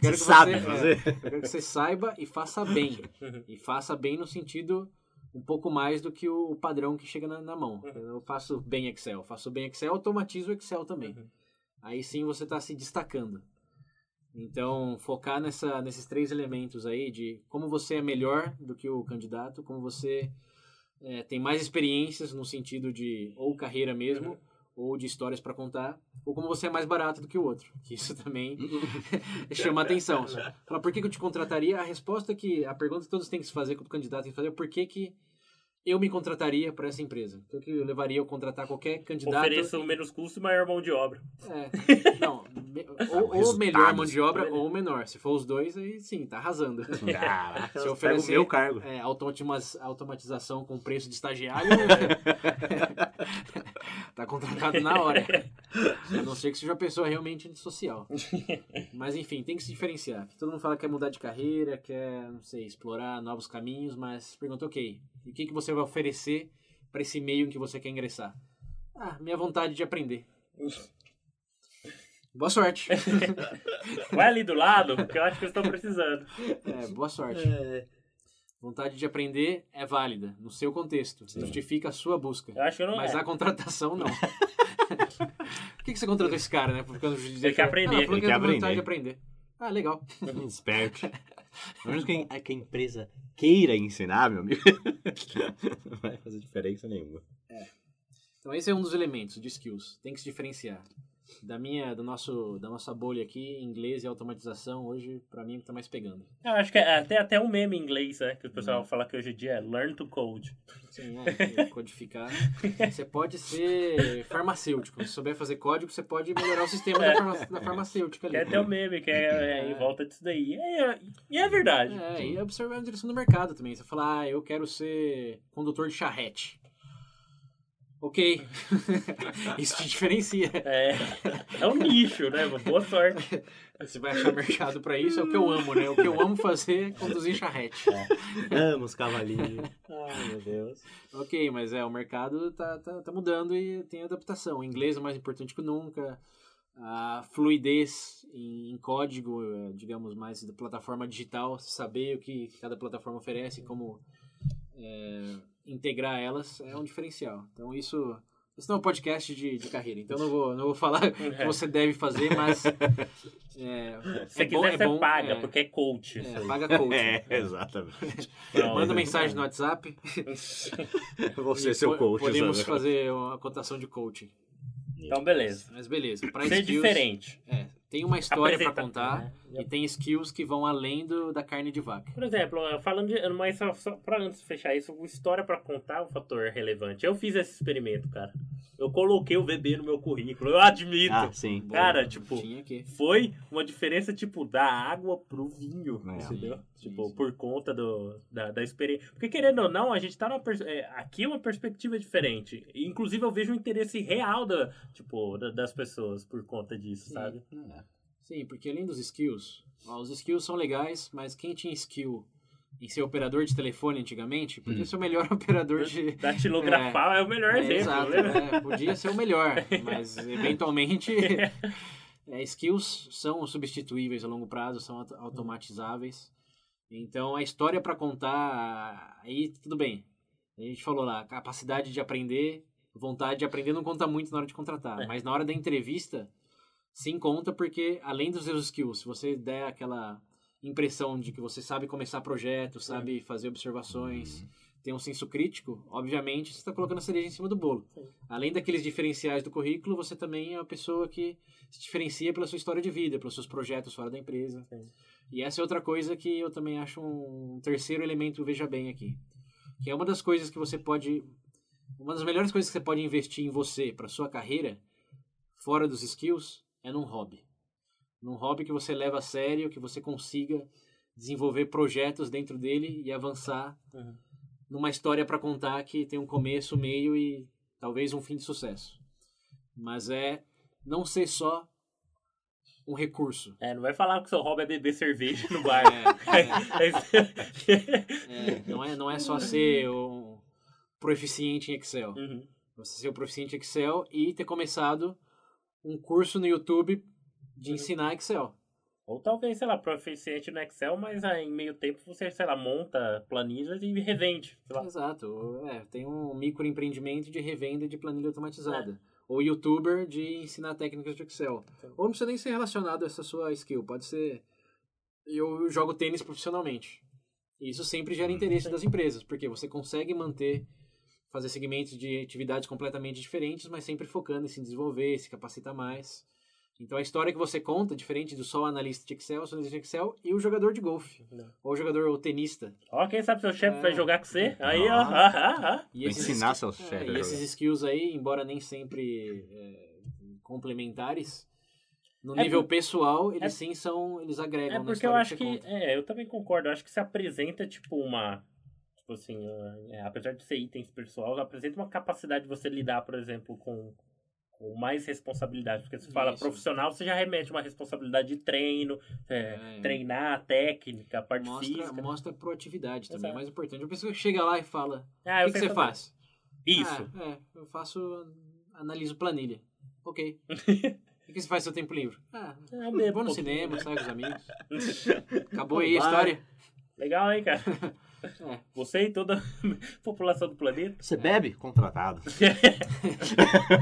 Speaker 1: Você
Speaker 3: que
Speaker 1: sabe
Speaker 3: é,
Speaker 1: fazer.
Speaker 3: eu quero que você saiba e faça bem. E faça bem no sentido um pouco mais do que o padrão que chega na, na mão.
Speaker 2: Uhum.
Speaker 3: Eu faço bem Excel. Faço bem Excel, automatizo o Excel também.
Speaker 2: Uhum.
Speaker 3: Aí sim você está se destacando. Então, focar nessa, nesses três elementos aí de como você é melhor do que o candidato, como você é, tem mais experiências no sentido de ou carreira mesmo,
Speaker 2: Uhum.
Speaker 3: Ou de histórias para contar, ou como você é mais barato do que o outro. Que isso também chama atenção. Fala, por que, que eu te contrataria? A resposta que, a pergunta que todos têm que se fazer, que o candidato tem que fazer, é por que, que eu me contrataria para essa empresa? Por que eu levaria eu contratar qualquer candidato?
Speaker 2: Ofereço menos custo e maior mão de obra.
Speaker 3: É, não, me- ou, ou melhor mão de obra
Speaker 2: Olha.
Speaker 3: ou menor. Se for os dois, aí sim, tá arrasando.
Speaker 1: Caraca,
Speaker 3: Se oferecer
Speaker 1: o cargo.
Speaker 3: é, automatiz- automatização com preço de estagiário, tá contratado na hora. A não ser que seja uma pessoa realmente antissocial. Mas enfim, tem que se diferenciar. Todo mundo fala que quer mudar de carreira, quer, não sei, explorar novos caminhos, mas pergunta, ok, o que, que você vai oferecer para esse meio em que você quer ingressar? Ah, minha vontade de aprender. Boa sorte.
Speaker 2: Vai ali do lado, que eu acho que eles estão precisando.
Speaker 3: É, boa sorte. Vontade de aprender é válida, no seu contexto. Justifica a sua busca.
Speaker 2: Eu acho que eu não
Speaker 3: Mas
Speaker 2: é.
Speaker 3: a contratação não. Por que, que você contratou esse cara, né? Por causa de dizer
Speaker 2: Ele quer aprender,
Speaker 3: Ah,
Speaker 1: ele
Speaker 3: que
Speaker 1: quer
Speaker 3: tem vontade
Speaker 1: aprender.
Speaker 3: de aprender. Ah, legal.
Speaker 1: Esperto. A, que a empresa queira ensinar, meu amigo, não vai fazer diferença nenhuma.
Speaker 3: Então esse é um dos elementos de skills. Tem que se diferenciar. Da minha, do nosso, da nossa bolha aqui, inglês e automatização, hoje, pra mim, tá mais pegando.
Speaker 2: Eu acho que é até, até um meme em inglês, né? Que o pessoal fala que hoje em dia é learn to code.
Speaker 3: Sim, é, codificar. Você pode ser farmacêutico. Se souber fazer código, você pode melhorar o sistema da, farma- da farmacêutica ali.
Speaker 2: É até um meme que é, é em volta disso daí. É, e é verdade.
Speaker 3: É, e observar a direção do mercado também. Você fala, ah, eu quero ser condutor de charrete. Ok. Isso te diferencia.
Speaker 2: É, é um nicho, né? Boa sorte.
Speaker 3: Você vai achar mercado pra isso, é o que eu amo, né? O que eu amo fazer é conduzir charrete.
Speaker 1: Vamos, cavalinho. Ai, meu Deus.
Speaker 3: Ok, mas é, o mercado tá, tá, tá mudando e tem adaptação. O inglês é mais importante que nunca. A fluidez em, em código, eh, digamos, mais da plataforma digital, saber o que cada plataforma oferece, como eh, integrar elas, é um diferencial. Então isso... Isso não é um podcast de, de carreira, então não vou, não vou falar o que você deve fazer, mas... É,
Speaker 2: Se
Speaker 3: é bom-
Speaker 2: quiser,
Speaker 3: é
Speaker 2: você
Speaker 3: bom,
Speaker 2: paga,
Speaker 3: é,
Speaker 2: porque é coach.
Speaker 3: é,
Speaker 2: isso aí.
Speaker 3: paga coach.
Speaker 1: É, exatamente.
Speaker 2: Pronto.
Speaker 3: Manda mensagem no WhatsApp.
Speaker 1: Você,
Speaker 3: e
Speaker 1: seu coach.
Speaker 3: Podemos
Speaker 1: sabe?
Speaker 3: fazer uma cotação de coaching.
Speaker 2: Então, beleza.
Speaker 3: Mas beleza. Pra
Speaker 2: Ser
Speaker 3: skills,
Speaker 2: diferente.
Speaker 3: É, tem uma história pra
Speaker 2: Apresenta-
Speaker 3: contar
Speaker 2: né?
Speaker 3: e tem skills que vão além do, da carne de vaca.
Speaker 2: Por exemplo, falando de. Mas só, só pra antes de fechar isso, o história pra contar é um fator relevante. Eu fiz esse experimento, cara. Eu coloquei o VB no meu currículo. Eu admito.
Speaker 1: Ah, sim.
Speaker 2: Cara, tipo,
Speaker 3: Tinha que.
Speaker 2: foi uma diferença, tipo, da água pro vinho.
Speaker 1: É.
Speaker 2: entendeu? Tipo,
Speaker 3: sim.
Speaker 2: por conta do, da, da experiência. Porque, querendo ou não, a gente tá numa. pers- é, aqui é uma perspectiva diferente. Inclusive, eu vejo um interesse real da, tipo, da- das pessoas por conta disso,
Speaker 3: Sim.
Speaker 2: sabe?
Speaker 3: Sim, porque além dos skills, ó, os skills são legais, mas quem tinha skill em ser operador de telefone antigamente, podia
Speaker 1: Hum.
Speaker 3: ser o melhor operador de.
Speaker 2: Datilografar é, o melhor
Speaker 3: É,
Speaker 2: exemplo.
Speaker 3: exato,
Speaker 2: né?
Speaker 3: é, podia ser o melhor, mas eventualmente é, skills são substituíveis a longo prazo, são auto- automatizáveis. Então a história para contar, aí tudo bem. A gente falou lá, capacidade de aprender, vontade de aprender não conta muito na hora de contratar,
Speaker 2: É.
Speaker 3: mas na hora da entrevista sim conta porque além dos seus skills, se você der aquela impressão de que você sabe começar projetos, sabe fazer observações, tem um senso crítico, obviamente você está colocando a cereja em cima do bolo.
Speaker 2: Sim.
Speaker 3: Além daqueles diferenciais do currículo, você também é uma pessoa que se diferencia pela sua história de vida, pelos seus projetos fora da empresa.
Speaker 2: Sim.
Speaker 3: E essa é outra coisa que eu também acho um terceiro elemento, veja bem aqui. Que é uma das coisas que você pode. Uma das melhores coisas que você pode investir em você, para sua carreira, fora dos skills, é num hobby. Num hobby que você leva a sério, que você consiga desenvolver projetos dentro dele e avançar
Speaker 2: Uhum.
Speaker 3: numa história para contar que tem um começo, meio e talvez um fim de sucesso. Mas é não ser só um recurso.
Speaker 2: É, não vai falar que o seu hobby é beber cerveja no bar.
Speaker 3: É, é, é, não, é, não é só ser um, proficiente em Excel.
Speaker 2: Uhum.
Speaker 3: Você ser o proficiente em Excel e ter começado um curso no YouTube de
Speaker 2: Uhum.
Speaker 3: ensinar Excel.
Speaker 2: Ou talvez, sei lá, proficiente no Excel, mas ah, em meio tempo você, sei lá, monta planilhas e revende. Sei lá.
Speaker 3: Exato. É, tem um microempreendimento de revenda de planilha automatizada. Ou youtuber de ensinar técnicas de Excel.
Speaker 2: Sim.
Speaker 3: Ou não precisa nem ser relacionado a essa sua skill. Pode ser. Eu jogo tênis profissionalmente. E Isso sempre gera interesse
Speaker 2: Sim.
Speaker 3: das empresas, porque você consegue manter, fazer segmentos de atividades completamente diferentes, mas sempre focando em se desenvolver, se capacitar mais. Então a história que você conta, diferente do só analista de Excel, o analista de Excel e o jogador de golfe,
Speaker 2: Não.
Speaker 3: ou o jogador ou tenista.
Speaker 2: Ó, quem sabe seu chefe
Speaker 3: É.
Speaker 2: vai jogar com você? Aí, ó.
Speaker 1: Ah.
Speaker 2: ah, ah.
Speaker 3: E
Speaker 1: ensinar seus
Speaker 3: é,
Speaker 1: chefes
Speaker 3: e
Speaker 1: a
Speaker 3: esses skills aí, embora nem sempre é, complementares, no
Speaker 2: É
Speaker 3: nível
Speaker 2: por-
Speaker 3: pessoal, eles
Speaker 2: é-
Speaker 3: sim são, eles agregam
Speaker 2: É
Speaker 3: na
Speaker 2: porque eu
Speaker 3: história
Speaker 2: acho
Speaker 3: você
Speaker 2: que.
Speaker 3: conta.
Speaker 2: É, eu também concordo. Eu acho que se apresenta, tipo, uma. Tipo assim, é, apesar de ser itens pessoal, apresenta uma capacidade de você lidar, por exemplo, com, com mais responsabilidade. Porque se fala
Speaker 3: Isso.
Speaker 2: profissional, você já remete uma responsabilidade de treino, é,
Speaker 3: É.
Speaker 2: treinar, técnica, a parte
Speaker 3: Mostra,
Speaker 2: física.
Speaker 3: mostra proatividade também, é
Speaker 2: Exato.
Speaker 3: mais importante. A pessoa chega lá e fala,
Speaker 2: Ah,
Speaker 3: o que, que você
Speaker 2: fazer.
Speaker 3: faz?
Speaker 2: Isso.
Speaker 3: Ah, é, eu faço, analiso planilha. Ok. O que você faz seu tempo livre? Ah,
Speaker 2: eu bebo
Speaker 3: vou
Speaker 2: um
Speaker 3: no
Speaker 2: pouquinho,
Speaker 3: cinema,
Speaker 2: né?
Speaker 3: sai com os amigos. Acabou aí a história.
Speaker 2: Legal, hein, cara?
Speaker 3: É.
Speaker 2: Você e toda a população do planeta.
Speaker 1: Você bebe? Contratado.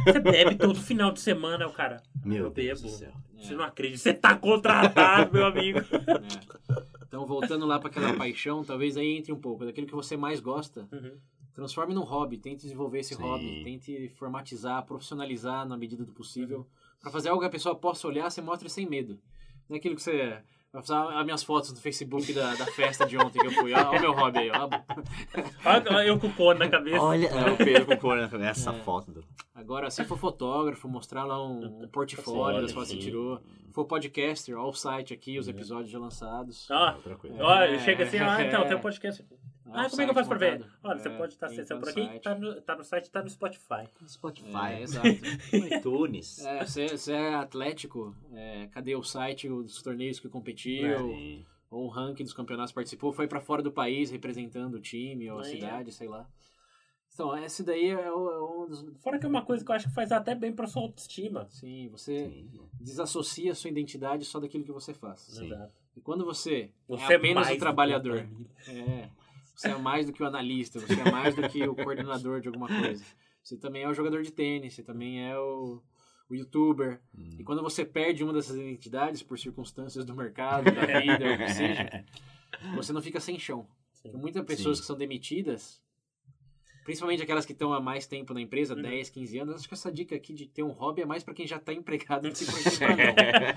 Speaker 2: Você bebe todo final de semana, o cara.
Speaker 1: Meu
Speaker 2: Eu
Speaker 1: Deus
Speaker 2: bebo.
Speaker 1: do céu.
Speaker 2: Você não acredita. Você tá contratado, meu amigo.
Speaker 3: É. Então, voltando lá para aquela paixão, talvez aí entre um pouco daquilo que você mais gosta,
Speaker 2: Uhum.
Speaker 3: transforme num hobby, tente desenvolver esse
Speaker 1: Sim.
Speaker 3: hobby, tente formatizar, profissionalizar na medida do possível, Pra fazer algo que a pessoa possa olhar, você mostra sem medo. Não é aquilo que você vai usar as minhas fotos no Facebook da, da festa de ontem que eu fui. Olha o meu hobby aí, ó.
Speaker 2: Olha eu com o cone na cabeça.
Speaker 1: Olha, é o Pedro com cor na Essa
Speaker 3: É.
Speaker 1: foto do.
Speaker 3: Agora, se for fotógrafo, mostrar lá um, um portfólio das fotos que tirou. For podcaster, ó o site aqui, os episódios já lançados.
Speaker 2: Ah,
Speaker 1: Outra coisa.
Speaker 2: Olha,
Speaker 3: É.
Speaker 2: chega assim, ah, então, tem um podcast.
Speaker 3: Ó
Speaker 2: Ah, como é que eu
Speaker 3: site
Speaker 2: faço pra ver? Olha, você
Speaker 3: É,
Speaker 2: pode estar acessando
Speaker 3: no
Speaker 2: por aqui,
Speaker 3: site.
Speaker 2: tá no, tá no site, tá no Spotify.
Speaker 1: Spotify.
Speaker 3: É, exato.
Speaker 1: iTunes.
Speaker 3: É, você, você é atlético, é, cadê o site dos torneios que competiu? Ou o ranking dos campeonatos que participou? Foi pra fora do país representando o time ou a cidade, sei lá. Então, esse daí é, é um dos.
Speaker 2: Fora que é uma coisa que eu acho que faz até bem pra sua autoestima.
Speaker 3: Sim, você
Speaker 1: Sim.
Speaker 3: desassocia a sua identidade só daquilo que você faz.
Speaker 1: Sim.
Speaker 2: Exato.
Speaker 3: E quando você,
Speaker 2: Você
Speaker 3: é apenas
Speaker 2: mais
Speaker 3: o
Speaker 2: do que
Speaker 3: trabalhador, é, você é mais do que o analista, você é mais do que o coordenador de alguma coisa. Você também é o jogador de tênis, você também é o, o youtuber.
Speaker 1: Hum.
Speaker 3: E quando você perde uma dessas identidades por circunstâncias do mercado, da vida, ou o que seja, você não fica sem chão.
Speaker 2: Sim.
Speaker 3: Tem muitas pessoas
Speaker 1: Sim.
Speaker 3: que são demitidas, principalmente aquelas que estão há mais tempo na empresa,
Speaker 2: Uhum.
Speaker 3: 10, 15 anos, acho que essa dica aqui de ter um hobby é mais para quem já está empregado do que pra quem tá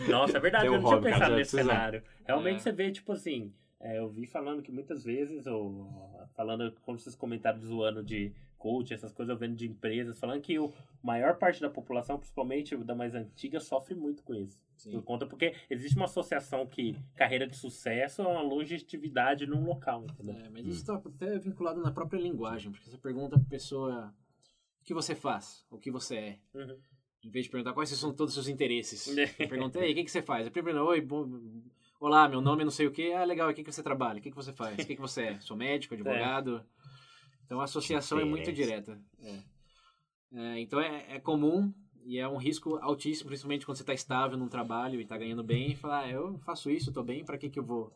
Speaker 3: não.
Speaker 2: Nossa, é verdade,
Speaker 1: um
Speaker 2: eu não tinha
Speaker 1: hobby,
Speaker 2: pensado nesse
Speaker 1: precisa-
Speaker 2: cenário. Realmente
Speaker 3: É.
Speaker 2: você vê, tipo assim, é, eu vi falando que muitas vezes, ou falando, como vocês comentaram, zoando de coach, essas coisas, eu vendo de empresas, falando que o maior parte da população, principalmente da mais antiga, sofre muito com isso.
Speaker 3: Sim.
Speaker 2: Por conta, porque existe uma associação que carreira de sucesso é uma longevidade num local, entendeu?
Speaker 3: É, mas isso está até vinculado na própria linguagem, porque você pergunta pra pessoa o que você faz, o que você é.
Speaker 2: Uhum.
Speaker 3: Em vez de perguntar quais são todos os seus interesses. Pergunta, ei, o que, que você faz? Eu primeiro, oi, bom, olá, meu nome é não sei o que. Ah, legal, o que, que você trabalha? O que, que você faz? O que, que você é? Sou médico, advogado? Então a associação é muito direta. É. É, então é, é comum e é um risco altíssimo, principalmente quando você está estável num trabalho e está ganhando bem, e falar, ah, eu faço isso, estou bem, para que, que eu vou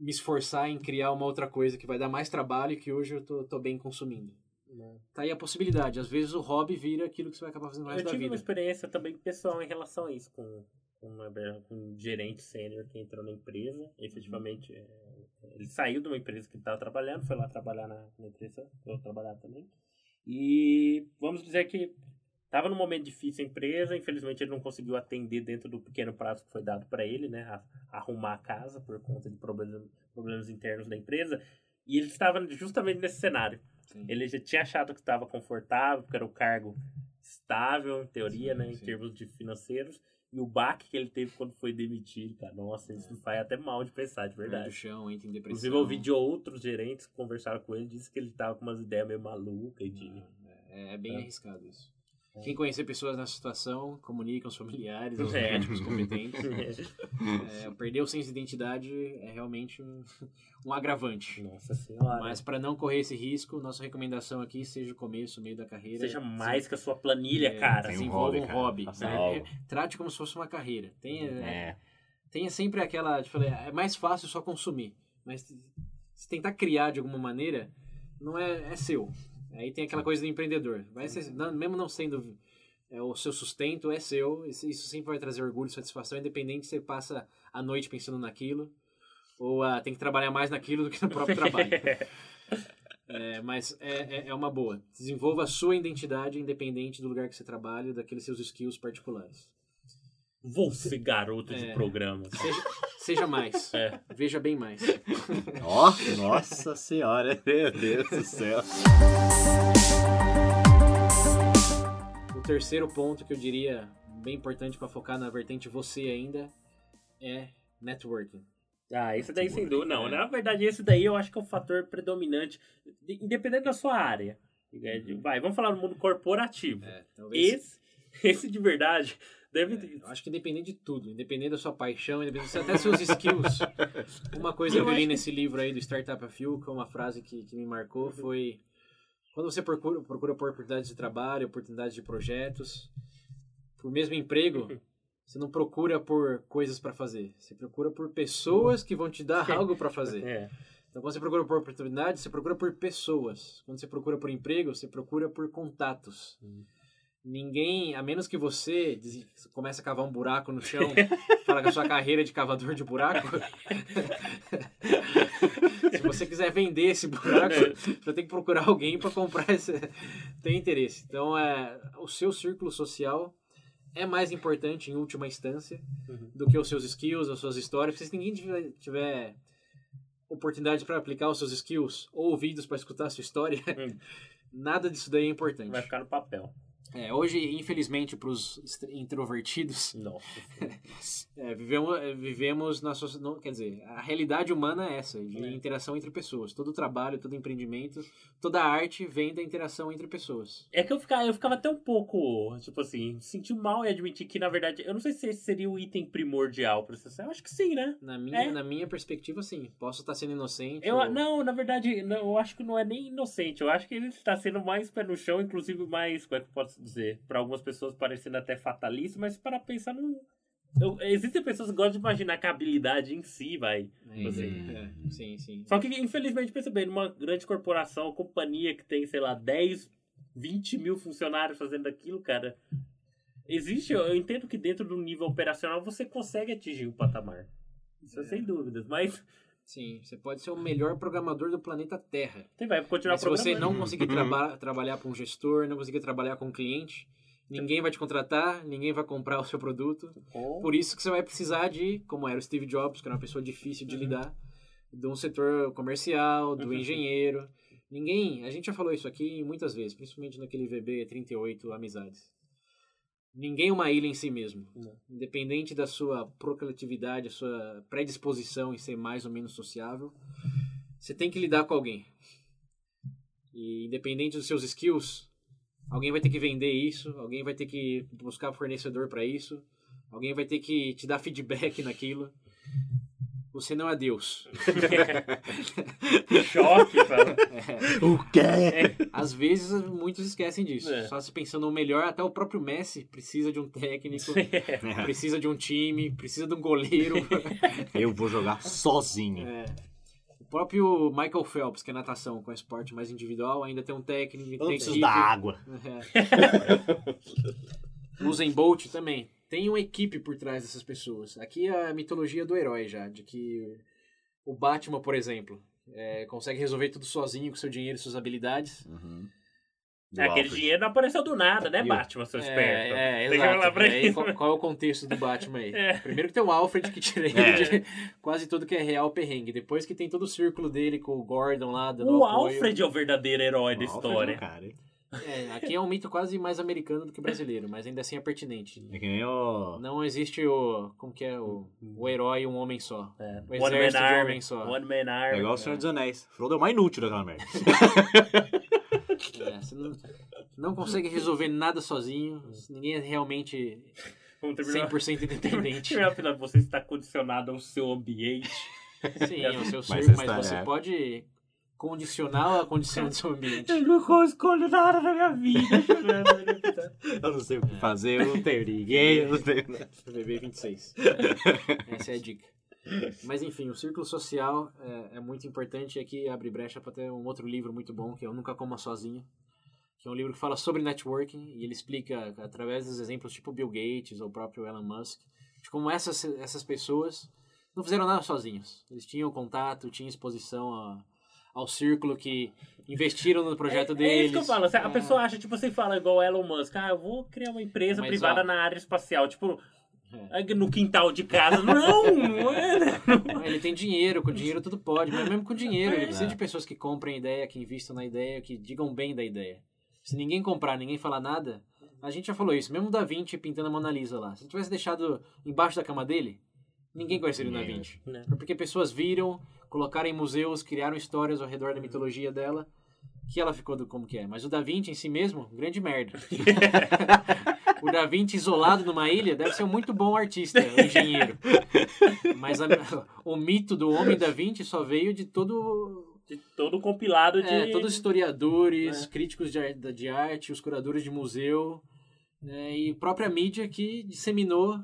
Speaker 3: me esforçar em criar uma outra coisa que vai dar mais trabalho e que hoje eu tô, tô bem consumindo. Tá aí a possibilidade. Às vezes o hobby vira aquilo que você vai acabar fazendo mais
Speaker 2: Eu
Speaker 3: da
Speaker 2: tive uma
Speaker 3: vida.
Speaker 2: experiência também pessoal em relação a isso, com, uma- um gerente sênior que entrou na empresa. Efetivamente, é, ele saiu de uma empresa que estava trabalhando, foi lá trabalhar na, na empresa que eu trabalhava também. E vamos dizer que estava num momento difícil a empresa, infelizmente ele não conseguiu atender dentro do pequeno prazo que foi dado para ele, né? a- arrumar a casa por conta de problemas, problemas internos da empresa. E ele estava justamente nesse cenário.
Speaker 3: Sim.
Speaker 2: Ele já tinha achado que estava confortável, porque era o cargo estável, em teoria,
Speaker 3: Sim,
Speaker 2: né, em
Speaker 3: sim.
Speaker 2: termos de financeiros. E o baque que ele teve quando foi demitido, cara, nossa, isso faz até mal de pensar, de verdade.
Speaker 3: chão, entra em depressão.
Speaker 2: Inclusive, eu ouvi de outros gerentes que conversaram com ele, disse que ele tava com umas ideias meio malucas e de...
Speaker 3: É, é bem
Speaker 2: É.
Speaker 3: arriscado isso. Quem conhecer pessoas nessa situação, comunica aos familiares, aos
Speaker 2: É.
Speaker 3: médicos competentes. É, perder o senso de identidade é realmente um, um agravante.
Speaker 2: Nossa senhora.
Speaker 3: Mas para não correr esse risco, nossa recomendação aqui seja o começo, o meio da carreira.
Speaker 2: Seja mais que a sua planilha,
Speaker 3: É,
Speaker 2: cara.
Speaker 1: tem um
Speaker 3: desenvolva
Speaker 1: hobby,
Speaker 3: um hobby. Né? Trate como se fosse uma carreira. Tenha,
Speaker 1: É.
Speaker 3: tenha sempre aquela. Tipo, é mais fácil só consumir. Mas se tentar criar de alguma maneira, não é, é seu. Aí tem aquela coisa do empreendedor. Vai ser, não- mesmo não sendo é, o seu sustento, é seu. Isso, sempre vai trazer orgulho e satisfação, independente se você passa a noite pensando naquilo. Ou ah, tem que trabalhar mais naquilo do que no próprio trabalho. É, mas é, é, é uma boa. Desenvolva a sua identidade independente do lugar que você trabalha, daqueles seus skills particulares.
Speaker 2: Você, garoto de
Speaker 3: É.
Speaker 2: programa.
Speaker 3: Seja, seja mais.
Speaker 2: É.
Speaker 3: Veja bem mais.
Speaker 1: Ó, nossa senhora, meu Deus do céu.
Speaker 3: O terceiro ponto que eu diria bem importante para focar na vertente você ainda é networking.
Speaker 2: Ah, esse daí sem dúvida. Não,
Speaker 3: É.
Speaker 2: na verdade, esse daí eu acho que é o fator predominante, de- independente da sua área. Vai, vamos falar no mundo corporativo.
Speaker 3: É, talvez.
Speaker 2: Esse, esse de verdade deve
Speaker 3: é, eu acho que independente de tudo, independente da sua paixão, independente até dos seus skills. Uma coisa
Speaker 2: Eu
Speaker 3: que eu li nesse livro aí do Startup of You, que é uma frase que, que me marcou, foi quando você procura, procura por oportunidades de trabalho, oportunidades de projetos, por mesmo emprego, você não procura por coisas para fazer, você procura por pessoas que vão te dar algo para fazer.
Speaker 2: É.
Speaker 3: Então, quando você procura por oportunidades, você procura por pessoas. Quando você procura por emprego, você procura por contatos.
Speaker 2: Hum.
Speaker 3: Ninguém, a menos que você comece a cavar um buraco no chão, fala que a sua carreira é de cavador de buraco. Se você quiser vender esse buraco, você vai ter que procurar alguém para comprar esse. Tem interesse. Então, é, o seu círculo social é mais importante em última instância
Speaker 2: Uhum.
Speaker 3: do que os seus skills, as suas histórias. Porque se ninguém tiver, tiver oportunidade para aplicar os seus skills ou ouvidos para escutar a sua história,
Speaker 2: Hum.
Speaker 3: nada disso daí é importante.
Speaker 2: Vai ficar no papel.
Speaker 3: É, hoje, infelizmente, para os introvertidos, é, vivemos, vivemos na soci- não, quer dizer, a realidade humana é essa, de
Speaker 2: É.
Speaker 3: interação entre pessoas. Todo trabalho, todo empreendimento, toda arte vem da interação entre pessoas.
Speaker 2: É que eu ficava, eu ficava até um pouco, tipo assim, senti mal em admitir que, na verdade, eu não sei se esse seria o item primordial pra você. Eu acho que sim, né?
Speaker 3: Na minha,
Speaker 2: É.
Speaker 3: na minha perspectiva, sim. Posso estar sendo inocente.
Speaker 2: Eu,
Speaker 3: ou-
Speaker 2: não, na verdade, não, eu acho que não é nem inocente. Eu acho que ele está sendo mais pé no chão, inclusive mais, como é que eu posso dizer? Para algumas pessoas parecendo até fatalista, mas para pensar num. eu- existem pessoas que gostam de imaginar que a habilidade em si vai.
Speaker 3: É,
Speaker 2: Assim.
Speaker 3: é, sim, sim.
Speaker 2: Só que, infelizmente, percebendo, numa grande corporação, companhia que tem, sei lá, 10, 20 mil funcionários fazendo aquilo, cara. Existe, eu entendo que dentro do nível operacional você consegue atingir o patamar. Isso é.
Speaker 3: É.
Speaker 2: sem dúvidas. Mas
Speaker 3: Sim, você pode ser o melhor programador do planeta Terra.
Speaker 2: você vai continuar
Speaker 3: Mas se você não conseguir traba- trabalhar para um gestor, não conseguir trabalhar com um cliente, ninguém vai te contratar, ninguém vai comprar o seu produto.
Speaker 2: Com-
Speaker 3: Por isso que você vai precisar de, como era o Steve Jobs, que era uma pessoa difícil de
Speaker 2: Uhum.
Speaker 3: lidar, de um setor comercial, do
Speaker 2: Uhum.
Speaker 3: engenheiro. Ninguém, a gente já falou isso aqui muitas vezes, principalmente naquele VB 38 Amizades. Ninguém é uma ilha em si mesmo.
Speaker 2: Não.
Speaker 3: Independente da sua procreatividade, a sua predisposição em ser mais ou menos sociável, você tem que lidar com alguém. E independente dos seus skills, alguém vai ter que vender isso, alguém vai ter que buscar fornecedor para isso, alguém vai ter que te dar feedback naquilo. Você não é Deus.
Speaker 2: Choque, fala.
Speaker 3: É.
Speaker 1: O quê?
Speaker 3: Às vezes muitos esquecem disso.
Speaker 2: É.
Speaker 3: Só se pensando no melhor, até o próprio Messi precisa de um técnico, precisa de um time, precisa de um goleiro.
Speaker 1: Eu vou jogar sozinho.
Speaker 3: É. O próprio Michael Phelps, que é natação, com esporte mais individual, ainda tem um técnico,
Speaker 1: Eu
Speaker 3: tem
Speaker 1: preciso
Speaker 3: equipe.
Speaker 1: da água.
Speaker 3: É. Usain Bolt também. Tem uma equipe por trás dessas pessoas. Aqui é a mitologia do herói já, de que o Batman, por exemplo, é, consegue resolver tudo sozinho com seu dinheiro e suas habilidades.
Speaker 1: Uhum.
Speaker 2: É, Aquele
Speaker 1: Alfred.
Speaker 2: dinheiro não apareceu do nada, né,
Speaker 1: E o-
Speaker 2: Batman, seu esperto?
Speaker 3: É, é,
Speaker 2: Tem que
Speaker 3: exato.
Speaker 2: falar pra
Speaker 3: E aí, qual, qual é o contexto do Batman aí?
Speaker 2: É.
Speaker 3: Primeiro que tem o Alfred que tira ele
Speaker 1: É.
Speaker 3: de quase tudo que é real perrengue. Depois que tem todo o círculo dele com o Gordon lá dando
Speaker 2: O
Speaker 3: apoio.
Speaker 2: Alfred é o verdadeiro herói da
Speaker 1: O Alfred
Speaker 2: história.
Speaker 1: é um cara, hein?
Speaker 3: É, aqui é um mito quase mais americano do que brasileiro, mas ainda assim é pertinente.
Speaker 1: É que nem o...
Speaker 3: Não existe o. Como que é? O, o herói e um homem só.
Speaker 2: É.
Speaker 3: O
Speaker 2: One Man
Speaker 3: exército de
Speaker 2: Army.
Speaker 3: homem só.
Speaker 2: One Man
Speaker 1: É
Speaker 2: Army.
Speaker 1: igual o Senhor dos Anéis. Frodo é o mais inútil daquela merda.
Speaker 3: É, você não, não consegue resolver nada sozinho, ninguém é realmente
Speaker 2: Vamos terminar.
Speaker 3: 100% independente.
Speaker 2: Terminar você está condicionado ao seu ambiente.
Speaker 3: Sim, é o seu
Speaker 1: Mas
Speaker 3: círculo, mas
Speaker 1: está-
Speaker 3: você
Speaker 1: é.
Speaker 3: pode condicionar a condição do seu ambiente.
Speaker 2: não escolho nada na minha vida.
Speaker 1: Eu não sei o que fazer, eu não tenho ninguém, eu não tenho nada.
Speaker 3: VB 26. Essa é a dica. Mas enfim, o círculo social é, é muito importante e aqui abre brecha para ter um outro livro muito bom, que é o Nunca Coma Sozinho, que é um livro que fala sobre networking e ele explica, através dos exemplos tipo Bill Gates ou o próprio Elon Musk, de como essas, essas pessoas não fizeram nada sozinhos. Eles tinham contato, tinham exposição a- ao círculo que investiram no projeto
Speaker 2: é,
Speaker 3: deles.
Speaker 2: É isso que eu falo. A
Speaker 3: É.
Speaker 2: pessoa acha, tipo, você fala igual o Elon Musk. Ah, eu vou criar uma empresa
Speaker 3: Mas,
Speaker 2: privada
Speaker 3: ó,
Speaker 2: na área espacial. Tipo,
Speaker 3: É.
Speaker 2: no quintal de casa. Não, não é. né?
Speaker 3: Ah, Ele tem dinheiro, com dinheiro tudo pode, mas mesmo com dinheiro, ele precisa
Speaker 1: É.
Speaker 3: de pessoas que comprem ideia, que investam na ideia, que digam bem da ideia. Se ninguém comprar, ninguém falar nada, a gente já falou isso, mesmo o Da Vinci pintando a Mona Lisa lá. Se ele tivesse deixado embaixo da cama dele, ninguém conheceria o Da. Vinci.
Speaker 2: Né?
Speaker 3: Porque pessoas viram, colocaram em museus, criaram histórias ao redor da mitologia dela, que ela ficou do como que é. Mas o Da Vinci em si mesmo, grande merda. o Da Vinci isolado numa ilha deve ser um muito bom artista, um engenheiro. Mas a- o mito do homem Da Vinci só veio de todo
Speaker 2: De todo compilado de.
Speaker 3: é, todos os historiadores,
Speaker 2: É.
Speaker 3: críticos de, de arte, os curadores de museu né, e própria mídia que disseminou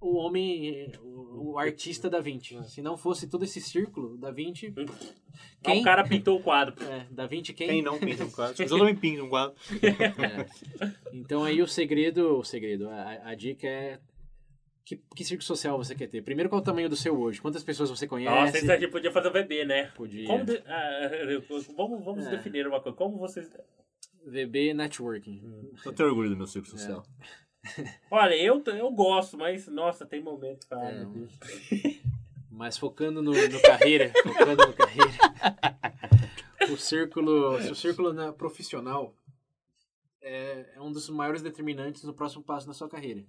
Speaker 3: o homem, o, o artista Da Vinci. Se não fosse todo esse círculo, Da Vinci,
Speaker 2: Ah,
Speaker 3: quem?
Speaker 2: O cara pintou o quadro.
Speaker 3: é, Da Vinci quem?
Speaker 1: Quem não pinta um quadro? Pessoas também pintam um quadro.
Speaker 3: É. Então aí o segredo, o segredo, a, a dica é que, que círculo social você quer ter? Primeiro, qual é o tamanho do seu hoje? Quantas pessoas você conhece?
Speaker 2: Nossa, isso aqui podia fazer o VB, né?
Speaker 3: Podia.
Speaker 2: Como de- ah, vamos vamos
Speaker 3: É.
Speaker 2: definir uma coisa. Como vocês.
Speaker 3: VB Networking.
Speaker 1: Eu tenho orgulho do meu círculo social.
Speaker 2: Olha, eu, eu gosto, mas nossa, tem ai,
Speaker 3: É. Mas focando no, no carreira, focando no carreira. O círculo, o círculo na- profissional é, é um dos maiores determinantes no próximo passo na sua carreira.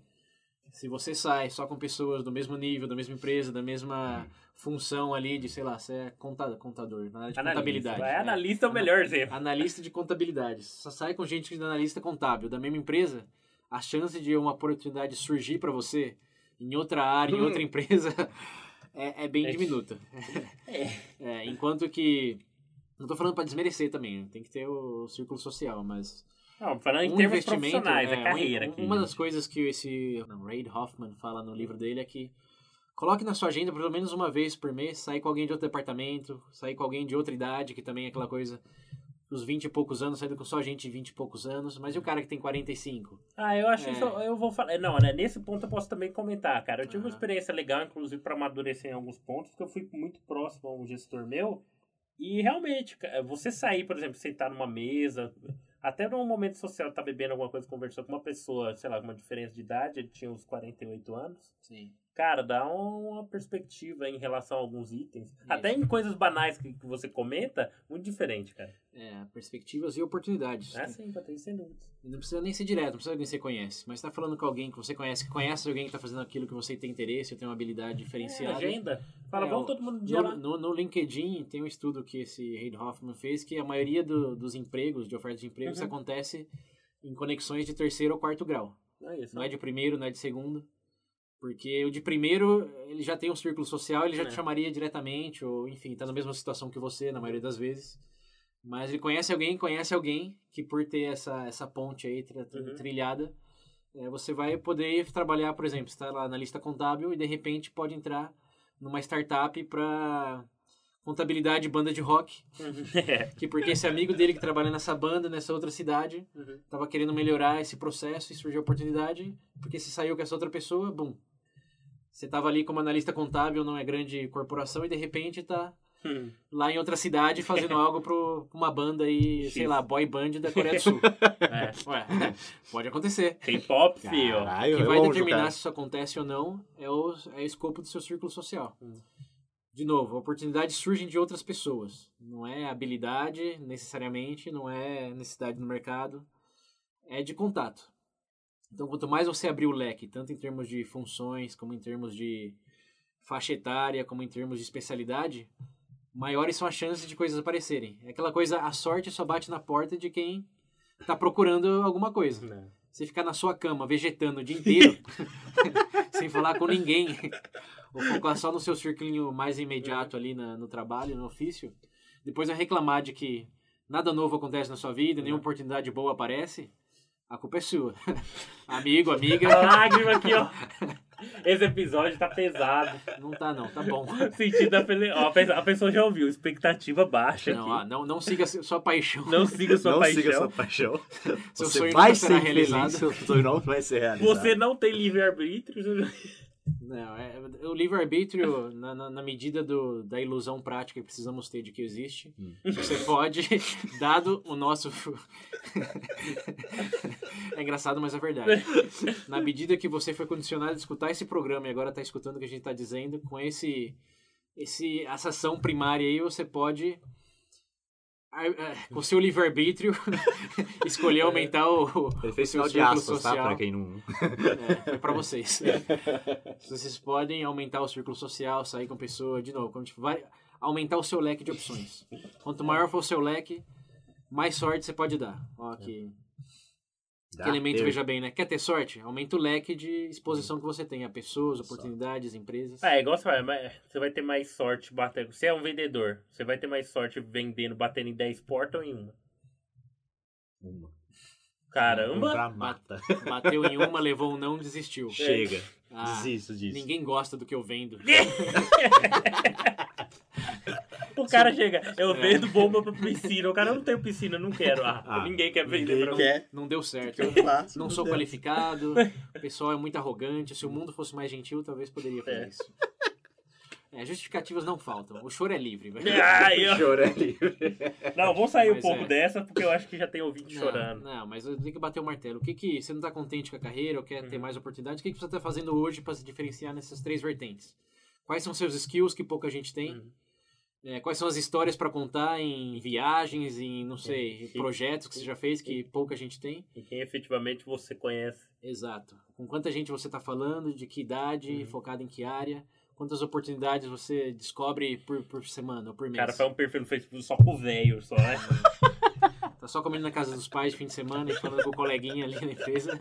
Speaker 3: Se você sai só com pessoas do mesmo nível, da mesma empresa, da mesma função ali de, sei lá, você é conta- contador, na área de
Speaker 2: Analista.
Speaker 3: contabilidade.
Speaker 2: Vai,
Speaker 3: É.
Speaker 2: analista é o melhor exemplo.
Speaker 3: Analista de contabilidade. Só sai com gente de analista contábil da mesma empresa, a chance de uma oportunidade surgir para você em outra área, em outra empresa, é, é bem
Speaker 2: É.
Speaker 3: diminuta. É, enquanto que. Não tô falando para desmerecer também, tem que ter o círculo social, mas.
Speaker 2: Não, falando em
Speaker 3: um
Speaker 2: termos profissionais, é, carreira
Speaker 3: um-
Speaker 2: aqui.
Speaker 3: Uma das coisas que esse Reid Hoffman fala no livro dele é que coloque na sua agenda pelo menos uma vez por mês, sair com alguém de outro departamento, sair com alguém de outra idade, que também é aquela coisa. Os 20 e poucos anos, saindo com só gente de 20 e poucos anos, mas e o cara que tem 45?
Speaker 2: Ah, eu acho
Speaker 3: É.
Speaker 2: isso. Eu vou falar. Não, né? Nesse ponto eu posso também comentar, cara. Eu tive uma
Speaker 3: Aham.
Speaker 2: experiência legal, inclusive, para amadurecer em alguns pontos, porque eu fui muito próximo a um gestor meu. E realmente, ca- você sair, por exemplo, sentar numa mesa, até num momento social, tá bebendo alguma coisa, conversando com uma pessoa, sei lá, com uma diferença de idade, ele tinha uns 48 anos.
Speaker 3: Sim.
Speaker 2: Cara, dá uma perspectiva em relação a alguns itens.
Speaker 3: Isso.
Speaker 2: Até em coisas banais que, que você comenta, muito diferente, cara.
Speaker 3: É, perspectivas e oportunidades.
Speaker 2: É assim, Patrícia, sem dúvidas.
Speaker 3: Não precisa nem ser direto, não precisa que você conhece, mas tá falando com alguém que você conhece, que conhece alguém que tá fazendo aquilo que você tem interesse, ou tem uma habilidade
Speaker 2: É,
Speaker 3: diferenciada.
Speaker 2: agenda. Fala,
Speaker 3: É,
Speaker 2: vamos todo mundo dia lá.
Speaker 3: No, no, no LinkedIn tem um estudo que esse Reid Hoffman fez que a maioria do- dos empregos, de ofertas de emprego, isso
Speaker 2: Uhum.
Speaker 3: acontece em conexões de terceiro ou quarto grau.
Speaker 2: É.
Speaker 3: Não é de primeiro, não é de segundo. Porque o de primeiro, ele já tem um círculo social, ele já
Speaker 2: É.
Speaker 3: te chamaria diretamente, ou enfim, tá na mesma situação que você, na maioria das vezes. Mas ele conhece alguém, conhece alguém que por ter essa, essa ponte aí
Speaker 2: Uhum.
Speaker 3: trilhada, é, você vai poder trabalhar, por exemplo, está lá na lista contábil e de repente pode entrar numa startup para contabilidade de banda de rock,
Speaker 2: É.
Speaker 3: que porque esse amigo dele que trabalha nessa banda, nessa outra cidade,
Speaker 2: Uhum.
Speaker 3: tava querendo melhorar esse processo e surgiu a oportunidade, porque se saiu com essa outra pessoa, bum. Você tava ali como analista contábil numa grande corporação e de repente tá
Speaker 2: Hum.
Speaker 3: lá em outra cidade fazendo algo pro pra uma banda aí, sei
Speaker 2: X.
Speaker 3: lá, boy band da Coreia do Sul.
Speaker 2: É.
Speaker 3: Ué, pode acontecer.
Speaker 2: Tem pop, fio.
Speaker 1: Caralho,
Speaker 3: O que vai
Speaker 1: longe,
Speaker 3: determinar
Speaker 1: cara.
Speaker 3: se isso acontece ou não é o, é o escopo do seu círculo social.
Speaker 2: Hum.
Speaker 3: De novo, oportunidades surgem de outras pessoas. Não é habilidade, necessariamente, não é necessidade no mercado. É de contato. Então, quanto mais você abrir o leque, tanto em termos de funções, como em termos de faixa etária, como em termos de especialidade, maiores são as chances de coisas aparecerem. É aquela coisa, a sorte só bate na porta de quem tá procurando alguma coisa.
Speaker 2: Não.
Speaker 3: Você ficar na sua cama vegetando o dia inteiro, sem falar com ninguém, ou focar só no seu círculo mais imediato ali na- no trabalho, no ofício, depois vai reclamar de que nada novo acontece na sua vida, nenhuma oportunidade boa aparece, a culpa é sua. Amigo, amiga,
Speaker 2: Lágrima aqui, ó. Esse episódio tá pesado.
Speaker 3: não tá não, tá bom.
Speaker 2: Sentido da feliz... ó, a pessoa- já ouviu, expectativa baixa
Speaker 3: Não,
Speaker 2: aqui.
Speaker 3: ah, não, não siga sua paixão.
Speaker 2: Não siga sua
Speaker 1: não
Speaker 2: paixão.
Speaker 1: siga sua paixão.
Speaker 3: Seu
Speaker 1: Você
Speaker 3: sonho
Speaker 1: vai
Speaker 3: nunca será
Speaker 1: ser
Speaker 3: realizado.
Speaker 1: feliz, seu sonho não vai ser realizado.
Speaker 2: Você não tem livre-arbítrio.
Speaker 3: Não, é, o livre-arbítrio, na, na, na medida do, da ilusão prática que precisamos ter de que existe,
Speaker 1: Hum.
Speaker 3: você pode, dado o nosso. é engraçado, mas é verdade. Na medida que você foi condicionado a escutar esse programa e agora está escutando o que a gente está dizendo, com esse, esse, essa ação primária aí, você pode. Ah, Com o seu livre-arbítrio, escolher aumentar o,
Speaker 1: Ele fez
Speaker 3: o
Speaker 1: de
Speaker 3: círculo
Speaker 1: aspas, tá?
Speaker 3: social.
Speaker 1: Pra quem não...
Speaker 3: É, foi pra vocês. Vocês podem aumentar o círculo social, sair com pessoa, de novo, quando tipo, vai aumentar o seu leque de opções. Quanto maior for o seu leque, mais sorte você pode dar. Ó, que,
Speaker 1: Dá,
Speaker 3: que elemento,
Speaker 1: teve.
Speaker 3: veja bem, né? Quer ter sorte? Aumenta o leque de exposição que você tem a pessoas, oportunidades, empresas.
Speaker 2: É, igual você vai, mas você vai ter mais sorte batendo. Você é um vendedor, você vai ter mais sorte vendendo, batendo em 10 portas ou em uma?
Speaker 1: Uma.
Speaker 2: Caramba!
Speaker 1: Comprar mata.
Speaker 3: Bateu em uma, levou um não, desistiu.
Speaker 1: Chega.
Speaker 3: Ah,
Speaker 1: Desisto disso.
Speaker 3: ninguém gosta do que eu vendo.
Speaker 2: O cara chega, eu
Speaker 3: É.
Speaker 2: vendo bomba pra piscina. O cara eu não tem piscina, não quero. Ah,
Speaker 1: Ah,
Speaker 2: ninguém quer vender
Speaker 1: Ninguém
Speaker 2: pra mim.
Speaker 1: quer
Speaker 3: Não deu certo.
Speaker 1: eu faça.
Speaker 3: Não sou qualificado, o pessoal é muito arrogante. Se o mundo fosse mais gentil, talvez poderia fazer
Speaker 2: É.
Speaker 3: isso. É, justificativas não faltam. O choro é livre. velho.
Speaker 2: Ah, eu...
Speaker 1: Choro é livre.
Speaker 2: Não, vamos sair um
Speaker 3: Mas
Speaker 2: pouco
Speaker 3: é.
Speaker 2: dessa, porque eu acho que já tem ouvinte
Speaker 3: Não,
Speaker 2: chorando.
Speaker 3: Não, mas eu tenho que bater o martelo. O que que você não está contente com a carreira ou quer ter
Speaker 2: Uhum.
Speaker 3: mais oportunidades? O que, que você está fazendo hoje para se diferenciar nessas três vertentes? Quais são seus skills que pouca gente tem?
Speaker 2: Uhum.
Speaker 3: É, quais são as histórias para contar em viagens, em, não sei,
Speaker 2: Sim.
Speaker 3: projetos que você já fez que pouca gente tem?
Speaker 2: E quem efetivamente você conhece.
Speaker 3: Exato. Com quanta gente você está falando, de que idade,
Speaker 2: Uhum.
Speaker 3: focado em que área, quantas oportunidades você descobre por, por semana ou por mês.
Speaker 2: cara faz um perfil no Facebook só com o velho, só, né?
Speaker 3: Tá só comendo na casa dos pais de fim de semana e falando com o coleguinha ali na empresa.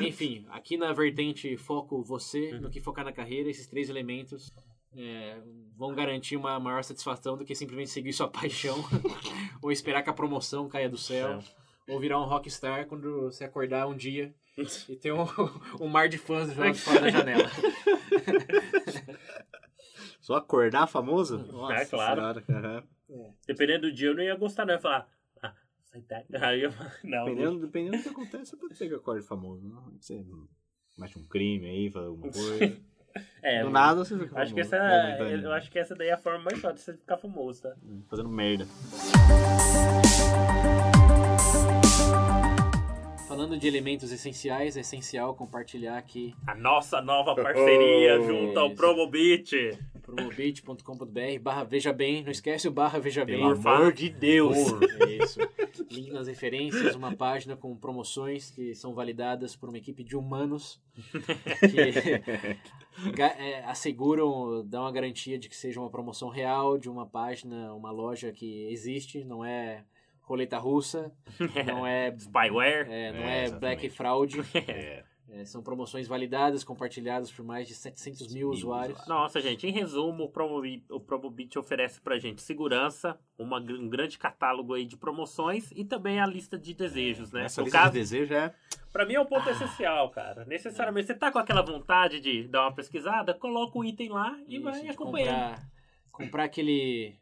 Speaker 3: Enfim, aqui na vertente foco você,
Speaker 2: Uhum.
Speaker 3: no que focar na carreira, esses três elementos é, vão garantir uma maior satisfação do que simplesmente seguir sua paixão ou esperar que a promoção caia do céu. Ou virar um rockstar quando você acordar um dia e ter um, um mar de fãs do lado de fora da janela.
Speaker 1: Só acordar famoso?
Speaker 3: Nossa
Speaker 2: É, claro.
Speaker 1: senhora, aham.
Speaker 2: Dependendo do dia, eu não ia gostar, não. Eu ia falar, ah, sai. Aí eu não,
Speaker 1: Dependendo, dependendo do que acontece, pode ser que acorde famoso. Não, você mete um crime aí, faz alguma coisa.
Speaker 2: É,
Speaker 1: Do nada você fica
Speaker 2: Acho que
Speaker 1: famoso,
Speaker 2: essa,
Speaker 1: momentâneo.
Speaker 2: eu acho que essa daí é a forma mais fácil de você ficar famoso, tá?
Speaker 1: Fazendo merda.
Speaker 3: Falando de elementos essenciais, é essencial compartilhar aqui
Speaker 2: A nossa nova parceria
Speaker 1: Oh,
Speaker 2: junto ao. Promobit.
Speaker 3: promobit.com.br barra veja bem, não esquece o barra veja bem.
Speaker 1: Pelo amor de Deus.
Speaker 3: É isso. Link nas referências, uma página com promoções que são validadas por uma equipe de humanos que é, asseguram, dão a garantia de que seja uma promoção real, de uma página, uma loja que existe, não é roleta russa, não é,
Speaker 2: Spyware.
Speaker 3: é, não
Speaker 1: É,
Speaker 3: é, black fraud.
Speaker 1: É.
Speaker 3: É, são promoções validadas, compartilhadas por mais de 700 mil
Speaker 1: Mil
Speaker 3: usuários.
Speaker 2: Nossa, gente, em resumo, o Promobit, o Promobit oferece pra gente segurança, uma, um grande catálogo aí de promoções e também a lista de desejos, né?
Speaker 1: Essa
Speaker 2: no
Speaker 1: lista
Speaker 2: caso,
Speaker 1: de desejo é...
Speaker 2: pra mim é um ponto essencial, cara. Necessariamente, você tá com aquela vontade de dar uma pesquisada, coloca o item lá e
Speaker 3: Isso,
Speaker 2: vai acompanhando.
Speaker 3: comprar, comprar aquele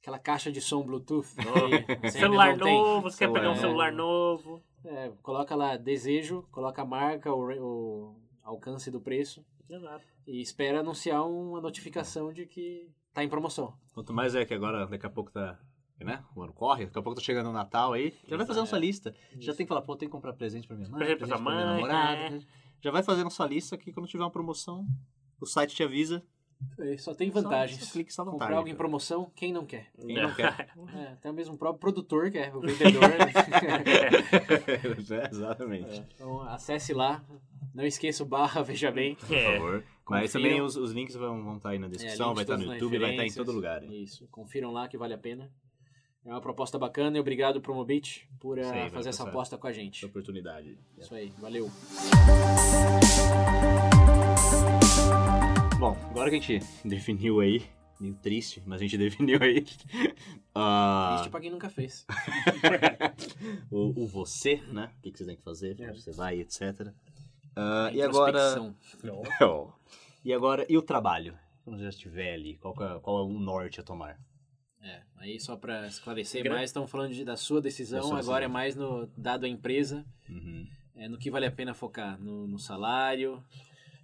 Speaker 3: aquela caixa de som Bluetooth. ainda
Speaker 2: Celular novo, você quer pegar um
Speaker 1: Celular.
Speaker 2: celular novo.
Speaker 3: É, coloca lá desejo, coloca a marca, o, o alcance do preço
Speaker 2: Exato.
Speaker 3: e espera anunciar uma notificação de que tá em promoção.
Speaker 1: Quanto mais é que agora, daqui a pouco tá... Né? O ano corre, daqui a pouco tá chegando o Natal aí. Já vai fazendo
Speaker 3: Exato.
Speaker 1: sua lista. Já
Speaker 3: Isso.
Speaker 1: tem que falar, pô, tem que comprar presente pra minha mãe,
Speaker 2: Presente pra
Speaker 1: presente pra minha
Speaker 2: mãe,
Speaker 1: namorada.
Speaker 2: é.
Speaker 1: Já vai fazendo sua lista que quando tiver uma promoção, o site te avisa.
Speaker 3: É, Só tem vantagens.
Speaker 1: só só no
Speaker 3: Comprar algo em promoção, quem não quer?
Speaker 1: Quem não quer.
Speaker 3: É, até mesmo o próprio produtor quer, o vendedor.
Speaker 1: É, Exatamente.
Speaker 3: É, então acesse lá. Não esqueça o barra, veja bem.
Speaker 1: Por
Speaker 2: É.
Speaker 1: favor. Mas
Speaker 3: Confiam.
Speaker 1: também os, os links vão, vão estar aí na descrição,
Speaker 3: É,
Speaker 1: vai estar no
Speaker 3: todos nas
Speaker 1: YouTube, vai estar em
Speaker 3: referências.
Speaker 1: todo lugar. hein?
Speaker 3: Isso, confiram lá que vale a pena. É uma proposta bacana e obrigado Promobit por
Speaker 1: aí, valeu,
Speaker 3: fazer essa aposta com a
Speaker 1: Essa
Speaker 3: gente.
Speaker 1: oportunidade.
Speaker 3: Isso aí, valeu.
Speaker 1: Bom, agora que a gente definiu aí, meio triste, mas a gente definiu aí ah,
Speaker 3: Triste pra quem nunca fez.
Speaker 1: o, o você, né? O que, que você tem que fazer,
Speaker 2: É.
Speaker 1: onde você vai, etc. Ah, e agora.
Speaker 2: Não.
Speaker 1: E agora, e o trabalho? Quando você já estiver ali, qual, que é, qual é o norte a tomar?
Speaker 3: É, aí só pra esclarecer
Speaker 2: Gra-
Speaker 3: mais, estão falando de- da sua decisão,
Speaker 1: Da sua
Speaker 3: agora
Speaker 1: decisão.
Speaker 3: é mais no dado à empresa,
Speaker 1: Uhum.
Speaker 3: é, no que vale a pena focar, no, no salário.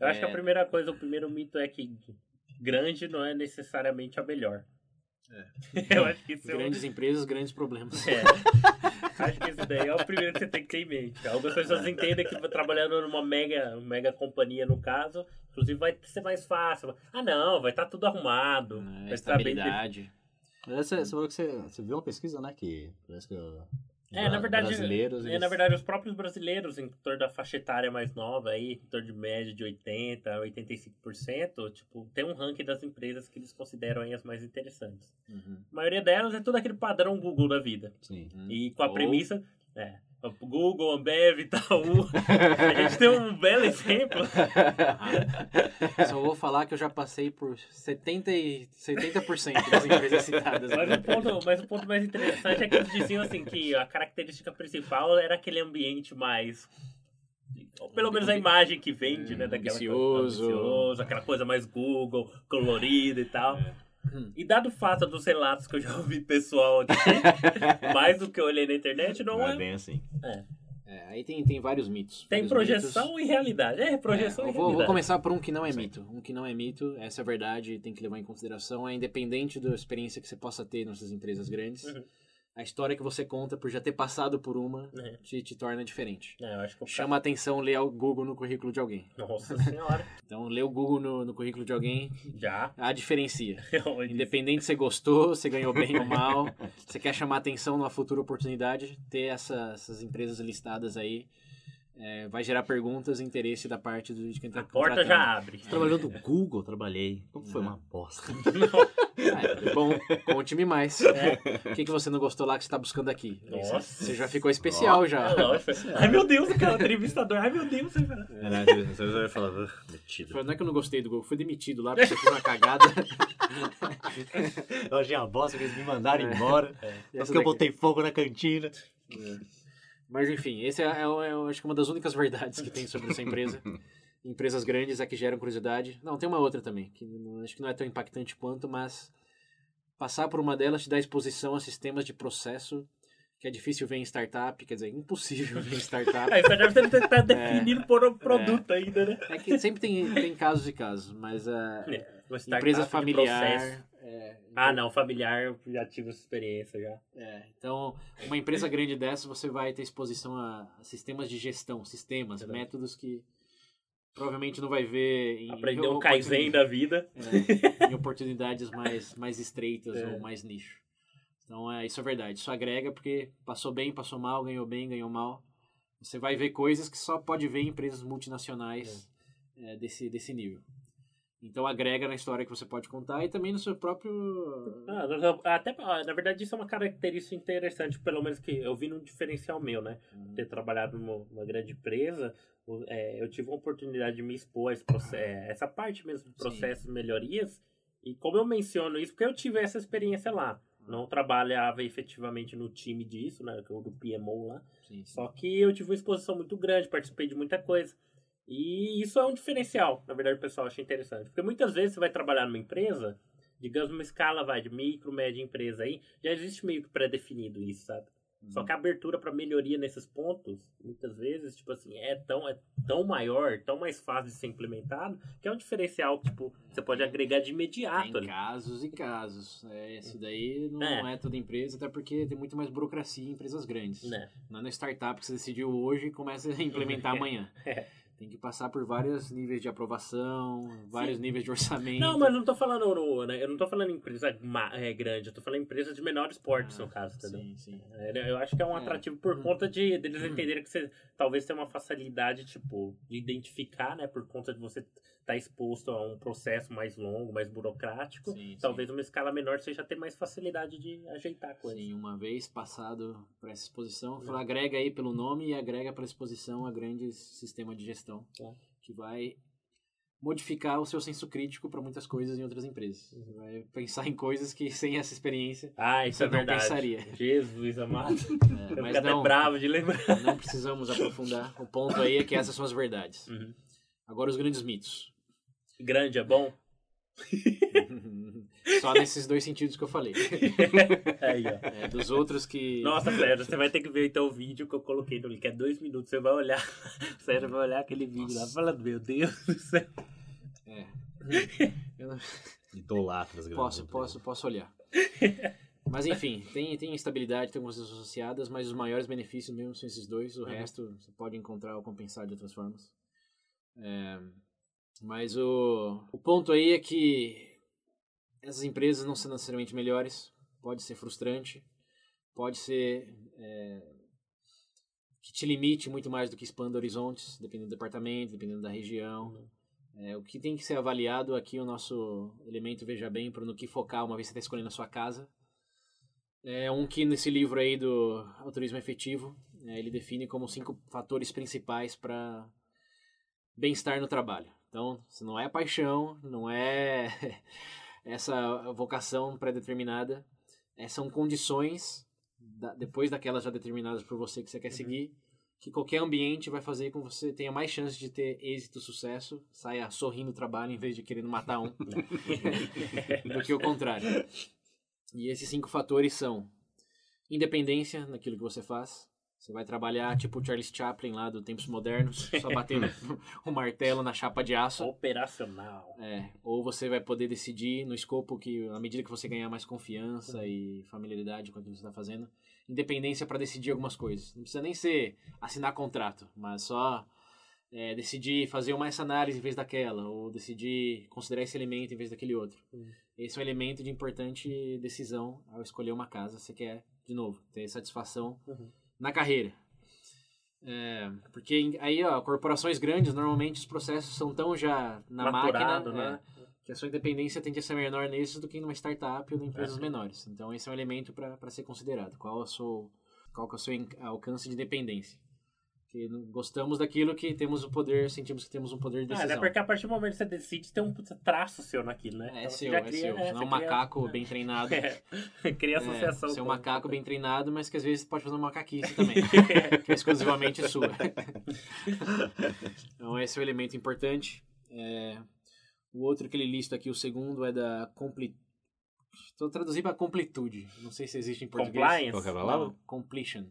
Speaker 2: Eu acho que
Speaker 3: É.
Speaker 2: a primeira coisa, o primeiro mito é que grande não é necessariamente a melhor. Eu acho que isso é um-
Speaker 3: Grandes empresas, grandes problemas.
Speaker 2: É. Acho que isso daí é o primeiro que você tem que ter em mente. Algumas pessoas entendem que trabalhando numa mega, mega companhia, no caso, inclusive vai ser mais fácil. Ah, não, vai estar tudo arrumado.
Speaker 3: É,
Speaker 2: vai estar bem
Speaker 3: estabilidade.
Speaker 1: Você, você falou que você, você viu uma pesquisa, né? Que parece que.
Speaker 2: É, na verdade,
Speaker 1: brasileiros.
Speaker 2: É,
Speaker 1: eles-
Speaker 2: na verdade, os próprios brasileiros, em torno da faixa etária mais nova, aí, em torno de média de 80% a 85%, tipo, tem um ranking das empresas que eles consideram aí as mais interessantes.
Speaker 3: Uhum.
Speaker 2: A maioria delas é tudo aquele padrão Google da vida.
Speaker 1: Sim.
Speaker 2: E com a
Speaker 3: Ou-
Speaker 2: premissa. É. Google, Ambev, Itaú. a gente tem um belo exemplo.
Speaker 3: Só vou falar que eu já passei por 70%, e 70% das empresas citadas.
Speaker 2: Mas o, ponto, mas o ponto mais interessante é que eles diziam assim que a característica principal era aquele ambiente mais. ou Pelo menos a imagem que vende, né? Daquela
Speaker 3: ambicioso.
Speaker 2: coisa ambicioso, aquela coisa mais Google, colorida e tal.
Speaker 3: Hum.
Speaker 2: E dado o fato dos relatos que eu já ouvi pessoal dizer, mais do que eu olhei na internet, não,
Speaker 1: Não
Speaker 2: é.
Speaker 1: é bem assim.
Speaker 3: É, aí tem, tem vários mitos.
Speaker 2: Tem
Speaker 3: vários
Speaker 2: projeção
Speaker 3: mitos.
Speaker 2: e realidade. É, projeção
Speaker 3: É,
Speaker 2: e
Speaker 3: vou,
Speaker 2: realidade.
Speaker 3: vou começar por um que não é
Speaker 1: Sim.
Speaker 3: mito. Um que não é mito, essa é a verdade, tem que levar em consideração. É independente da experiência que você possa ter nessas empresas grandes.
Speaker 2: Uhum.
Speaker 3: A história que você conta por já ter passado por uma
Speaker 2: É.
Speaker 3: te, te torna diferente.
Speaker 2: É, eu acho que o
Speaker 3: Chama a atenção ler o Google no currículo de alguém.
Speaker 2: Nossa senhora.
Speaker 3: Então, ler o Google no, no currículo de alguém,
Speaker 2: Já.
Speaker 3: a diferencia.
Speaker 2: Disse.
Speaker 3: Independente se você gostou, se ganhou bem ou mal, você quer chamar atenção numa futura oportunidade, ter essa- essas empresas listadas aí é, vai gerar perguntas e interesse da parte do, de quem está
Speaker 2: A porta já abre.
Speaker 1: Você trabalhou no Google, trabalhei. Como foi uma bosta?
Speaker 3: É, bom, conte-me mais. O que, que você não gostou lá que você está buscando aqui?
Speaker 2: Nossa.
Speaker 3: Você já ficou especial já.
Speaker 2: É lógico. Ai meu Deus, o cara entrevistador. Ai meu Deus, cara.
Speaker 1: É, Você vai falar, "Ah, metido.
Speaker 3: Falei, Não é que eu não gostei do Google, fui demitido lá porque você fez uma cagada.
Speaker 1: Eu achei uma bosta que eles me mandaram embora.
Speaker 3: Essa
Speaker 1: Porque eu botei fogo na cantina.
Speaker 3: Mas enfim, esse é, é, é, eu acho que uma das únicas verdades que tem sobre essa empresa. Empresas grandes é que geram curiosidade. Não, tem uma outra também, que não- acho que não é tão impactante quanto, mas passar por uma delas te dá exposição a sistemas de processo que é difícil ver em startup, quer dizer, impossível ver em startup.
Speaker 2: Aí você deve ter que estar definindo por um produto ainda, né?
Speaker 3: É que sempre tem, tem casos e casos, mas a
Speaker 2: Uma startup
Speaker 3: empresa familiar. É,
Speaker 2: Ah, não, familiar, eu já tive essa experiência já.
Speaker 3: É, então, uma empresa grande dessa, você vai ter exposição a, sistemas de gestão, sistemas, métodos que provavelmente não vai ver em,
Speaker 2: Aprender um Kaizen da vida.
Speaker 3: é, em oportunidades mais, mais estreitas
Speaker 2: É.
Speaker 3: ou mais nicho. Então, é, isso é verdade. Isso agrega porque passou bem, passou mal, ganhou bem, ganhou mal. Você vai ver coisas que só pode ver em empresas multinacionais é, desse, desse nível. Então, agrega na história que você pode contar e também no seu próprio...
Speaker 2: Ah, até, na verdade, isso é uma característica interessante, pelo menos que eu vi num diferencial meu, né? Ter trabalhado numa, grande empresa, é, eu tive uma oportunidade de me expor a esse proce- é, essa parte mesmo de
Speaker 3: Sim.
Speaker 2: processos e melhorias. E como eu menciono isso, porque eu tive essa experiência lá. Não trabalhava efetivamente no time disso, né? é Do PMO lá.
Speaker 3: Sim, sim.
Speaker 2: Só que eu tive uma exposição muito grande, participei de muita coisa. E isso é um diferencial, na verdade, o pessoal acha interessante. Porque muitas vezes você vai trabalhar numa empresa, digamos numa escala vai de micro, média empresa aí, já existe meio que pré-definido isso, sabe? Só que a abertura para melhoria nesses pontos, muitas vezes, tipo assim, é tão, é tão maior, tão mais fácil de ser implementado, que é um diferencial que, tipo, você pode agregar de imediato
Speaker 3: Tem
Speaker 2: ali.
Speaker 3: casos e casos. É, esse daí não
Speaker 2: É.
Speaker 3: é. toda empresa, até porque tem muito mais burocracia em empresas grandes.
Speaker 2: Né?
Speaker 3: Não é no startup que você decidiu hoje e começa a implementar amanhã.
Speaker 2: É.
Speaker 3: tem que passar por vários níveis de aprovação, vários níveis de orçamento.
Speaker 2: Não, mas não tô falando, no, né, eu não tô falando empresa é, grande, eu tô falando empresa de menores portes,
Speaker 3: Ah,
Speaker 2: no caso, entendeu?
Speaker 3: Sim, sim.
Speaker 2: É, Eu acho que é um
Speaker 3: É.
Speaker 2: atrativo por
Speaker 3: Uhum.
Speaker 2: conta de deles entenderem que você talvez tenha uma facilidade, tipo, de identificar, né? Por conta de você estar exposto a um processo mais longo, mais burocrático.
Speaker 3: Sim, sim.
Speaker 2: Talvez numa escala menor você já tenha mais facilidade de ajeitar coisas.
Speaker 3: Sim, uma vez passado para essa exposição,
Speaker 2: É.
Speaker 3: fala, agrega aí pelo nome e agrega para a exposição a grande sistema de gestão,
Speaker 2: É.
Speaker 3: que vai modificar o seu senso crítico para muitas coisas em outras empresas.
Speaker 2: Uhum.
Speaker 3: Você vai pensar em coisas que sem essa experiência
Speaker 2: Ah, isso
Speaker 3: Você
Speaker 2: é
Speaker 3: não
Speaker 2: verdade.
Speaker 3: pensaria.
Speaker 2: Jesus amado.
Speaker 3: é, mas
Speaker 2: fico até
Speaker 3: não,
Speaker 2: bravo de lembrar.
Speaker 3: não precisamos aprofundar. O ponto aí é que essas são as verdades.
Speaker 2: Uhum.
Speaker 3: Agora os grandes mitos.
Speaker 2: Grande é bom?
Speaker 3: Só nesses dois sentidos que eu falei.
Speaker 2: Aí, ó.
Speaker 3: É, dos outros que
Speaker 2: Nossa, Sérgio, você vai ter que ver então o vídeo que eu coloquei no link. É dois minutos. Você vai olhar. Sérgio vai olhar aquele vídeo lá falando, meu Deus do céu.
Speaker 3: É. Eu não-
Speaker 1: Idolatras
Speaker 3: Posso, posso, posso olhar. Mas enfim, tem, tem instabilidade, tem algumas coisas associadas, mas os maiores benefícios mesmo são esses dois. O
Speaker 2: Uhum.
Speaker 3: resto você pode encontrar ou compensar de outras formas. É, mas o, o ponto aí é que essas empresas não são necessariamente melhores. Pode ser frustrante, pode ser é, que te limite muito mais do que expanda horizontes, dependendo do departamento, dependendo da região. É, o que tem que ser avaliado aqui, o nosso elemento Veja Bem, para no que focar uma vez que você está escolhendo a sua casa. É um que nesse livro aí do Autorismo Efetivo, é, ele define como cinco fatores principais para bem-estar no trabalho. Então, se não é paixão, não é essa vocação pré-determinada, é, são condições, da- depois daquelas já determinadas por você que você quer seguir, que qualquer ambiente vai fazer com que você tenha mais chance de ter êxito, sucesso, saia sorrindo no trabalho em vez de querendo matar um, do que o contrário. E esses cinco fatores são independência naquilo que você faz. Você vai trabalhar tipo o Charles Chaplin lá do Tempos Modernos, só batendo o martelo na chapa de aço.
Speaker 2: Operacional.
Speaker 3: É, ou você vai poder decidir no escopo que, à medida que você ganhar mais confiança e familiaridade com aquilo que você está fazendo, independência para decidir algumas coisas. Não precisa nem ser assinar contrato, mas só é, decidir fazer uma essa análise em vez daquela, ou decidir considerar esse elemento em vez daquele outro.
Speaker 2: Hum.
Speaker 3: Esse é um elemento de importante decisão ao escolher uma casa. Você quer, de novo, ter satisfação
Speaker 2: Uhum.
Speaker 3: Na carreira. É, porque aí, ó, corporações grandes, normalmente os processos são tão já na
Speaker 2: Maturado,
Speaker 3: máquina,
Speaker 2: né?
Speaker 3: é, que a sua independência tende a ser menor nisso do que numa startup ou em empresas
Speaker 2: É.
Speaker 3: menores. Então esse é um elemento para ser considerado. Qual, é o seu, qual que é o seu alcance de independência? Não- gostamos daquilo que temos o poder, sentimos que temos um poder de
Speaker 2: Ah,
Speaker 3: decisão.
Speaker 2: é porque a partir do momento que você decide, tem um traço seu naquilo, né?
Speaker 3: É,
Speaker 2: Então você
Speaker 3: seu, é
Speaker 2: cria-
Speaker 3: seu.
Speaker 2: é,
Speaker 3: Não é um
Speaker 2: cria-
Speaker 3: macaco
Speaker 2: é.
Speaker 3: bem treinado.
Speaker 2: É, cria associação.
Speaker 3: É, ser um
Speaker 2: com-
Speaker 3: macaco bem treinado, mas que às vezes pode fazer uma macaquice também. que é exclusivamente sua. então esse é o elemento importante. É, o outro que ele lista aqui, o segundo, é da compli... Estou traduzindo para completude. Não sei se existe em português.
Speaker 2: Compliance.
Speaker 1: Qual que é a palavra?
Speaker 3: Completion.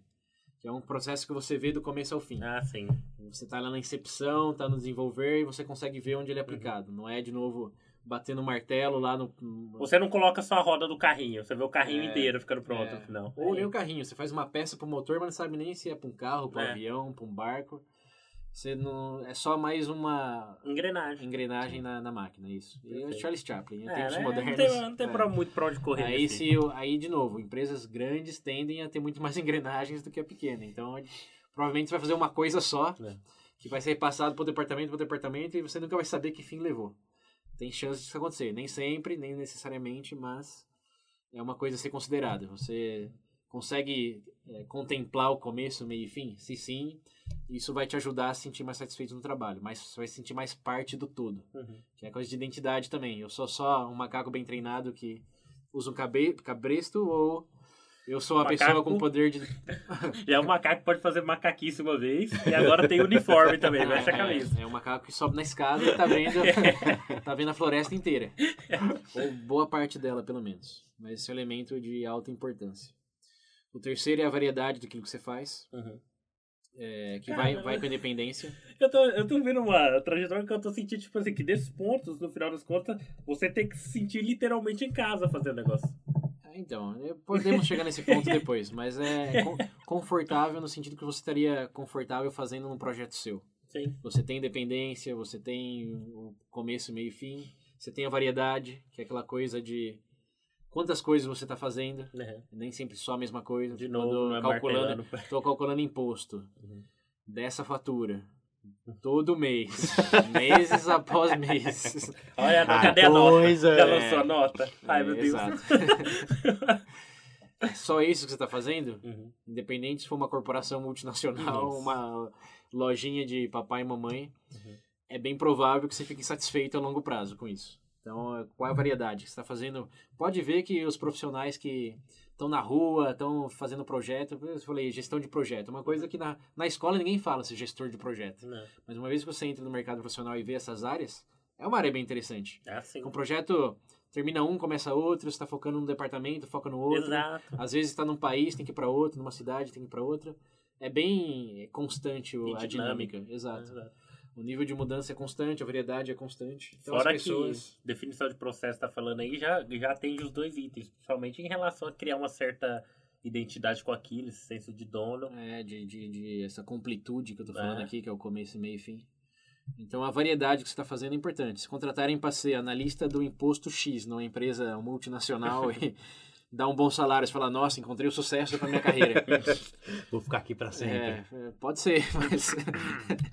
Speaker 3: Que é um processo que você vê do começo ao fim.
Speaker 2: Ah, sim.
Speaker 3: Você está lá na incepção, está no desenvolver e você consegue ver onde ele é aplicado. Não é, de novo, batendo o martelo lá no...
Speaker 2: Você não coloca só a roda do carrinho, você vê o carrinho
Speaker 3: É,
Speaker 2: inteiro ficando pronto
Speaker 3: é.
Speaker 2: no final.
Speaker 3: Ou nem o carrinho, você faz uma peça pro motor, mas não sabe nem se é para um carro, para um
Speaker 2: É.
Speaker 3: avião, para um barco. Você não é só mais uma
Speaker 2: Engrenagem.
Speaker 3: engrenagem na, na máquina, isso. E é o. Charles Chaplin,
Speaker 2: É,
Speaker 3: tempos
Speaker 2: né?
Speaker 3: modernos.
Speaker 2: Não tem, não tem
Speaker 3: é.
Speaker 2: pra- muito pra onde correr.
Speaker 3: Aí,
Speaker 2: nesse.
Speaker 3: se, aí, de novo, empresas grandes tendem a ter muito mais engrenagens do que a pequena. Então, provavelmente você vai fazer uma coisa só,
Speaker 2: É.
Speaker 3: que vai ser repassado para o departamento, para o departamento, e você nunca vai saber que fim levou. Tem chance disso acontecer. Nem sempre, nem necessariamente, mas é uma coisa a ser considerada. Você consegue é, contemplar o começo, meio e fim? Se sim, isso vai te ajudar a se sentir mais satisfeito no trabalho, mas você vai se sentir mais parte do todo.
Speaker 2: Uhum.
Speaker 3: Que é coisa de identidade também. Eu sou só um macaco bem treinado que usa um cabe cabresto ou eu sou uma
Speaker 2: Macaco-
Speaker 3: pessoa com poder de.
Speaker 2: Já é um macaco que pode fazer macaquice uma vez e agora tem uniforme também, mexe a camisa.
Speaker 3: É, é um macaco que sobe na escada e tá vendo, tá vendo a floresta inteira. Ou boa parte dela, pelo menos. Mas esse é um elemento de alta importância. O terceiro é a variedade daquilo que você faz,
Speaker 2: Uhum.
Speaker 3: É, que vai, vai com a independência.
Speaker 2: Eu tô, eu tô vendo uma trajetória que eu tô sentindo, tipo assim, que desses pontos, no final das contas, você tem que se sentir literalmente em casa fazendo o negócio.
Speaker 3: Ah, Então, eh, podemos chegar nesse ponto depois, mas é con- confortável no sentido que você estaria confortável fazendo num projeto seu.
Speaker 2: Sim.
Speaker 3: Você tem independência, você tem o começo, meio e fim. Você tem a variedade, que é aquela coisa de quantas coisas você está fazendo.
Speaker 2: Uhum.
Speaker 3: Nem sempre só a mesma coisa.
Speaker 2: De novo, não é
Speaker 3: calculando. Estou calculando imposto
Speaker 2: Uhum.
Speaker 3: dessa fatura. Todo mês. meses após meses.
Speaker 2: Olha,
Speaker 1: Ah,
Speaker 2: cadê a nota?
Speaker 1: é.
Speaker 2: lançou a nota? Ai,
Speaker 3: É,
Speaker 2: meu Deus.
Speaker 3: exato. É só isso que você está fazendo?
Speaker 2: Uhum.
Speaker 3: Independente se for uma corporação multinacional,
Speaker 2: Isso.
Speaker 3: uma lojinha de papai e mamãe,
Speaker 2: Uhum.
Speaker 3: é bem provável que você fique insatisfeito a longo prazo com isso. Então, qual é a variedade que está fazendo? Pode ver que os profissionais que estão na rua, estão fazendo projeto, eu falei gestão de projeto, é uma coisa que na, na escola ninguém fala ser gestor de projeto.
Speaker 2: Não.
Speaker 3: Mas uma vez que você entra no mercado profissional e vê essas áreas, é uma área bem interessante.
Speaker 2: É assim.
Speaker 3: Um projeto termina um, começa outro, você está focando num departamento, foca no outro.
Speaker 2: Exato.
Speaker 3: Às vezes está num país, tem que ir para outro, numa cidade, tem que ir para outra. É bem constante a
Speaker 2: dinâmico.
Speaker 3: dinâmica. Exato.
Speaker 2: Exato.
Speaker 3: O nível de mudança é constante, a variedade é constante. Então
Speaker 2: Fora
Speaker 3: as pessoas.
Speaker 2: que definição de processo tá falando aí já, já atende os dois itens, principalmente em relação a criar uma certa identidade com aquilo, esse senso de dono.
Speaker 3: É, de, de, de essa completude que eu tô falando
Speaker 2: É.
Speaker 3: aqui, que é o começo, meio e fim. Então a variedade que você está fazendo é importante. Se contratarem para ser analista do imposto X numa empresa multinacional e dar um bom salário, você fala, nossa, encontrei o sucesso para minha carreira.
Speaker 1: Vou ficar aqui pra sempre.
Speaker 3: É, é, pode ser, mas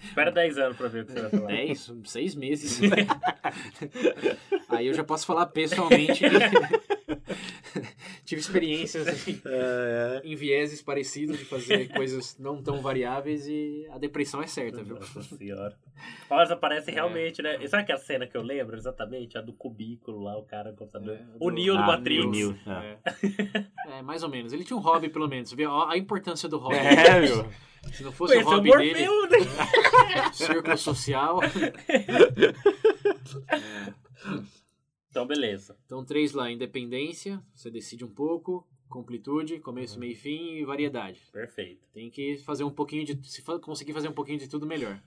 Speaker 2: Espera 10 anos pra ver o que você vai falar.
Speaker 3: 10, seis meses. Aí eu já posso falar pessoalmente. Tive experiências assim,
Speaker 1: É,
Speaker 3: em vieses parecidos de fazer coisas não tão variáveis e a depressão é certa, viu?
Speaker 2: Nossa senhora. Nossa, parece
Speaker 3: É.
Speaker 2: realmente, né? E sabe aquela cena que eu lembro exatamente? A do cubículo lá, o cara no computador.
Speaker 3: É,
Speaker 2: o
Speaker 3: do-
Speaker 2: Neo do
Speaker 1: Ah,
Speaker 2: Matrix.
Speaker 1: o Neo. É.
Speaker 3: É. É, mais ou menos. Ele tinha um hobby, pelo menos. Ó, a importância do hobby.
Speaker 1: É, meu.
Speaker 3: Se não fosse o
Speaker 2: Conheceu o
Speaker 3: hobby dele,
Speaker 2: Morfeu, né?
Speaker 3: círculo social.
Speaker 2: Então, beleza.
Speaker 3: Então, três lá: independência, você decide um pouco, completude, começo, meio e fim e variedade.
Speaker 2: Perfeito.
Speaker 3: Tem que fazer um pouquinho de. Se conseguir fazer um pouquinho de tudo, melhor.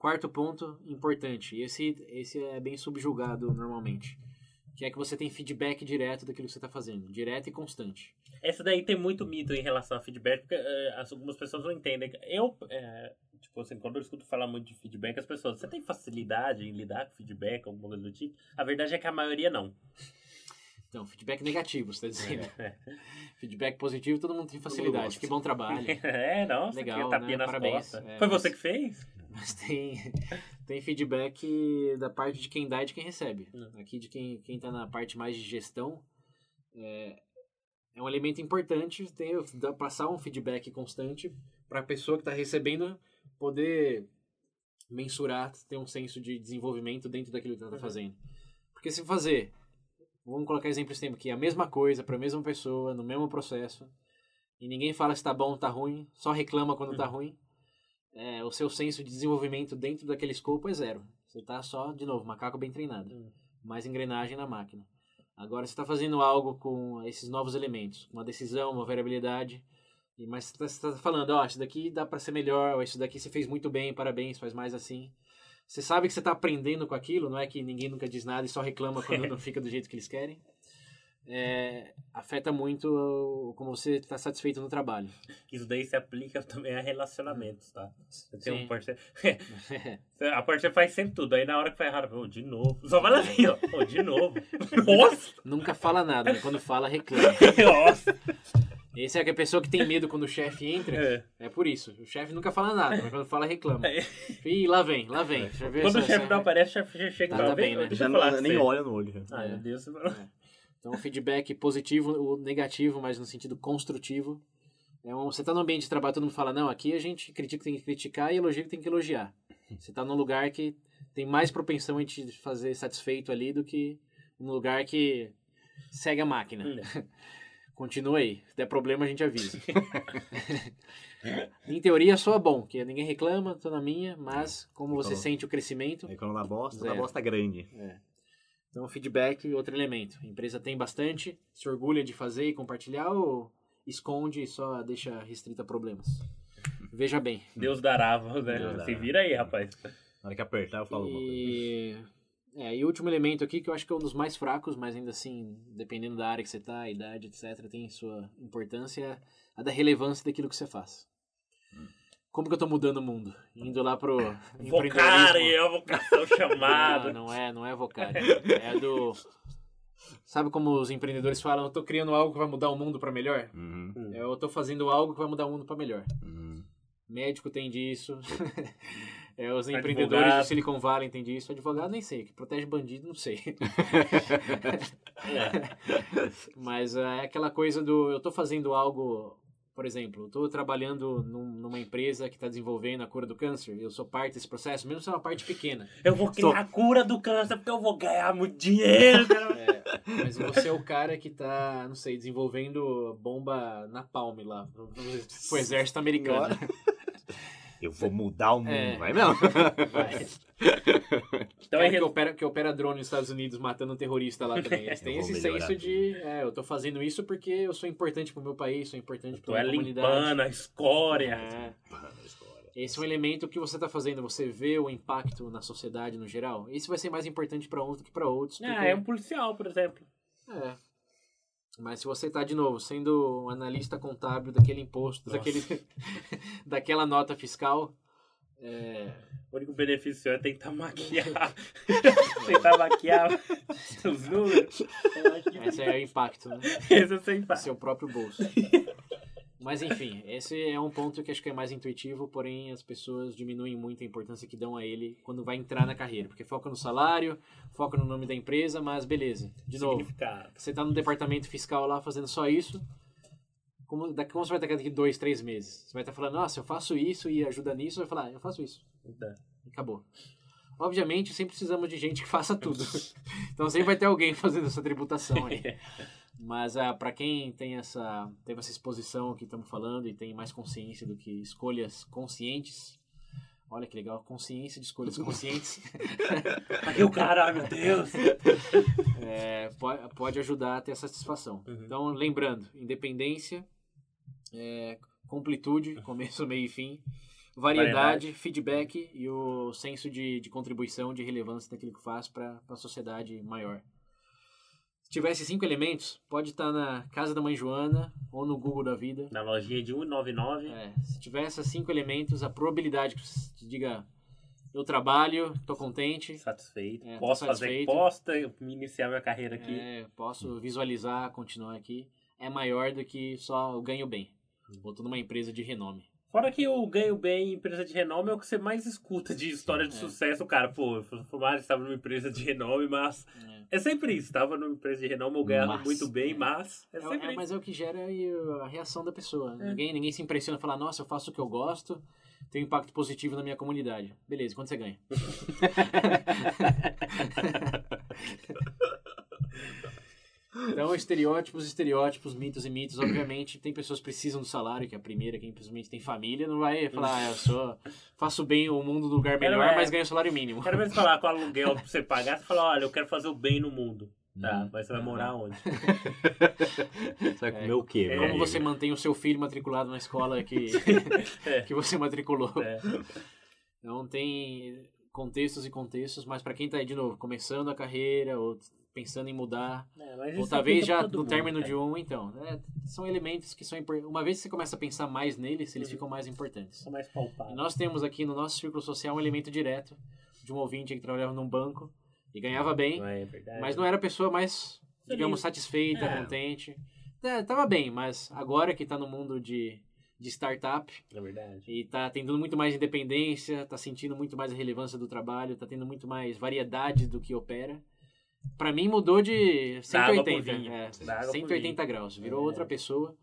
Speaker 3: Quarto ponto, importante. e Esse, esse é bem subjugado normalmente. Que é que você tem feedback direto daquilo que você está fazendo. Direto e constante.
Speaker 2: Essa daí tem muito mito em relação a feedback, porque as- algumas pessoas não entendem. Eu, eh, tipo assim, quando eu escuto falar muito de feedback, as pessoas, você tem facilidade em lidar com feedback, alguma coisa do tipo? A verdade é que a maioria não.
Speaker 3: Então, feedback negativo, você está dizendo.
Speaker 2: É,
Speaker 3: Feedback positivo, todo mundo tem facilidade. Que bom trabalho.
Speaker 2: é nossa,
Speaker 3: Legal,
Speaker 2: que
Speaker 3: né?
Speaker 2: nas
Speaker 3: Parabéns. É,
Speaker 2: Foi
Speaker 3: mas-
Speaker 2: você que fez?
Speaker 3: Mas tem, tem feedback da parte de quem dá e de quem recebe.
Speaker 2: Hum.
Speaker 3: Aqui de quem, quem tá na parte mais de gestão, é, é um elemento importante ter, passar um feedback constante para a pessoa que está recebendo poder mensurar, ter um senso de desenvolvimento dentro daquilo que ela está
Speaker 2: Uhum.
Speaker 3: fazendo. Porque se fazer, vamos colocar exemplo tempo aqui, a mesma coisa para a mesma pessoa, no mesmo processo, e ninguém fala se tá bom ou tá ruim, só reclama quando tá
Speaker 2: Uhum.
Speaker 3: ruim, é, o seu senso de desenvolvimento dentro daquele escopo é zero. Você tá só, de novo, macaco bem treinado.
Speaker 2: Hum.
Speaker 3: Mais engrenagem na máquina. Agora você está fazendo algo com esses novos elementos, uma decisão, uma variabilidade, mas você está falando, ó, isso daqui dá para ser melhor, ou isso daqui você fez muito bem, parabéns, faz mais assim. Você sabe que você está aprendendo com aquilo, não é que ninguém nunca diz nada e só reclama quando não fica do jeito que eles querem. É, afeta muito como você está satisfeito no trabalho.
Speaker 2: Isso daí se aplica também a relacionamentos, tá? Você tem
Speaker 3: Sim.
Speaker 2: um parceiro. A parceira faz sempre tudo. Aí na hora que faz errado, ô, de novo. Só fala assim, ó. Ô, de novo. Nossa!
Speaker 3: Nunca fala nada, quando fala, reclama.
Speaker 2: Nossa!
Speaker 3: Esse é a pessoa que tem medo quando o chefe entra.
Speaker 2: É.
Speaker 3: É por isso. O chefe nunca fala nada, mas quando fala, reclama.
Speaker 2: É.
Speaker 3: Ih, lá vem, lá vem. Deixa eu ver
Speaker 2: Quando o
Speaker 3: essa-
Speaker 2: chefe
Speaker 3: essa-
Speaker 2: não aparece, o chefe chega e
Speaker 3: Tá, tá bem,
Speaker 2: "Vem,
Speaker 3: né?
Speaker 1: Já não,
Speaker 2: com
Speaker 1: nem
Speaker 2: você."
Speaker 1: olha no olho.
Speaker 2: Ai,
Speaker 3: É.
Speaker 2: meu Deus.
Speaker 3: Então, feedback positivo ou negativo, mas no sentido construtivo. É um, você tá num ambiente de trabalho, todo mundo fala, não, aqui a gente critica que tem que criticar e elogia que tem que elogiar. Você tá num lugar que tem mais propensão a te fazer satisfeito ali do que um lugar que segue a máquina. Continua aí. Se der problema, a gente avisa. em teoria, soa bom, que ninguém reclama, tô na minha, mas como você
Speaker 1: Então-
Speaker 3: sente o crescimento,
Speaker 1: Aí quando dá bosta,
Speaker 3: Zero.
Speaker 1: bosta grande.
Speaker 3: é. Então, feedback, outro elemento. A empresa tem bastante, se orgulha de fazer e compartilhar ou esconde e só deixa restrita a problemas? Veja bem.
Speaker 2: Deus dará, né?
Speaker 1: Deus dará.
Speaker 2: Se vira aí, rapaz.
Speaker 1: Na hora que apertar, eu falo alguma coisa.
Speaker 3: E... É, e o último elemento aqui, que eu acho que é um dos mais fracos, mas ainda assim, dependendo da área que você está, a idade, etc., tem sua importância, a da relevância daquilo que você faz. como que eu tô mudando o mundo? Indo lá pro
Speaker 2: Vocari, é a vocação
Speaker 3: Não,
Speaker 2: chamada.
Speaker 3: não é, não é vocário. É do. Sabe como os empreendedores falam, eu tô criando algo que vai mudar o mundo pra melhor?
Speaker 1: Uhum,
Speaker 3: Eu tô fazendo algo que vai mudar o mundo pra melhor.
Speaker 1: uhum.
Speaker 3: Médico tem disso. É, os empreendedores
Speaker 2: Advogado.
Speaker 3: do Silicon Valley tem disso. Advogado nem sei. Que protege bandido, não sei.
Speaker 2: É.
Speaker 3: Mas é aquela coisa do eu tô fazendo algo, por exemplo, eu tô trabalhando num- numa empresa que está desenvolvendo a cura do câncer, eu sou parte desse processo, mesmo se é uma parte pequena.
Speaker 2: Eu vou criar a cura do câncer porque eu vou ganhar muito dinheiro.
Speaker 3: É, mas você é o cara que tá, não sei, desenvolvendo bomba na palme lá pro, pro exército americano.
Speaker 1: Eu vou mudar o mundo,
Speaker 3: É.
Speaker 1: vai mesmo?
Speaker 3: Vai.
Speaker 2: Então
Speaker 3: Cara
Speaker 2: é
Speaker 3: que opera, que opera drone nos Estados Unidos matando um terrorista lá também. Eles têm esse senso de, é, eu tô fazendo isso porque eu sou importante pro meu país, sou importante pra
Speaker 2: é
Speaker 3: minha comunidade.
Speaker 2: limpando a escória.
Speaker 3: É. Esse é um elemento que você está fazendo, você vê o impacto na sociedade no geral. Isso vai ser mais importante para uns do que para outros. porque-
Speaker 2: Ah, é um policial, por exemplo.
Speaker 3: É. Mas se você está de novo sendo um analista contábil daquele imposto,
Speaker 2: Nossa.
Speaker 3: daquele, daquela nota fiscal, é,
Speaker 2: O único benefício é tentar maquiar. tentar maquiar os números.
Speaker 3: Esse é o impacto, né?
Speaker 2: esse é sem impacto.
Speaker 3: seu próprio bolso. Mas enfim, esse é um ponto que acho que é mais intuitivo, porém as pessoas diminuem muito a importância que dão a ele quando vai entrar na carreira, porque foca no salário, foca no nome da empresa, mas beleza. De novo, você tá no departamento fiscal lá fazendo só isso, como, daqui, como você vai estar daqui dois, três meses? Você vai estar falando, nossa, eu faço isso e ajuda nisso, vai falar, ah, eu faço isso. E acabou. Obviamente, sempre precisamos de gente que faça tudo. então sempre vai ter alguém fazendo essa tributação aí. Mas ah, para quem tem essa, teve essa exposição que estamos falando e tem mais consciência do que escolhas conscientes, olha que legal, consciência de escolhas conscientes,
Speaker 2: Aqui o cara, meu Deus.
Speaker 3: é, po- pode ajudar a ter essa satisfação.
Speaker 2: Uhum.
Speaker 3: Então, lembrando, independência, é, completude, começo, meio e fim, variedade,
Speaker 2: Variedade.
Speaker 3: feedback e o senso de, de contribuição, de relevância daquilo que faz para a sociedade maior. Se tivesse cinco elementos, pode estar na casa da mãe Joana ou no Google da vida.
Speaker 2: Na lojinha de 1,99.
Speaker 3: É, se tiver esses cinco elementos, a probabilidade que você diga eu trabalho, tô contente,
Speaker 2: Satisfeito.
Speaker 3: É,
Speaker 2: Posso fazer
Speaker 3: satisfeito.
Speaker 2: posta, me iniciar minha carreira aqui.
Speaker 3: É, posso visualizar, continuar aqui, é maior do que só o ganho bem. Ou tô numa empresa de renome.
Speaker 2: Fora que o ganho bem em empresa de renome é o que você mais escuta de história de
Speaker 3: É.
Speaker 2: sucesso. Cara, pô, formado, estava numa empresa de renome, mas. É sempre isso. Estava numa empresa de renome, eu ganhava
Speaker 1: Mas,
Speaker 2: muito bem,
Speaker 3: é.
Speaker 2: mas. É
Speaker 3: É,
Speaker 2: sempre
Speaker 3: é, mas é o que gera a reação da pessoa.
Speaker 2: É.
Speaker 3: Ninguém, ninguém se impressiona e fala, nossa, eu faço o que eu gosto, tem um impacto positivo na minha comunidade. Beleza, quanto você ganha? Então, estereótipos, estereótipos, mitos e mitos. Obviamente, tem pessoas que precisam do salário, que é a primeira, quem simplesmente tem família, não vai falar, ah, eu sou, faço bem o mundo do lugar melhor,
Speaker 2: é.
Speaker 3: mas ganho salário mínimo.
Speaker 2: Quero mesmo falar com o aluguel pra você pagar, você fala, olha, eu quero fazer o bem no mundo. Tá,
Speaker 1: Uhum.
Speaker 2: mas você vai morar onde?
Speaker 1: Você vai comer o quê, meu
Speaker 3: Como
Speaker 1: amigo?
Speaker 3: você mantém o seu filho matriculado na escola que,
Speaker 2: É.
Speaker 3: que você matriculou?
Speaker 2: É.
Speaker 3: Então tem contextos e contextos, mas para quem tá aí de novo, começando a carreira ou pensando em mudar,
Speaker 2: É,
Speaker 3: ou talvez
Speaker 2: pra
Speaker 3: já no
Speaker 2: mundo,
Speaker 3: término
Speaker 2: cara.
Speaker 3: de um, então, né, são elementos que são impor- uma vez que você começa a pensar mais neles, eles
Speaker 2: Uhum.
Speaker 3: ficam mais importantes.
Speaker 2: São mais
Speaker 3: E
Speaker 2: palpáveis.
Speaker 3: nós temos aqui no nosso círculo social um elemento direto de um ouvinte que trabalhava num banco e ganhava bem,
Speaker 2: é verdade.
Speaker 3: mas não era a pessoa mais, digamos,
Speaker 2: Feliz.
Speaker 3: satisfeita,
Speaker 2: É.
Speaker 3: contente. É, tava bem, mas agora que tá no mundo de, de startup,
Speaker 2: É verdade.
Speaker 3: e tá tendo muito mais independência, tá sentindo muito mais a relevância do trabalho, tá tendo muito mais variedade do que opera. Pra mim mudou de
Speaker 2: Da água pro
Speaker 3: 180,
Speaker 2: vinho.
Speaker 3: é,
Speaker 2: Da água pro
Speaker 3: 180 graus, virou
Speaker 2: É.
Speaker 3: outra pessoa.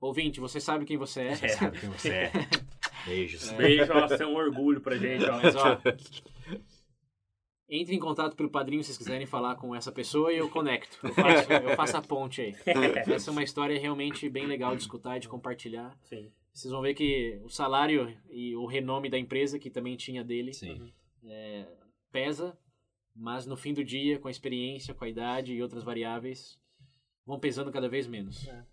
Speaker 3: Ouvinte, você sabe quem você é.
Speaker 2: É.
Speaker 1: Sabe quem você é. Beijos.
Speaker 2: Beijo, ó, você é um orgulho pra gente, ó.
Speaker 3: Mas, ó, entre em contato pelo padrinho se vocês quiserem falar com essa pessoa e eu conecto. Eu faço, eu faço a ponte aí. Essa é uma história realmente bem legal de escutar e de compartilhar.
Speaker 2: Sim.
Speaker 3: Vocês vão ver que o salário e o renome da empresa, que também tinha dele,
Speaker 1: Sim.
Speaker 3: pesa, mas no fim do dia, com a experiência, com a idade e outras variáveis, vão pesando cada vez menos.
Speaker 2: É.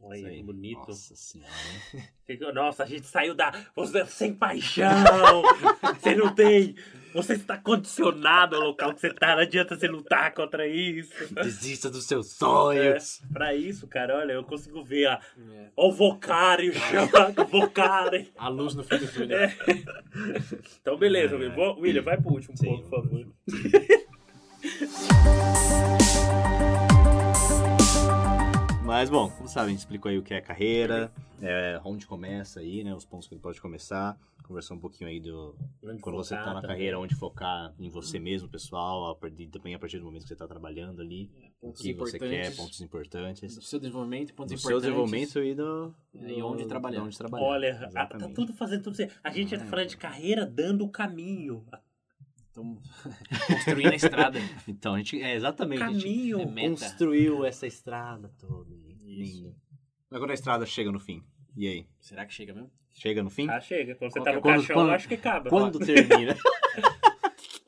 Speaker 2: Olha que
Speaker 1: aí.
Speaker 2: bonito.
Speaker 1: Nossa senhora.
Speaker 2: Nossa, a gente saiu da. Você é sem paixão! você não tem. Você está condicionado ao local que você tá. Não adianta você lutar contra isso.
Speaker 1: Desista dos seus
Speaker 2: É,
Speaker 1: sonhos.
Speaker 2: pra isso, cara, olha, eu consigo ver a,
Speaker 3: É.
Speaker 2: ó, o Vocário, chama, Vocário.
Speaker 3: A luz no fim do túnel.
Speaker 2: É. Então, beleza,
Speaker 1: É.
Speaker 2: William. Vai pro último
Speaker 1: Sim,
Speaker 2: ponto, por favor.
Speaker 1: Mas, bom, como sabe, a gente explicou aí o que é carreira, é, onde começa aí, né? Os pontos que ele pode começar. Conversou um pouquinho aí do.
Speaker 2: Onde
Speaker 1: Quando você tá
Speaker 2: focar
Speaker 1: na
Speaker 2: também.
Speaker 1: carreira, onde focar em você mesmo, pessoal, a partir, também a partir do momento que você tá trabalhando ali, o
Speaker 3: Pontos
Speaker 1: que você quer, pontos importantes.
Speaker 3: Do seu desenvolvimento, pontos
Speaker 1: Do seu
Speaker 3: importantes.
Speaker 1: desenvolvimento e do.
Speaker 3: E onde trabalhar.
Speaker 1: de onde trabalhar.
Speaker 2: Olha, a- tá
Speaker 1: Exatamente.
Speaker 2: tudo fazendo tudo certo. A gente tá falando de carreira dando o caminho.
Speaker 3: Estamos construindo a estrada.
Speaker 1: Então, a gente. É exatamente. A gente
Speaker 2: Caminho.
Speaker 3: é
Speaker 1: construiu essa estrada toda. Lindo. Agora a estrada chega no fim. E aí?
Speaker 3: Será que chega mesmo?
Speaker 1: Chega no fim?
Speaker 2: Ah, chega. Quando você tá no
Speaker 3: quando-
Speaker 2: caixão,
Speaker 1: quando-
Speaker 2: eu acho que acaba.
Speaker 1: Quando termina?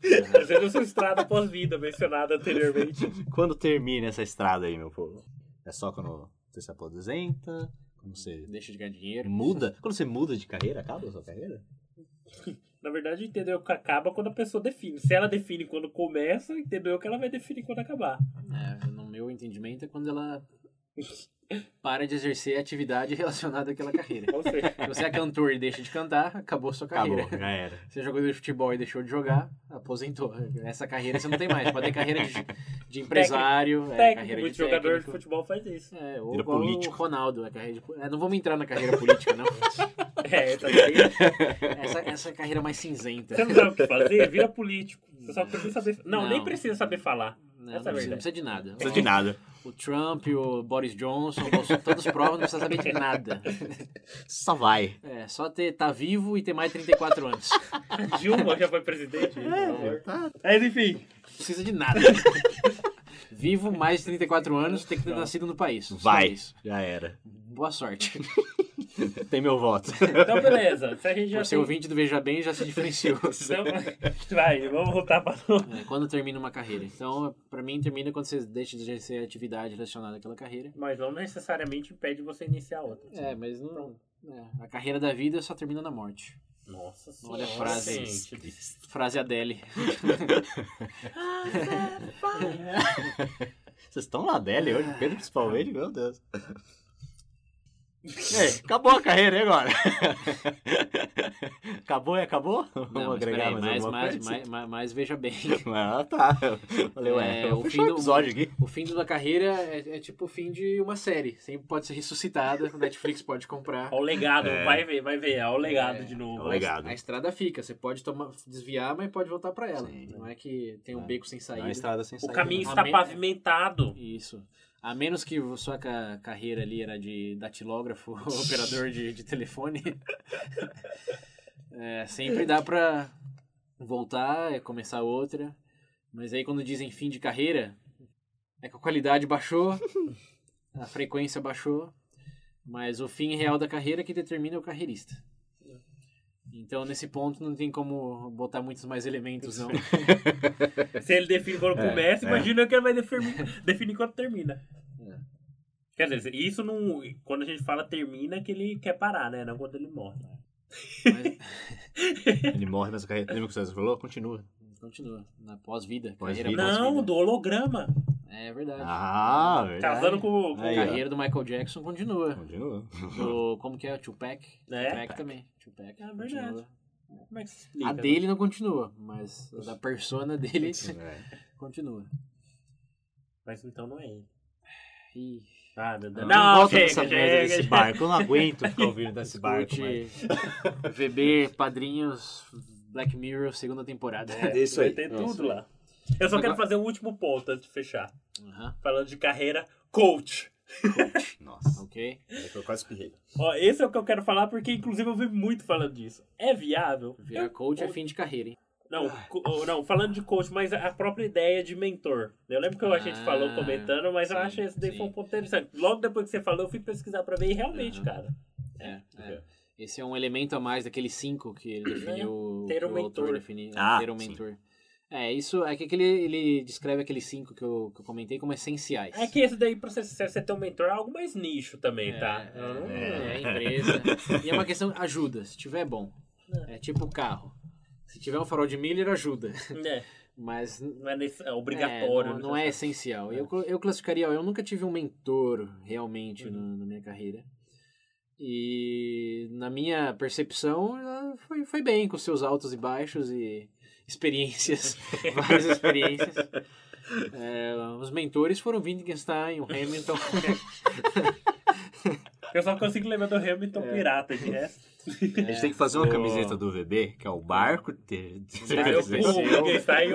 Speaker 2: Fazendo sua estrada pós-vida mencionada anteriormente.
Speaker 1: quando termina essa estrada aí, meu povo? É só quando você se aposenta? Quando você
Speaker 3: Deixa de ganhar dinheiro.
Speaker 1: muda? Quando você muda de carreira, acaba a sua carreira?
Speaker 2: Na verdade, entendeu que acaba quando a pessoa define. Se ela define quando começa, entendeu que ela vai definir quando acabar.
Speaker 3: É, no meu entendimento é quando ela para de exercer atividade relacionada àquela carreira. Se você é cantor e deixa de cantar, acabou a sua carreira.
Speaker 1: Acabou, já era.
Speaker 3: Você é jogador de futebol e deixou de jogar, aposentou. Essa carreira você não tem mais. Pode ter carreira de, de empresário, é,
Speaker 2: técnico,
Speaker 3: carreira
Speaker 2: muito
Speaker 3: de
Speaker 2: jogador de
Speaker 3: técnico.
Speaker 2: futebol faz isso.
Speaker 3: É, ou
Speaker 1: Vira político.
Speaker 3: o Ronaldo. A carreira de, é, não vamos entrar na carreira política, não.
Speaker 2: É, tá vendo?
Speaker 3: Essa, essa é a carreira mais cinzenta.
Speaker 2: Você não sabe o que fazer? Vira político. Você só precisa saber. Não,
Speaker 3: Não.
Speaker 2: nem precisa saber falar.
Speaker 3: Não,
Speaker 2: é
Speaker 3: não, precisa, não precisa de nada.
Speaker 1: Não precisa de nada.
Speaker 3: O Trump, o Boris Johnson, o Bolsonaro, todos provam, não precisa saber de nada.
Speaker 1: Só vai.
Speaker 3: É, só ter, tá vivo e ter mais de 34 anos.
Speaker 2: Dilma já foi presidente? por favor.
Speaker 1: tá.
Speaker 2: Mas enfim.
Speaker 3: Não precisa de nada. Vivo, mais de 34 anos, tem que ter nascido no país.
Speaker 1: Vai. Já era.
Speaker 3: Boa sorte.
Speaker 1: Tem meu voto.
Speaker 2: Então, beleza. Se a gente já
Speaker 3: Por ser
Speaker 2: tem...
Speaker 3: ouvinte do Veja Bem, já se diferenciou.
Speaker 2: Então, vai, vamos voltar para
Speaker 3: É, quando termina uma carreira. Então, pra mim, termina quando você deixa de exercer atividade relacionada àquela carreira.
Speaker 2: Mas não necessariamente impede você iniciar outra.
Speaker 3: É, mas não. é, a carreira da vida só termina na morte.
Speaker 2: Nossa
Speaker 3: Olha a frase.
Speaker 2: gente.
Speaker 3: Frase Adele.
Speaker 1: Vocês estão na Adele hoje, Pedro principalmente, meu Deus. Aí, acabou a carreira e agora? acabou e acabou? Vamos
Speaker 3: Não, mas
Speaker 1: agregar
Speaker 3: peraí,
Speaker 1: mais
Speaker 3: mais,
Speaker 1: alguma
Speaker 3: mais,
Speaker 1: coisa?
Speaker 3: mais, mais, mais veja bem.
Speaker 1: Ah, tá. Falei, ué,
Speaker 3: É,
Speaker 1: eu
Speaker 3: o fim
Speaker 1: o
Speaker 3: do-
Speaker 1: episódio aqui.
Speaker 3: O fim da carreira é, é tipo o fim de uma série. Sempre pode ser ressuscitada. O Netflix pode comprar.
Speaker 2: Ó o legado,
Speaker 1: É.
Speaker 2: vai ver, vai ver. Ó o legado
Speaker 3: É,
Speaker 2: de novo.
Speaker 1: o legado.
Speaker 3: A estrada fica. Você pode tomar, desviar, mas pode voltar pra ela.
Speaker 1: Sim.
Speaker 3: Não é que tem um
Speaker 1: É.
Speaker 3: beco sem
Speaker 1: Não
Speaker 3: saída.
Speaker 1: é estrada sem
Speaker 2: O
Speaker 1: saída.
Speaker 2: caminho
Speaker 3: A
Speaker 2: está
Speaker 3: me-
Speaker 2: pavimentado.
Speaker 3: Isso. A menos que sua ca- carreira ali era de datilógrafo, operador de, de telefone. É, sempre dá pra voltar, é, começar outra. Mas aí quando dizem fim de carreira, é que a qualidade baixou, a frequência baixou, mas o fim real da carreira que determina é o carreirista. Então nesse ponto não tem como botar muitos mais elementos, não.
Speaker 2: Se ele define quando
Speaker 1: É,
Speaker 2: começa,
Speaker 1: é.
Speaker 2: imagina que ele vai definir, definir quando termina.
Speaker 3: É.
Speaker 2: Quer dizer, isso não. Quando a gente fala termina, é que ele quer parar, né? Não quando ele morre.
Speaker 3: Mas,
Speaker 1: Ele morre nessa carreira. Lembra o que você falou? Continua.
Speaker 3: continua, na pós-vida.
Speaker 1: Pós-vida.
Speaker 3: carreira
Speaker 2: Não,
Speaker 3: pós-vida.
Speaker 2: do holograma.
Speaker 3: É verdade.
Speaker 1: Ah, verdade.
Speaker 2: Casando com. com
Speaker 1: Aí,
Speaker 3: a
Speaker 1: ó.
Speaker 3: carreira do Michael Jackson continua.
Speaker 1: Continua.
Speaker 3: Do, como que é? Tupac?
Speaker 2: É?
Speaker 3: Tupac também. Tupac.
Speaker 2: É
Speaker 3: continua.
Speaker 2: verdade. Como é que se explica?
Speaker 3: A dele não continua, mas a da persona dele
Speaker 1: É.
Speaker 3: continua.
Speaker 2: Mas então não é ele.
Speaker 3: Ih,
Speaker 2: Ah, meu Deus.
Speaker 1: Não,
Speaker 2: Não,
Speaker 1: volta
Speaker 2: chega,
Speaker 1: merda
Speaker 2: chega,
Speaker 1: desse
Speaker 2: chega.
Speaker 1: barco. Eu não aguento ficar ouvindo desse barco. mas-
Speaker 3: VB, Padrinhos, Black Mirror, segunda temporada.
Speaker 1: É isso aí.
Speaker 3: Nossa.
Speaker 2: tudo lá. Eu só quero fazer o último ponto antes de fechar. Falando de carreira, coach.
Speaker 1: Nossa.
Speaker 3: ok.
Speaker 1: Eu quase espirrei.
Speaker 2: Ó, esse é o que eu quero falar porque, inclusive, eu vi muito falando disso. É viável?
Speaker 3: Virar coach é fim de carreira, hein?
Speaker 2: Não, não, falando de coach, mas a própria ideia de mentor. Eu lembro que a gente
Speaker 3: Ah,
Speaker 2: falou comentando, mas eu
Speaker 3: sim,
Speaker 2: acho que esse daí foi um ponto interessante. Logo depois que você falou, eu fui pesquisar pra ver e realmente,
Speaker 3: Aham.
Speaker 2: cara.
Speaker 3: É, é. Esse é um elemento a mais daqueles cinco que ele definiu.
Speaker 2: ter um mentor.
Speaker 1: Ah,
Speaker 3: ter um
Speaker 1: sim.
Speaker 3: É, isso é que aquele, ele descreve aqueles cinco que eu, que eu comentei como essenciais.
Speaker 2: É que esse daí, pra você, você ter um mentor, é algo mais nicho também, tá?
Speaker 3: É,
Speaker 2: não-
Speaker 3: é, é empresa. e é uma questão, ajuda, se tiver bom. É tipo carro. Se tiver um farol de Miller, ajuda.
Speaker 2: É,
Speaker 3: Mas
Speaker 2: não é, nesse- é obrigatório.
Speaker 3: É, não,
Speaker 2: né?
Speaker 3: não é essencial. Eu, eu classificaria, eu nunca tive um mentor realmente
Speaker 2: Uhum.
Speaker 3: na, na minha carreira. E na minha percepção, foi, foi bem, com seus altos e baixos e experiências, várias experiências. É, os mentores foram Wittgenstein, o Hamilton.
Speaker 2: Eu só consigo lembrar do Hamilton
Speaker 3: É.
Speaker 2: pirata, de resto.
Speaker 1: A gente tem que fazer uma
Speaker 3: o-
Speaker 1: camiseta do VB, que é o barco.
Speaker 2: O Wittgenstein e o Hamilton.
Speaker 1: Wittgenstein. o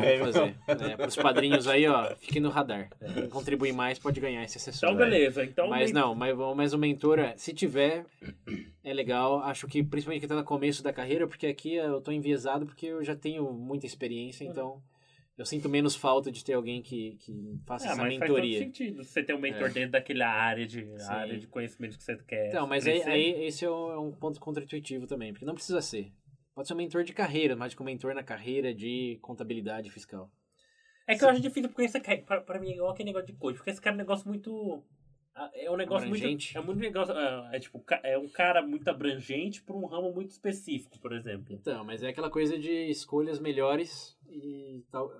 Speaker 3: Vamos
Speaker 1: Hamilton.
Speaker 3: fazer. É, para os padrinhos aí, ó, fiquem no radar. Quem contribuir mais pode ganhar esse acessório.
Speaker 2: Então, beleza. Então,
Speaker 3: Mas não, mas, mas o mentor, é, se tiver, é legal. Acho que principalmente que tá no começo da carreira, porque aqui eu tô enviesado porque eu já tenho muita experiência, então eu sinto menos falta de ter alguém que, que faça
Speaker 2: Ah,
Speaker 3: essa
Speaker 2: mas faz todo
Speaker 3: mentoria.
Speaker 2: sentido você ter um mentor
Speaker 3: É.
Speaker 2: dentro daquela área de,
Speaker 3: Sim.
Speaker 2: área de conhecimento que você quer.
Speaker 3: Então, mas aí, aí esse é um, é um ponto contra-intuitivo também, porque não precisa ser. Pode ser um mentor de carreira, mas com um mentor na carreira de contabilidade fiscal.
Speaker 2: É que eu acho difícil, porque esse cara, pra, pra mim, é igual aquele negócio de coach, porque esse cara é um negócio muito. ah, É um negócio
Speaker 3: Abrangente.
Speaker 2: muito. É muito negócio. ah, É, tipo, é um cara muito abrangente pra um ramo muito específico, por exemplo.
Speaker 3: Então, mas é aquela coisa de escolhas melhores e tal.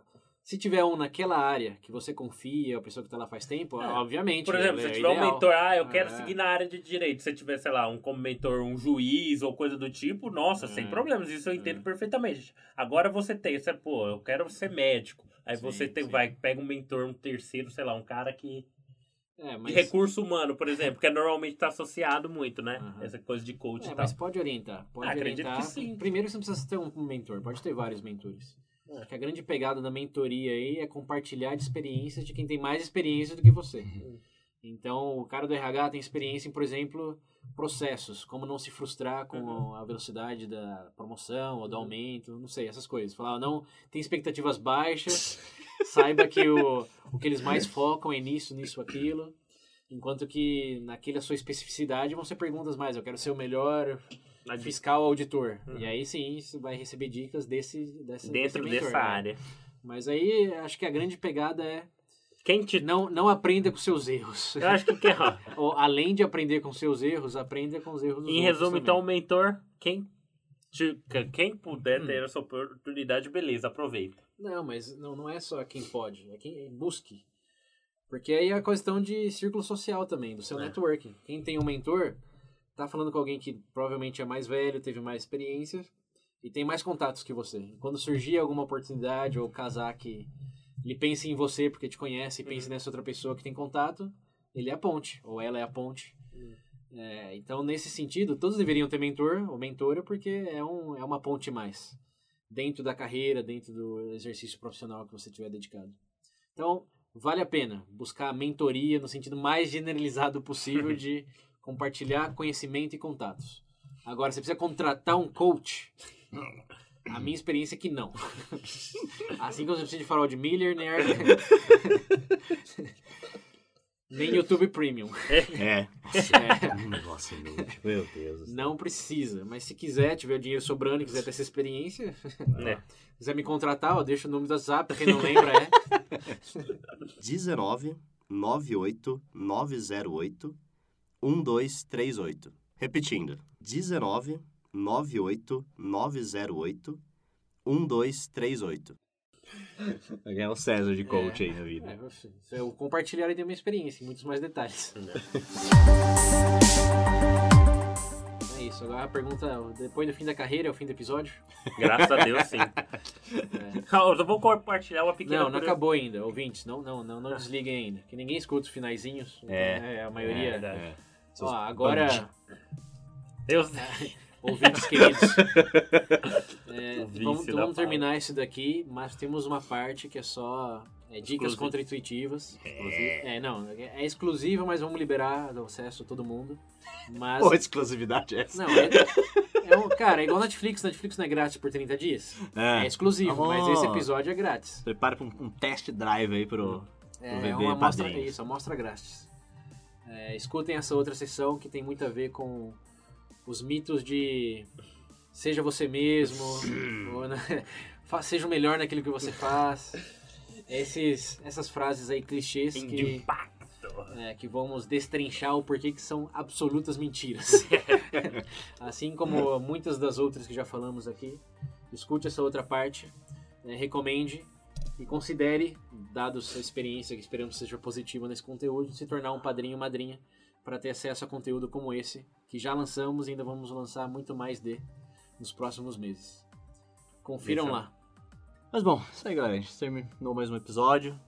Speaker 3: Se tiver um naquela área que você confia, a pessoa que tá lá faz tempo,
Speaker 2: É.
Speaker 3: obviamente.
Speaker 2: Por exemplo,
Speaker 3: é
Speaker 2: se tiver um
Speaker 3: ideal.
Speaker 2: mentor, ah, eu quero
Speaker 3: É.
Speaker 2: seguir na área de direito. Se tiver, sei lá, um como mentor, um juiz ou coisa do tipo, nossa,
Speaker 3: É.
Speaker 2: sem problemas, isso eu entendo
Speaker 3: É.
Speaker 2: perfeitamente. Agora você tem, você, pô, eu quero ser médico. Aí
Speaker 3: Sim,
Speaker 2: você tem, vai, pega um mentor, um terceiro, sei lá, um cara que.
Speaker 3: É,
Speaker 2: De
Speaker 3: mas,
Speaker 2: recurso humano, por exemplo, que é normalmente tá associado muito, né?
Speaker 3: Aham.
Speaker 2: Essa coisa de coach
Speaker 3: é, mas pode orientar. Pode
Speaker 2: Ah, acredito
Speaker 3: orientar.
Speaker 2: que sim.
Speaker 3: Primeiro você não precisa ter um mentor, pode ter vários mentores.
Speaker 2: É.
Speaker 3: Acho que a grande pegada da mentoria aí é compartilhar de experiências de quem tem mais experiência do que você.
Speaker 2: Uhum.
Speaker 3: Então, o cara do RH tem experiência em, por exemplo, processos, como não se frustrar com
Speaker 2: Uhum.
Speaker 3: a velocidade da promoção ou do aumento, não sei, essas coisas. Falar, não, tem expectativas baixas, saiba que o, o que eles mais focam é nisso, nisso, aquilo. Enquanto que naquela sua especificidade vão ser perguntas mais, eu quero ser o melhor
Speaker 2: Na
Speaker 3: fiscal auditor.
Speaker 2: Uhum.
Speaker 3: E aí sim, você vai receber dicas desse, desse
Speaker 2: dentro
Speaker 3: desse mentor,
Speaker 2: dessa
Speaker 3: né?
Speaker 2: área.
Speaker 3: Mas aí acho que a grande pegada é
Speaker 2: Quem te.
Speaker 3: não, não aprenda com seus erros.
Speaker 2: Eu acho que quem,
Speaker 3: Ou, além de aprender com seus erros, aprenda com os erros dos
Speaker 2: em resumo,
Speaker 3: também.
Speaker 2: então, o mentor, quem, te- quem puder
Speaker 3: Hum.
Speaker 2: ter essa oportunidade, beleza, aproveita.
Speaker 3: Não, mas não, não é só quem pode, é quem busque. Porque aí é a questão de círculo social também, do seu
Speaker 2: É.
Speaker 3: networking. Quem tem um mentor, tá falando com alguém que provavelmente é mais velho, teve mais experiência e tem mais contatos que você. Quando surgir alguma oportunidade ou casar que ele pense em você porque te conhece e pense
Speaker 2: Uhum.
Speaker 3: nessa outra pessoa que tem contato, ele é a ponte, ou ela é a ponte.
Speaker 2: Uhum.
Speaker 3: É, então, nesse sentido, todos deveriam ter mentor ou mentora porque é, um, é uma ponte mais dentro da carreira, dentro do exercício profissional que você tiver dedicado. Então, vale a pena buscar mentoria no sentido mais generalizado possível de compartilhar conhecimento e contatos. Agora, você precisa contratar um coach. A minha experiência é que não. Assim como você precisa de farol de Miller, nem, YouTube Premium.
Speaker 1: É.
Speaker 3: É.
Speaker 1: Um negócio inútil. Meu Deus.
Speaker 3: Não precisa, mas se quiser, tiver dinheiro sobrando e quiser ter essa experiência,
Speaker 2: Né?
Speaker 3: quiser me contratar, ó, deixa o número do WhatsApp, pra quem não lembra, é
Speaker 1: 19 98 908 1238. Repetindo. 19 98 908 1238. Vai ganhar o César de coach aí na vida.
Speaker 3: É, eu- eu compartilhar e ter minha experiência em muitos mais detalhes. É isso, agora a pergunta, depois do fim da carreira, é o fim do episódio?
Speaker 2: Graças a Deus, sim.
Speaker 3: É.
Speaker 2: Eu só vou compartilhar uma pequena.
Speaker 3: Não, não acabou ainda, ouvintes, não, não, não, não desliguem ainda, que ninguém escuta os finaizinhos, então,
Speaker 1: É.
Speaker 3: né, a maioria...
Speaker 2: É verdade.
Speaker 1: É.
Speaker 3: Ó, agora,
Speaker 2: Eu...
Speaker 3: ouvintes queridos, é,
Speaker 2: O
Speaker 3: vamos, terminar isso daqui, mas temos uma parte que é só é, dicas contra-intuitivas. É, não, é, é exclusiva, mas vamos liberar do acesso a todo mundo. Mas,
Speaker 1: Pô, exclusividade é essa?
Speaker 3: não, é, é um, cara, é igual Netflix, Netflix não é grátis por 30 dias. É, exclusivo,
Speaker 1: Oh.
Speaker 3: mas esse episódio é grátis.
Speaker 1: Prepara pra um, um test drive aí pro.
Speaker 3: É
Speaker 1: VB
Speaker 3: uma amostra,
Speaker 1: padrinhos.
Speaker 3: isso, amostra grátis. É, escutem essa outra sessão que tem muito a ver com os mitos de seja você mesmo, ou, né, seja o melhor naquilo que você faz. Esses, essas frases aí clichês que, é, que vamos destrinchar o porquê que são absolutas mentiras. assim como muitas das outras que já falamos aqui. Escute essa outra parte, né, recomende e considere, dado sua experiência, que esperamos seja positiva nesse conteúdo, se tornar um padrinho ou madrinha para ter acesso a conteúdo como esse, que já lançamos e ainda vamos lançar muito mais de nos próximos meses. Confiram
Speaker 2: Deixa-
Speaker 3: lá.
Speaker 1: Mas bom, isso aí, galera. A gente terminou mais um episódio.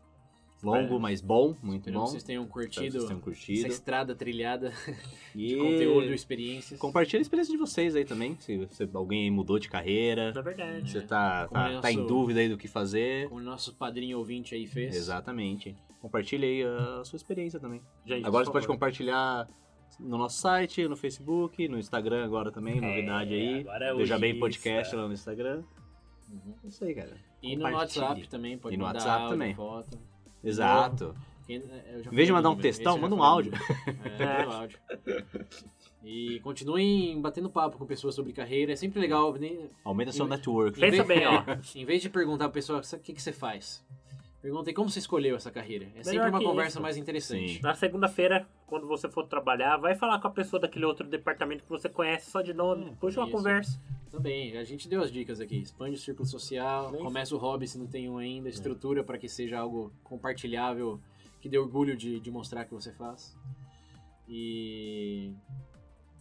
Speaker 1: Longo,
Speaker 2: É.
Speaker 1: mas bom, muito
Speaker 3: Espero
Speaker 1: bom.
Speaker 3: que vocês tenham curtido
Speaker 1: vocês tenham
Speaker 3: essa
Speaker 1: curtido.
Speaker 3: estrada trilhada
Speaker 1: E
Speaker 3: de conteúdo e experiências.
Speaker 1: compartilha a experiência de vocês aí também. Se, se alguém mudou de carreira,
Speaker 2: Na verdade.
Speaker 1: você tá,
Speaker 3: Como
Speaker 1: tá,
Speaker 3: é
Speaker 1: tá em
Speaker 3: nosso-
Speaker 1: dúvida aí do que fazer.
Speaker 3: Como o nosso padrinho ouvinte aí fez.
Speaker 1: Exatamente. Compartilha aí a sua experiência também.
Speaker 2: Gente,
Speaker 1: agora você pode compartilhar no nosso site, no Facebook, no Instagram agora também, novidade aí.
Speaker 2: agora é
Speaker 1: Veja bem podcast lá no Instagram.
Speaker 3: Uhum.
Speaker 1: É isso aí, cara.
Speaker 3: E no. WhatsApp também, pode
Speaker 1: E no
Speaker 3: mandar
Speaker 1: WhatsApp
Speaker 3: áudio,
Speaker 1: também.
Speaker 3: foto.
Speaker 1: Exato.
Speaker 3: Quem- já
Speaker 1: Em vez de mandar um textão, manda um áudio.
Speaker 3: É, manda um áudio. E continuem batendo papo com pessoas sobre carreira. É sempre legal.
Speaker 1: Aumenta seu
Speaker 3: Em-
Speaker 1: network.
Speaker 2: Pensa bem, ó.
Speaker 3: Em vez de perguntar pra pessoa o que, que você faz, perguntem como você escolheu essa carreira. É sempre
Speaker 2: Melhor
Speaker 3: uma
Speaker 2: que
Speaker 3: conversa
Speaker 2: isso.
Speaker 3: mais interessante.
Speaker 1: Sim.
Speaker 2: Na segunda-feira, quando você for trabalhar, vai falar com a pessoa daquele outro departamento que você conhece só de nome.
Speaker 3: Hum,
Speaker 2: Puxa uma
Speaker 3: isso.
Speaker 2: conversa.
Speaker 3: Também, a gente deu as dicas aqui. Expande o círculo social,
Speaker 2: Isso.
Speaker 3: começa o hobby se não tem um ainda, estrutura para que seja algo compartilhável, que dê orgulho de, de mostrar que você faz. E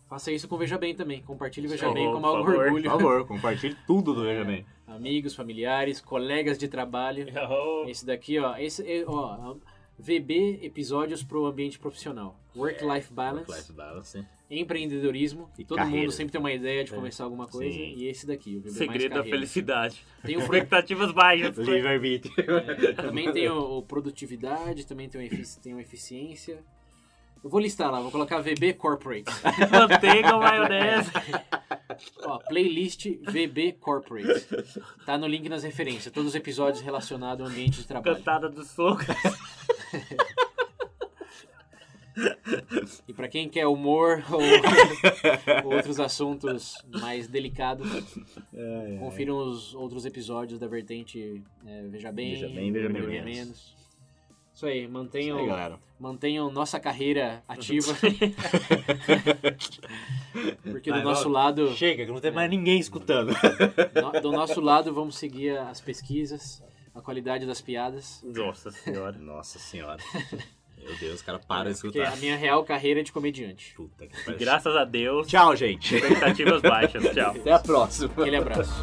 Speaker 3: faça isso com Veja Bem também. Compartilhe Veja
Speaker 2: Por
Speaker 3: Bem como algo
Speaker 2: favor,
Speaker 1: Por
Speaker 3: orgulho.
Speaker 1: favor, compartilhe tudo do Veja Bem.
Speaker 3: Amigos, familiares, colegas de trabalho. Esse daqui, ó, esse, é, ó, VB episódios pro ambiente profissional. Work-life balance,
Speaker 1: Work-life balance.
Speaker 3: empreendedorismo.
Speaker 1: E
Speaker 3: Todo
Speaker 1: carreira.
Speaker 3: mundo sempre tem uma ideia de
Speaker 2: É.
Speaker 3: começar alguma coisa.
Speaker 1: Sim.
Speaker 3: E esse daqui, o VB mais
Speaker 2: Segredo da
Speaker 3: carreira.
Speaker 2: felicidade.
Speaker 3: Tem o pro-
Speaker 2: Expectativas baixas.
Speaker 1: Livre-arbítrio.
Speaker 3: É, também tem o, o produtividade, também tem o, efici- tem o eficiência. Eu vou listar lá, vou colocar VB Corporate.
Speaker 2: Manteiga, maionese.
Speaker 3: Ó, playlist VB Corporate. Tá no link nas referências, todos os episódios relacionados ao ambiente de trabalho.
Speaker 2: Cantada do soco.
Speaker 3: E pra quem quer humor ou outros assuntos mais delicados, confiram os outros episódios da vertente é, Veja Bem,
Speaker 1: Veja Bem, Veja Bem
Speaker 3: Menos.
Speaker 1: Menos.
Speaker 3: Isso aí,
Speaker 1: Isso
Speaker 3: mantenham,
Speaker 1: aí, galera.
Speaker 3: mantenham nossa carreira ativa. Porque do nosso
Speaker 1: vamos.
Speaker 3: lado,
Speaker 1: Chega, que não tem mais ninguém escutando.
Speaker 3: no- do nosso lado, vamos seguir as pesquisas, a qualidade das piadas.
Speaker 2: Nossa senhora.
Speaker 1: Nossa senhora. Meu Deus, o cara para de
Speaker 3: Porque
Speaker 1: escutar.
Speaker 3: a minha real carreira é de comediante.
Speaker 1: Puta que pariu.
Speaker 2: Graças a Deus.
Speaker 1: Tchau, gente.
Speaker 2: Expectativas baixas. Tchau.
Speaker 1: Até a próxima.
Speaker 3: Aquele abraço.